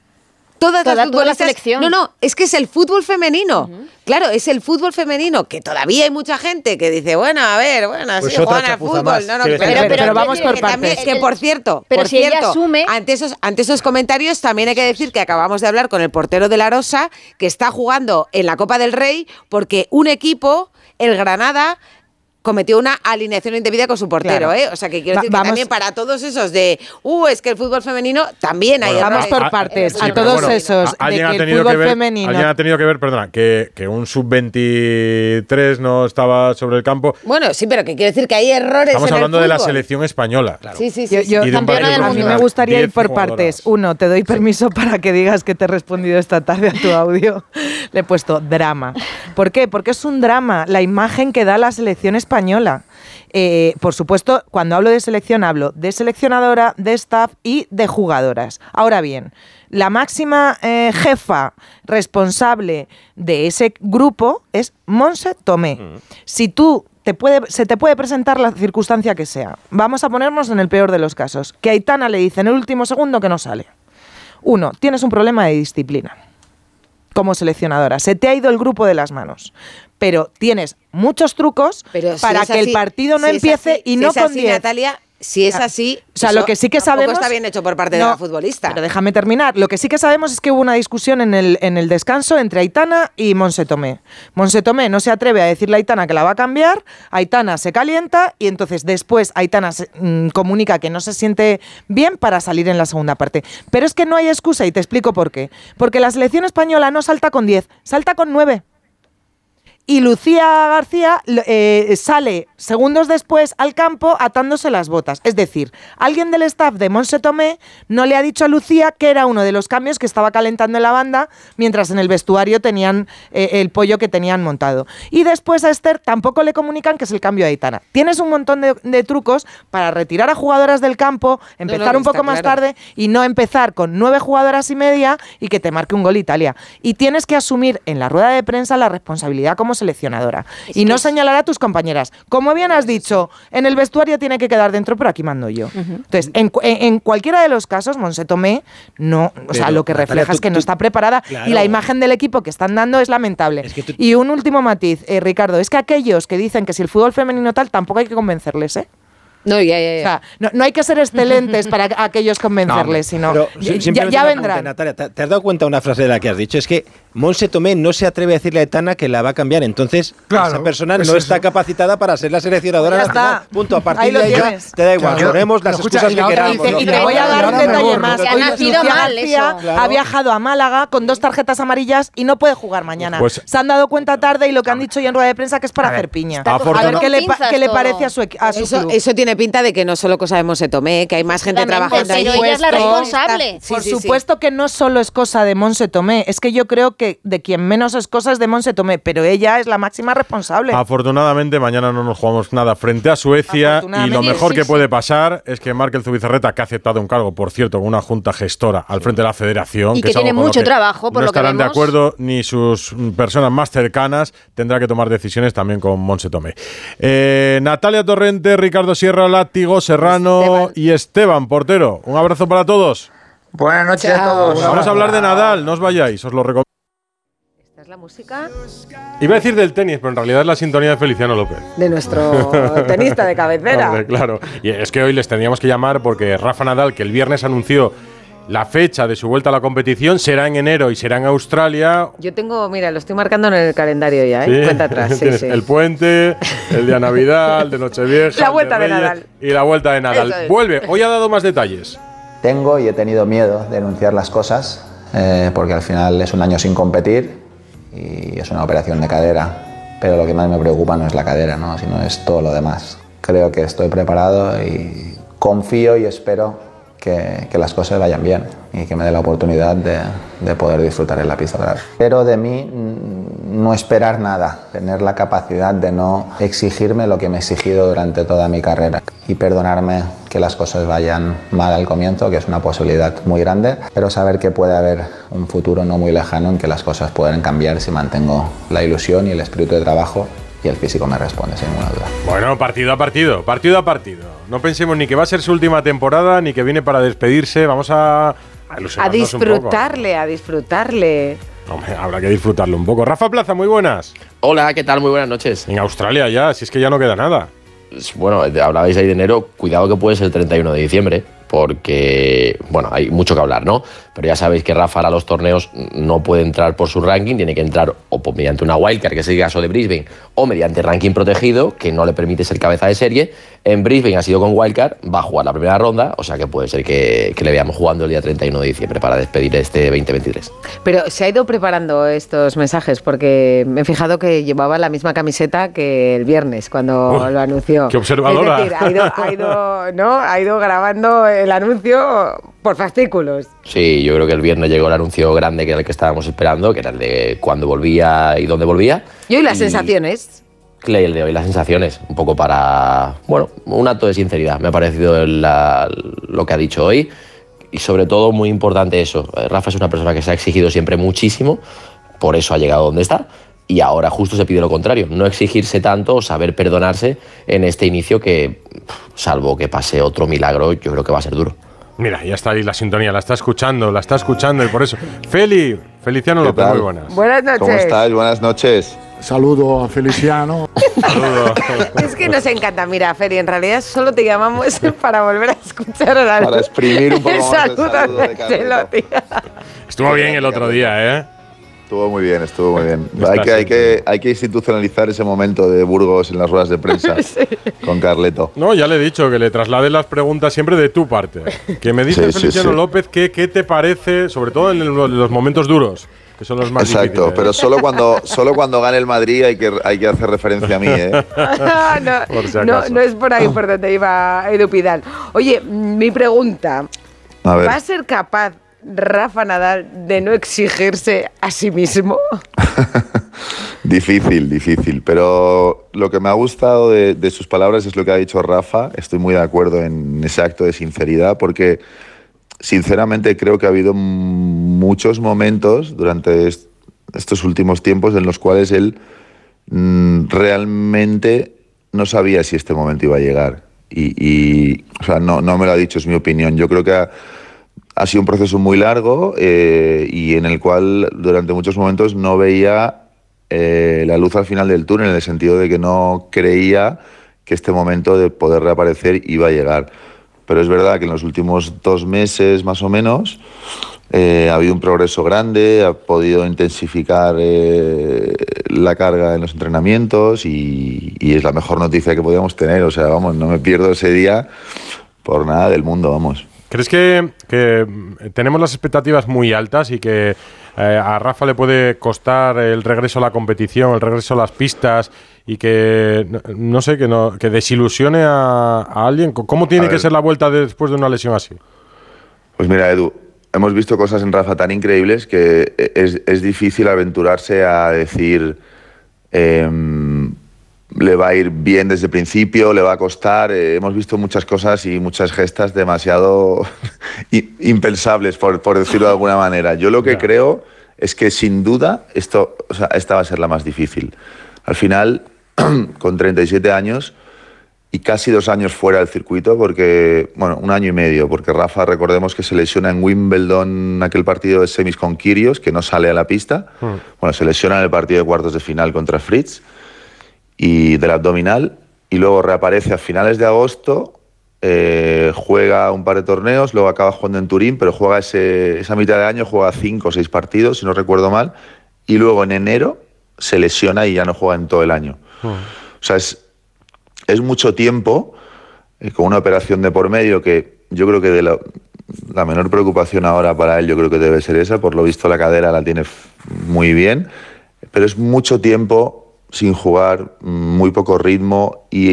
todas Toda- las toda la futbolistas. selección. No, no, es que es el fútbol femenino. Claro, es el fútbol femenino, que todavía hay mucha gente que dice, bueno, a ver, bueno, Pues sí, otra juegan al fútbol. más, No, no, pero, decir, pero- pero vamos por partes. también- que por cierto, pero por si ella cierto, asume- ante esos, ante esos comentarios también hay que decir que acabamos de hablar con el portero de la Rosa, que está jugando en la Copa del Rey, porque un equipo, el Granada, cometió una alineación indebida con su portero, Claro. ¿eh? O sea, que quiero Va- decir que también para todos esos de, uh, es que el fútbol femenino también hay Vamos errores. por partes. Sí, a todos bueno, esos a- de alguien que ha el tenido fútbol que ver, femenino Alguien ha tenido que ver, perdona, que, que un sub-23 no estaba sobre el campo. Bueno, sí, pero que quiero decir que hay errores Estamos en el hablando de la selección española. Sí, sí, sí. Yo, sí. yo- Y de un también partido a mí con me gustaría ir 10 por jugadoras. partes. Uno, te doy permiso para que digas que te he respondido esta tarde a tu audio. Le he puesto drama. ¿Por qué? Porque es un drama la imagen que da la selección española. Eh, por supuesto, cuando hablo de selección hablo de seleccionadora, de staff y de jugadoras. Ahora bien, la máxima eh, jefa responsable de ese grupo es Monse Tomé. Si tú te puede, se te puede presentar la circunstancia que sea, vamos a ponernos en el peor de los casos, que Aitana le dice en el último segundo que no sale. Uno, tienes un problema de disciplina como seleccionadora. Se te ha ido el grupo de las manos. Pero tienes muchos trucos Pero si para que el partido no si empiece así- y si no es con así, 10. Natalia, si es así, o sea, lo que sí que sabemos está bien hecho por parte de la futbolista. Pero déjame terminar. Lo que sí que sabemos es que hubo una discusión en el, en el descanso entre Aitana y Monse Tomé. Monse Tomé no se atreve a decirle a Aitana que la va a cambiar, Aitana se calienta y entonces después Aitana se- mm, comunica que no se siente bien para salir en la segunda parte. Pero es que no hay excusa y te explico por qué. Porque la selección española no salta con 10, salta con 9. Y Lucía García eh, sale segundos después al campo atándose las botas. Es decir, alguien del staff de Monse Tomé no le ha dicho a Lucía que era uno de los cambios que estaba calentando en la banda, mientras en el vestuario tenían eh, el pollo que tenían montado. Y después a Esther tampoco le comunican que es el cambio de Aitana. Tienes un montón de, de trucos para retirar a jugadoras del campo, empezar no, un poco más claro. tarde y no empezar con nueve jugadoras y media y que te marque un gol Italia. Y tienes que asumir en la rueda de prensa la responsabilidad como seleccionadora. y no señalar a tus compañeras. Como bien has dicho, en el vestuario tiene que quedar dentro, pero aquí mando yo. Entonces, en, en- en cualquiera de los casos, Monse Tomé no, o sea, lo que Natalia, refleja tú- es que no está preparada Claro. y la imagen del equipo que están dando es lamentable. Y un último matiz, eh, Ricardo, es que aquellos que dicen que si el fútbol femenino tal, tampoco hay que convencerles, ¿eh? No, ya, ya, ya. O sea, no, no hay que ser excelentes para aquellos convencerles, sino Pero ya, ya vendrán. Natalia, ¿te, te has dado cuenta de una frase de la que has dicho? Es que Monse Tomé no se atreve a decirle a Etana que la va a cambiar. Entonces, Claro, esa persona es no eso. está capacitada para ser la seleccionadora Pues ya nacional. está. Punto. A Ahí partir lo de ahí ya te da igual. Claro. Ponemos las escucha, excusas y que queramos. dice- ¿no? Y te voy a dar un detalle más. Que ha nacido mal García eso. Claro. ha viajado a Málaga con dos tarjetas amarillas y no puede jugar mañana. Pues- Se han dado cuenta tarde y lo que han dicho hoy en rueda de prensa que es para hacer piña. A ver qué le, parece a su, equi- a su Eso, club. Tiene pinta de que no solo cosa de Monse Tomé, que hay más gente trabajando pero ahí. ella es la responsable. Sí, Por sí, sí. supuesto que no solo es cosa de Monse Tomé, es que yo creo que de quien menos es cosa es de Monse Tomé, pero ella es la máxima responsable. Afortunadamente, mañana no nos jugamos nada frente a Suecia y lo mejor sí, que puede pasar es que Markel Zubizarreta, que ha aceptado un cargo, por cierto, con una junta gestora al frente de la federación, Y que tiene mucho que trabajo, por no lo que estarán de acuerdo ni sus personas más cercanas, tendrá que tomar decisiones también con Monse Tomé. Eh, Natalia Torrente, Ricardo Sierra, Látigo, Serrano Esteban. y Esteban, portero. Un abrazo para todos. Buenas noches a todos. Vamos a hablar de Nadal, no os vayáis, os lo recomiendo. Esta es la música Iba a decir del tenis, pero en realidad es la sintonía de Feliciano López. de nuestro tenista de cabecera. Hombre, claro. Y es que hoy les tendríamos que llamar porque Rafa Nadal, que el viernes anunció la fecha de su vuelta a la competición, será en enero y será en Australia. Yo tengo, mira, lo estoy marcando en el calendario ya, ¿eh? Sí, Cuenta atrás. Sí, sí. El puente, el día Navidad, el de Nochevieja. La el vuelta de Reyes Nadal. Y la vuelta de Nadal. Es. Vuelve. Hoy ha dado más detalles. Tengo y he tenido miedo de anunciar las cosas eh, porque al final es un año sin competir y es una operación de cadera. Pero lo que más me preocupa no es la cadera, ¿no? sino es todo lo demás. Creo que estoy preparado y confío y espero que, las cosas vayan bien y que me dé la oportunidad de, de poder disfrutar en la pista. Pero de mí mm, no esperar nada, tener la capacidad de no exigirme lo que me he exigido durante toda mi carrera y perdonarme que las cosas vayan mal al comienzo, que es una posibilidad muy grande, pero saber que puede haber un futuro no muy lejano en que las cosas pueden cambiar si mantengo la ilusión y el espíritu de trabajo y el físico me responde sin ninguna duda. Bueno, partido a partido, partido a partido. No pensemos ni que va a ser su última temporada, ni que viene para despedirse. Vamos a, disfrutarle, a disfrutarle. Hombre, habrá que disfrutarlo un poco. Rafa Plaza, muy buenas. Hola, ¿qué tal? Muy buenas noches. En Australia ya, si es que ya no queda nada. Bueno, hablabais ahí de enero, cuidado que puede ser el 31 de diciembre, porque, bueno, hay mucho que hablar, ¿no? Pero ya sabéis que Rafa a los torneos no puede entrar por su ranking, tiene que entrar o mediante una wildcard, que es el caso de Brisbane, o mediante ranking protegido, que no le permite ser cabeza de serie. En Brisbane ha sido con wildcard, va a jugar la primera ronda, o sea que puede ser que, que le veamos jugando el día 31 de diciembre para despedir este 2023. Pero se ha ido preparando estos mensajes porque me he fijado que llevaba la misma camiseta que el viernes cuando Uf, lo anunció. qué observadora. Es decir, ha ido, ha ido, ¿no? ha ido grabando el anuncio por fascículos. Sí, yo creo que el viernes llegó el anuncio grande que era el que estábamos esperando, que era el de cuándo volvía y dónde volvía. Y hoy las sensaciones. Clay, el de hoy, las sensaciones, un poco para, bueno, un acto de sinceridad, me ha parecido la- lo que ha dicho hoy y sobre todo muy importante eso, eh, Rafa es una persona que se ha exigido siempre muchísimo, por eso ha llegado donde está y ahora justo se pide lo contrario, no exigirse tanto o saber perdonarse en este inicio que, salvo que pase otro milagro, yo creo que va a ser duro. Mira, ya está ahí la sintonía, la está escuchando, la está escuchando y por eso. Feli, Feliciano López, muy buenas. Buenas noches. ¿Cómo estáis? Buenas noches. Saludo a Feliciano. Es que nos encanta. Mira, Feri, en realidad solo te llamamos para volver a escuchar a Para exprimir un poco más el saludo saludo de. Celotti. Estuvo bien el otro día, ¿eh? Estuvo muy bien, estuvo muy bien. Hay que, hay, que, hay que institucionalizar ese momento de Burgos en las ruedas de prensa con Carleto. No, ya le he dicho que le traslade las preguntas siempre de tu parte. Que me dice Sí, sí, Feliciano sí. López que, qué te parece, sobre todo en lo- los momentos duros, que son los más Exacto, difíciles. pero solo cuando, solo cuando gane el Madrid hay que, hay que hacer referencia a mí, ¿eh? no, Por si no, no es por ahí por donde iba Edu Pidal. Oye, mi pregunta. A ver. ¿Va a ser capaz Rafa Nadal de no exigirse a sí mismo? Difícil, difícil. Pero lo que me ha gustado de, de sus palabras es lo que ha dicho Rafa. Estoy muy de acuerdo en ese acto de sinceridad porque, sinceramente, creo que ha habido muchos momentos durante est- estos últimos tiempos en los cuales él mm, realmente no sabía si este momento iba a llegar. Y, o sea, no, no me lo ha dicho, es mi opinión. Yo creo que ha, ha sido un proceso muy largo eh, y en el cual durante muchos momentos no veía eh, la luz al final del túnel, en el sentido de que no creía que este momento de poder reaparecer iba a llegar. Pero es verdad que en los últimos dos meses más o menos eh, ha habido un progreso grande, ha podido intensificar eh, la carga en los entrenamientos y, y es la mejor noticia que podíamos tener. O sea, vamos, no me pierdo ese día por nada del mundo, vamos. ¿Crees que, que, tenemos las expectativas muy altas y que eh, a Rafa le puede costar el regreso a la competición, el regreso a las pistas y que, no, sé, que, no, que desilusione a, a alguien? ¿Cómo tiene A que ver. ser la vuelta de- después de una lesión así? Pues mira, Edu, hemos visto cosas en Rafa tan increíbles que es, es difícil aventurarse a decir em, le va a ir bien desde el principio, le va a costar. Eh, hemos visto muchas cosas y muchas gestas demasiado impensables, por, por decirlo de alguna manera. Yo lo que creo es que sin duda esto, o sea, esta va a ser la más difícil. Al final, con 37 años, y casi dos años fuera del circuito, porque, bueno, un año y medio, porque Rafa, recordemos que se lesiona en Wimbledon aquel partido de semis con Kirios, que no sale a la pista. Bueno, se lesiona en el partido de cuartos de final contra Fritz y del abdominal, y luego reaparece a finales de agosto, eh, juega un par de torneos, luego acaba jugando en Turín, pero juega ese- esa mitad de año, juega cinco o seis partidos, si no recuerdo mal, y luego en enero se lesiona y ya no juega en todo el año. O sea, es, es mucho tiempo eh, con una operación de por medio que yo creo que de la, la menor preocupación ahora para él yo creo que debe ser esa. Por lo visto la cadera la tiene muy bien, pero es mucho tiempo sin jugar, mm, muy poco ritmo y,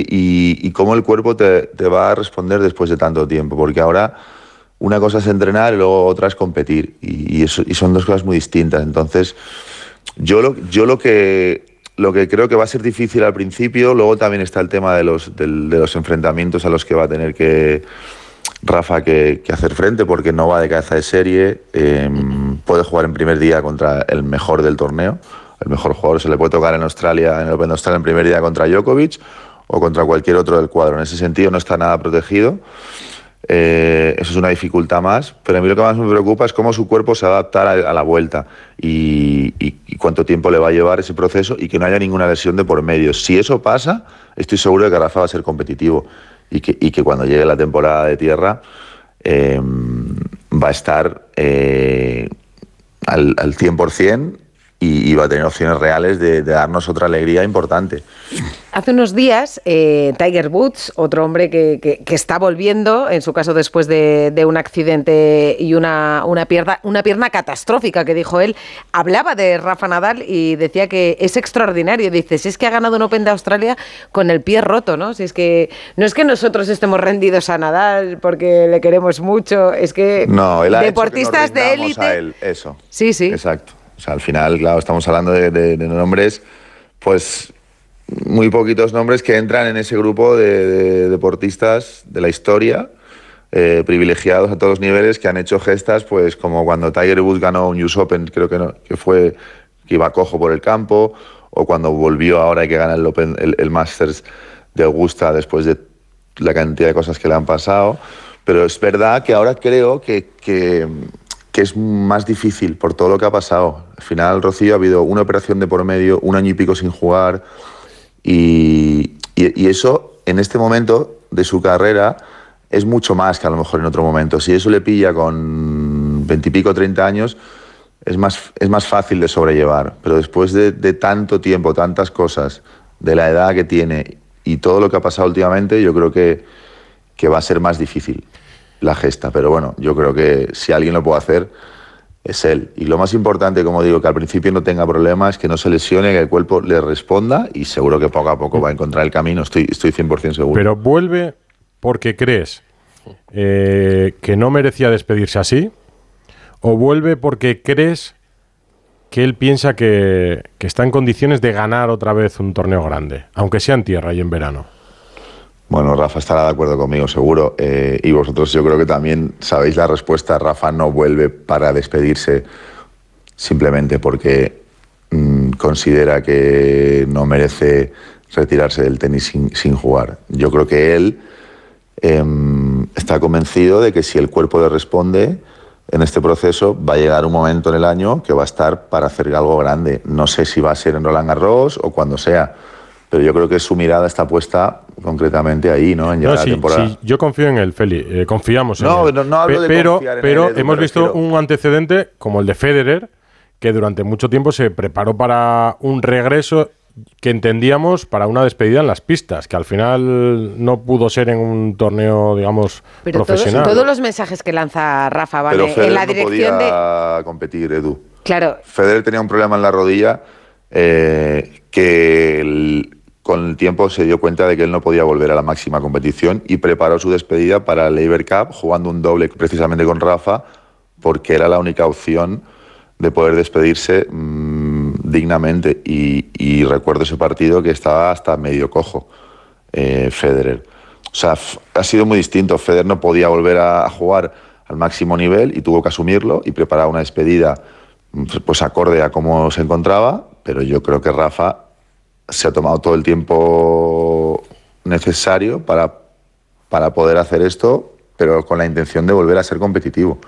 y- cómo el cuerpo te, te va a responder después de tanto tiempo, porque ahora una cosa es entrenar y luego otra es competir. Y, y son dos cosas muy distintas. Entonces, yo lo, yo lo que lo que creo que va a ser difícil al principio, luego también está el tema de los, del- de los enfrentamientos a los que va a tener que Rafa que, hacer frente, porque no va de cabeza de serie, eh, puede jugar en primer día contra el mejor del torneo, el mejor jugador se le puede tocar en Australia, en el Open de Australia en primer día contra Djokovic o contra cualquier otro del cuadro. En ese sentido no está nada protegido. Eh, eso es una dificultad más, pero a mí lo que más me preocupa es cómo su cuerpo se va a adaptar a, la vuelta y, y- cuánto tiempo le va a llevar ese proceso y que no haya ninguna lesión de por medio. Si eso pasa, estoy seguro de que Rafa va a ser competitivo y que, y que cuando llegue la temporada de tierra eh, va a estar eh, al, al 100% y, y va a tener opciones reales de, de darnos otra alegría importante. Hace unos días, eh, Tiger Woods, otro hombre que, que- que está volviendo, en su caso después de, de un accidente y una, una, pierna, una pierna catastrófica que dijo él, hablaba de Rafa Nadal y decía que es extraordinario. Dice, si es que ha ganado un Open de Australia con el pie roto, ¿no? Si es que no es que nosotros estemos rendidos a Nadal porque le queremos mucho, es que No, él deportistas que de a élite. él, eso. Sí, sí. Exacto. O sea, al final, claro, estamos hablando de, nombres, pues muy poquitos nombres que entran en ese grupo de, de deportistas de la historia, eh, privilegiados a todos los niveles, que han hecho gestas, pues como cuando Tiger Woods ganó un US Open, creo que, no, que fue que iba cojo por el campo, o cuando volvió ahora y que gana el, el Masters de Augusta después de la cantidad de cosas que le han pasado. Pero es verdad que ahora creo que, que, que es más difícil por todo lo que ha pasado. Al final, Rocío, ha habido una operación de por medio, un año y pico sin jugar, y, eso en este momento de su carrera es mucho más que a lo mejor en otro momento. Si eso le pilla con veintipico, treinta años, es más, es más fácil de sobrellevar. Pero después de, de tanto tiempo, tantas cosas, de la edad que tiene y todo lo que ha pasado últimamente, yo creo que, que va a ser más difícil la gesta. Pero bueno, yo creo que si alguien lo puede hacer, es él. Y lo más importante, como digo, que al principio no tenga problemas, que no se lesione, que el cuerpo le responda y seguro que poco a poco va a encontrar el camino, estoy, estoy 100% seguro. Pero vuelve porque crees eh, que no merecía despedirse así, o vuelve porque crees que él piensa que, que está en condiciones de ganar otra vez un torneo grande, aunque sea en tierra y en verano. Bueno, Rafa estará de acuerdo conmigo, seguro. eh, y vosotros yo creo que también sabéis la respuesta. Rafa no vuelve para despedirse simplemente porque mm, considera que no merece retirarse del tenis sin, jugar. Yo creo que él em, está convencido de que si el cuerpo le responde en este proceso, va a llegar un momento en el año que va a estar para hacer algo grande. No sé si va a ser en Roland Garros o cuando sea, pero yo creo que su mirada está puesta concretamente ahí, ¿no? En llegar No, a sí, la temporada. sí, yo confío en él, Feli. eh, confiamos en No, él. no- no hablo de pero confiar en pero él, hemos visto refiero. un antecedente como el de Federer, que durante mucho tiempo se preparó para un regreso que entendíamos para una despedida en las pistas, que al final no pudo ser en un torneo, digamos, Pero todos, profesional. todos los mensajes que lanza Rafa van Pero en- la no dirección de... podía competir, Edu. Claro, Federer tenía un problema en la rodilla eh, que el- con el tiempo se dio cuenta de que él no podía volver a la máxima competición y preparó su despedida para el Labor Cup jugando un doble precisamente con Rafa porque era la única opción de poder despedirse mm, dignamente y, recuerdo ese partido que estaba hasta medio cojo eh, Federer. O sea, ha sido muy distinto. Federer no podía volver a, a jugar al máximo nivel y tuvo que asumirlo y preparar una despedida mm, pues acorde a cómo se encontraba, pero yo creo que Rafa se ha tomado todo el tiempo necesario para, para poder hacer esto, pero con la intención de volver a ser competitivo.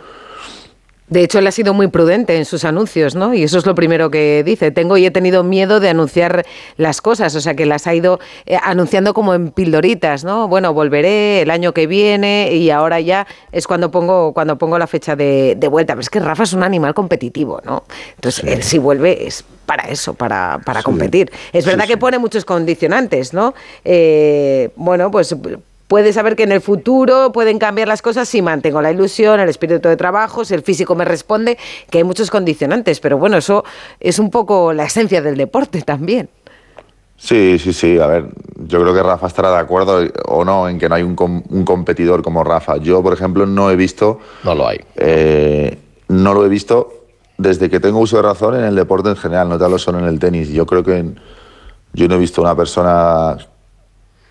De hecho él ha sido muy prudente en sus anuncios, ¿no? Y eso es lo primero que dice. Tengo y he tenido miedo de anunciar las cosas, o sea que las ha ido eh, anunciando como en pildoritas, ¿no? Bueno, volveré el año que viene y ahora ya es cuando pongo cuando pongo la fecha de, de vuelta. Pero es que Rafa es un animal competitivo, ¿no? Entonces él si vuelve es para eso, para, para competir. Es verdad que pone muchos condicionantes, ¿no? Eh, bueno, pues puede saber que en el futuro pueden cambiar las cosas si mantengo la ilusión, el espíritu de trabajo, si el físico me responde, que hay muchos condicionantes, pero bueno, eso es un poco la esencia del deporte también. Sí, sí, sí. A ver, yo creo que Rafa estará de acuerdo o no en que no hay un, com- un competidor como Rafa. Yo, por ejemplo, no he visto. No lo hay. eh, no lo he visto desde que tengo uso de razón en el deporte en general, no te hablo solo en el tenis. Yo creo que yo no he visto una persona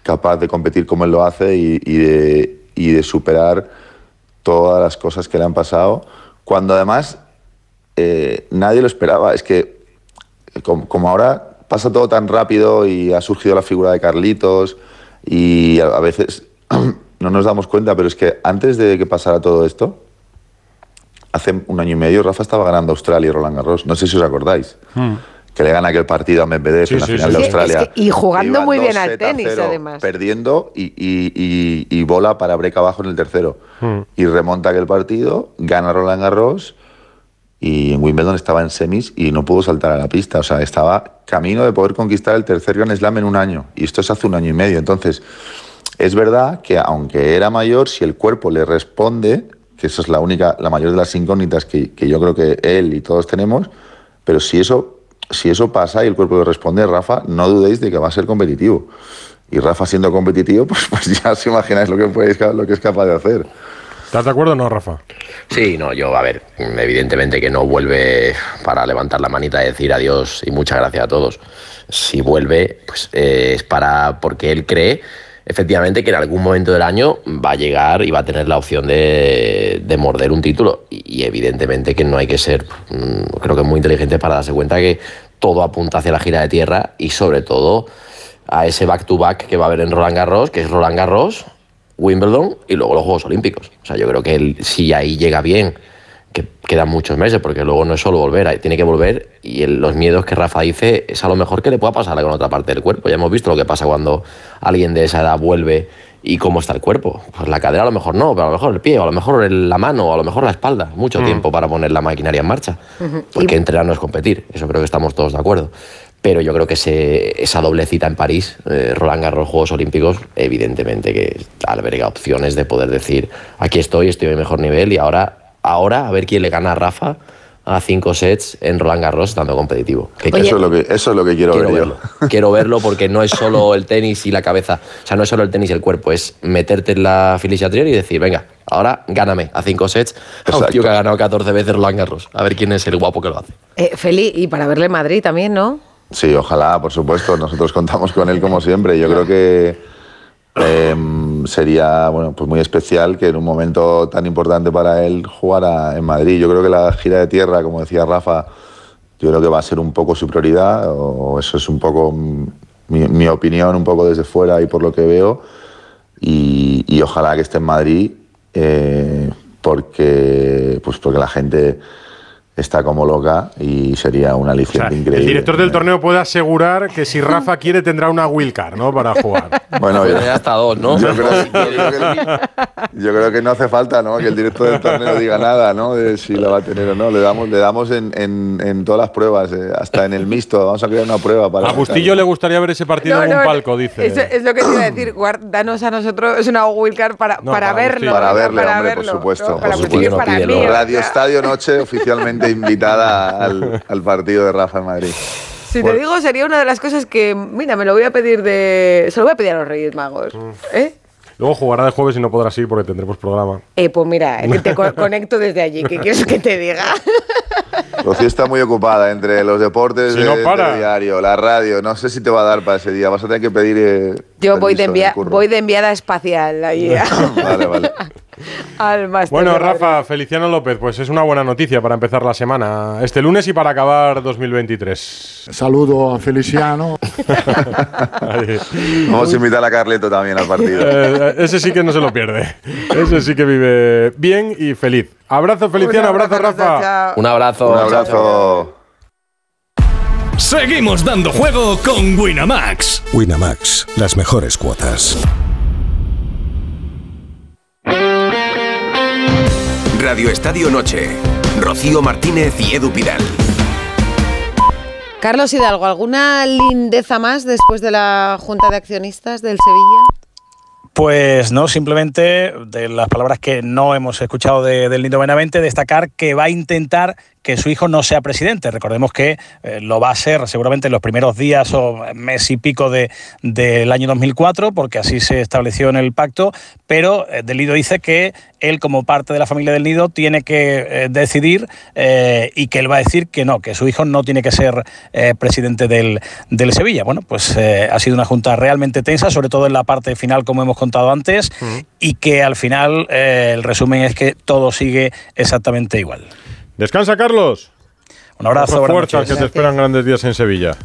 capaz de competir como él lo hace y, de, superar todas las cosas que le han pasado, cuando además eh, nadie lo esperaba. Es que como, como ahora pasa todo tan rápido y ha surgido la figura de Carlitos y a, a veces no nos damos cuenta, pero es que antes de que pasara todo esto, hace un año y medio Rafa estaba ganando Australia y Roland Garros. No sé si os acordáis. Que le gana aquel partido a Medvedev Sí, en la sí, final sí. de Australia. es que- y jugando muy bien 2 al tenis, cero, además. Perdiendo y, y- y- y bola para break abajo en el tercero. Hmm. Y remonta aquel partido, gana Roland Garros y en Wimbledon estaba en semis y no pudo saltar a la pista. O sea, estaba camino de poder conquistar el tercer Grand Slam en un año. Y esto es hace un año y medio. Entonces, es verdad que aunque era mayor, si el cuerpo le responde, que eso es la única, la mayor de las incógnitas que, que yo creo que él y todos tenemos, pero si eso, si eso pasa y el cuerpo le responde, Rafa, no dudéis de que va a ser competitivo. Y Rafa siendo competitivo, pues, pues ya os imagináis lo que, puede- lo que es capaz de hacer. ¿Estás de acuerdo o no, Rafa? Sí, no, yo, a ver, evidentemente que no vuelve para levantar la manita y decir adiós y muchas gracias a todos. Si vuelve, pues eh, es para, porque él cree efectivamente que en algún momento del año va a llegar y va a tener la opción de, de morder un título. Y, evidentemente que no hay que ser, mm, creo que muy inteligente para darse cuenta que todo apunta hacia la gira de tierra y sobre todo a ese back-to-back que va a haber en Roland Garros, que es Roland Garros, Wimbledon y luego los Juegos Olímpicos. O sea, yo creo que si ahí llega bien, que quedan muchos meses, porque luego no es solo volver, tiene que volver y el- los miedos que Rafa dice es a lo mejor que le pueda pasar con otra parte del cuerpo. Ya hemos visto lo que pasa cuando alguien de esa edad vuelve y cómo está el cuerpo. Pues la cadera a lo mejor no, pero a lo mejor el pie, o a lo mejor el- la mano, o a lo mejor la espalda. Mucho Mm. tiempo para poner la maquinaria en marcha. Porque entrenar no es competir, eso creo que estamos todos de acuerdo. Pero yo creo que ese- esa doble cita en París, eh, Roland Garros, Juegos Olímpicos, evidentemente que alberga opciones de poder decir, aquí estoy, estoy mi mejor nivel y ahora, ahora a ver quién le gana a Rafa a cinco sets en Roland Garros estando competitivo. Que- Eso, es lo que, eso es lo que quiero, quiero ver verlo. yo. Quiero verlo porque no es solo el tenis y la cabeza. O sea, no es solo el tenis y el cuerpo, es meterte en la Felicia Trier y decir, venga, ahora gáname a cinco sets a un tío que ha ganado 14 veces Roland Garros. A ver quién es el guapo que lo hace. Eh, Feli, y para verle en Madrid también, ¿no? Sí, ojalá, por supuesto. Nosotros contamos con él como siempre. Yo creo que sería bueno, pues muy especial que en un momento tan importante para él jugara en Madrid. Yo creo que la gira de tierra, como decía Rafa, yo creo que va a ser un poco su prioridad, o eso es un poco mi, opinión, un poco desde fuera y por lo que veo. Y, y ojalá que esté en Madrid, eh, porque, pues porque la gente está como loca y sería un aliciente increíble. El director del torneo puede asegurar que si Rafa quiere tendrá una wildcard, ¿no? Para jugar. Bueno, ya hasta dos, ¿no? Yo creo, yo creo que, yo creo que no hace falta, ¿no? Que el director del torneo diga nada, ¿no? De si la va a tener o no. Le damos, le damos en, en, en todas las pruebas, eh, hasta en el mixto. Vamos a crear una prueba para. A Bustillo le gustaría ver ese partido No, en un no, palco, dice. Es, es lo que te iba a decir, guard- danos a nosotros, es una wildcard para, No, para, para verlo. Para para hombre, verlo, por supuesto. ¿no? Para por Bustillo supuesto. para mí, o Radio sea, Estadio Noche oficialmente invitada al, al partido de Rafa en Madrid. Si te digo, sería una de las cosas que, mira, me lo voy a pedir de... Se lo voy a pedir a los Reyes Magos. Mm. ¿Eh? Luego jugará de jueves y no podrás ir porque tendremos programa. Eh, pues mira, que te co- conecto desde allí. ¿Qué quieres que te diga? Rocío está muy ocupada entre los deportes, Si no de- para. del diario, la radio. No sé si te va a dar para ese día. Vas a tener que pedir. eh, Yo voy de, curro. voy de enviada espacial allí Vale, vale. Al máster. Bueno. Rafa, Feliciano López, pues es una buena noticia para empezar la semana este lunes y para acabar 2023. Saludo a Feliciano. Vamos a invitar a Carleto también al partido. Eh, ese sí que no se lo pierde. Ese sí que vive bien y feliz. Abrazo, Feliciano, abrazo, Rafa. Un abrazo. Un abrazo. Seguimos dando juego con Winamax. Winamax, las mejores cuotas. Radio Estadio Noche. Rocío Martínez y Edu Pidal. Carlos Hidalgo, ¿alguna lindeza más después de la Junta de Accionistas del Sevilla? Pues no, simplemente de las palabras que no hemos escuchado de- del Nido Benavente, destacar que va a intentar que su hijo no sea presidente. Recordemos que eh, lo va a ser seguramente en los primeros días o mes y pico de- del año 2004, porque así se estableció en el pacto, pero eh, Del Nido dice que él como parte de la familia del Nido tiene que eh, decidir eh, y que él va a decir que no, que su hijo no tiene que ser presidente del, del Sevilla. Bueno, pues ha sido una junta realmente tensa, sobre todo en la parte final, como hemos contado antes, y que al final el resumen es que todo sigue exactamente igual. Descansa, Carlos. Un abrazo, Coge buenas fuerza, noches. que te esperan grandes días en Sevilla.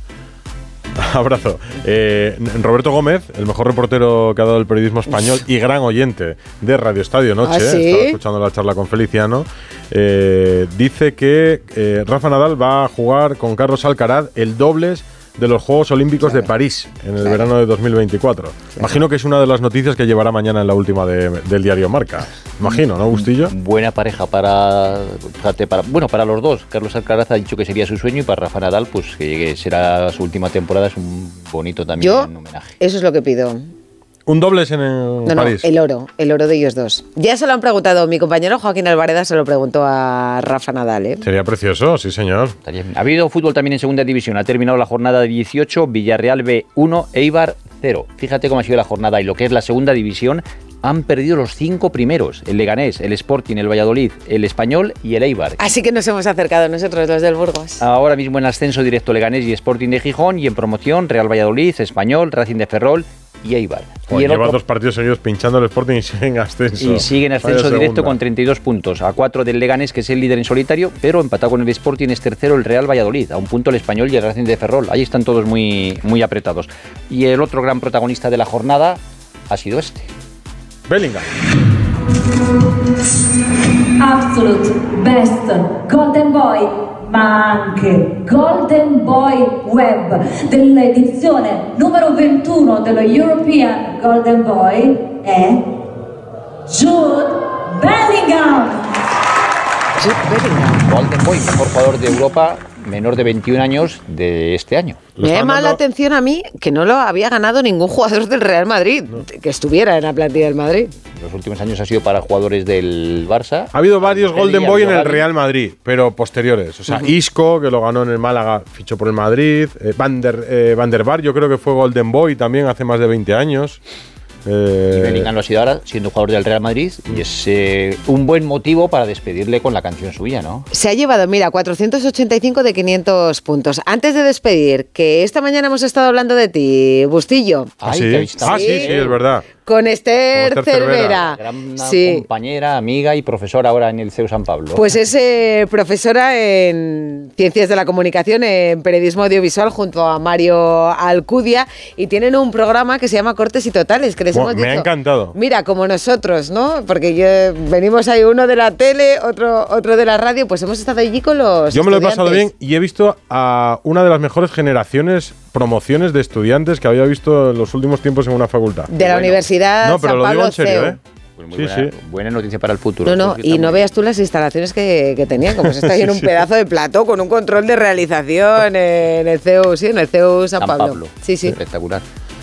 Abrazo. Eh, Roberto Gómez, el mejor reportero que ha dado el periodismo español y gran oyente de Radio Estadio Noche, ¿Ah, sí? estaba escuchando la charla con Feliciano, eh, dice que eh, Rafa Nadal va a jugar con Carlos Alcaraz el dobles de los Juegos Olímpicos de París en el verano de 2024. Imagino que es una de las noticias que llevará mañana en la última de- del diario Marca. Imagino, ¿no, Bustillo? Buena pareja para, fíjate, para, bueno, para los dos. Carlos Alcaraz ha dicho que sería su sueño y para Rafa Nadal, pues que llegue, será su última temporada, es un bonito también Yo, homenaje. eso es lo que pido. Un dobles en, el No, no, París. el oro, el oro de ellos dos. Ya se lo han preguntado, mi compañero Joaquín Alvareda se lo preguntó a Rafa Nadal, ¿eh? Sería precioso, sí, señor. Ha habido fútbol también en segunda división. Ha terminado la jornada 18, Villarreal B1, Eibar 0. Fíjate cómo ha sido la jornada y lo que es la segunda división. Han perdido los cinco primeros: el Leganés, el Sporting, el Valladolid, el Español y el Eibar. Así que nos hemos acercado nosotros, los del Burgos. Ahora mismo en ascenso directo Leganés y Sporting de Gijón y en promoción Real Valladolid, Español, Racing de Ferrol y Eibar. Joder, y, el lleva otro- dos partidos seguidos pinchando el Sporting y sigue en ascenso. y sigue en Vaya ascenso directo segunda. con 32 puntos, a 4 del Leganés, que es el líder en solitario, pero empatado con el Sporting es tercero el Real Valladolid, a un punto el Español y el Racing de Ferrol. Ahí están todos muy, muy apretados. Y el otro gran protagonista de la jornada ha sido este. Bellingham. Absolute Best Golden Boy, ma anche Golden Boy Web dell'edizione numero 21 dello European Golden Boy è Jude Bellingham. Golden Boy, mejor jugador de Europa, menor de 21 años de este año. Me llama la atención a mí que no lo había ganado ningún jugador del Real Madrid, que estuviera en la plantilla del Madrid. Los últimos años ha sido para jugadores del Barça. Ha habido varios Golden Boy en el. Real Madrid, pero posteriores. O sea, Ujú. Isco, que lo ganó en el Málaga, fichó por el Madrid. Eh, Van, der, eh, Van der Bar, yo creo que fue Golden Boy también hace más de 20 años. Eh, Y Bellingham lo ha sido ahora, siendo jugador del Real Madrid, y es eh, un buen motivo para despedirle con la canción suya, ¿no? Se ha llevado, mira, 485 de 500 puntos. Antes de despedir, que esta mañana hemos estado hablando de ti, Bustillo. ¿Ah, sí? Ah, sí, sí, es verdad. Con Esther, Con Esther Cervera. Gran Sí. compañera, amiga y profesora ahora en el CEU San Pablo. Pues es eh, profesora en Ciencias de la Comunicación, en Periodismo Audiovisual, junto a Mario Alcudia, y tienen un programa que se llama Cortes y Totales, que les hemos me ha dicho, encantado. Mira, como nosotros, ¿no? Porque yo, venimos ahí uno de la tele, otro, otro de la radio, pues hemos estado allí con los Yo me lo he pasado bien y he visto a una de las mejores generaciones, promociones de estudiantes que había visto en los últimos tiempos en una facultad. De la Universidad No, pero San lo digo Pablo en serio, CEU. ¿eh? Pues muy Sí, buena, sí. buena noticia para el futuro. No, no, y no veas tú las instalaciones que, que tenían, como se está ahí en un sí. pedazo de plató con un control de realización en el CEU, sí, en el CEU San, San Pablo. Pablo. Sí, sí. Espectacular.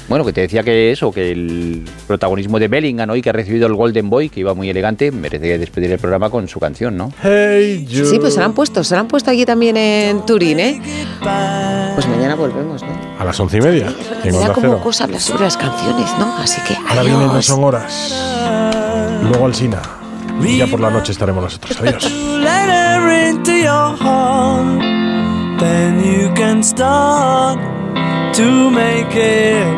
Bueno, que te decía que eso, que el protagonismo de Bellingham hoy, que ha recibido el Golden Boy, que iba muy elegante, merece despedir el programa con su canción, ¿no? Hey, you. Sí, pues se la han puesto, se la han puesto aquí también en Turín, ¿eh? Pues mañana volvemos, ¿no? A las once y media. En Me da como cosa hablar sobre las canciones, ¿no? Así que Ahora vienen no adiós. son horas. Luego al Sina. Y ya por la noche estaremos nosotros. Adiós. let her into your heart, then you can start to make it.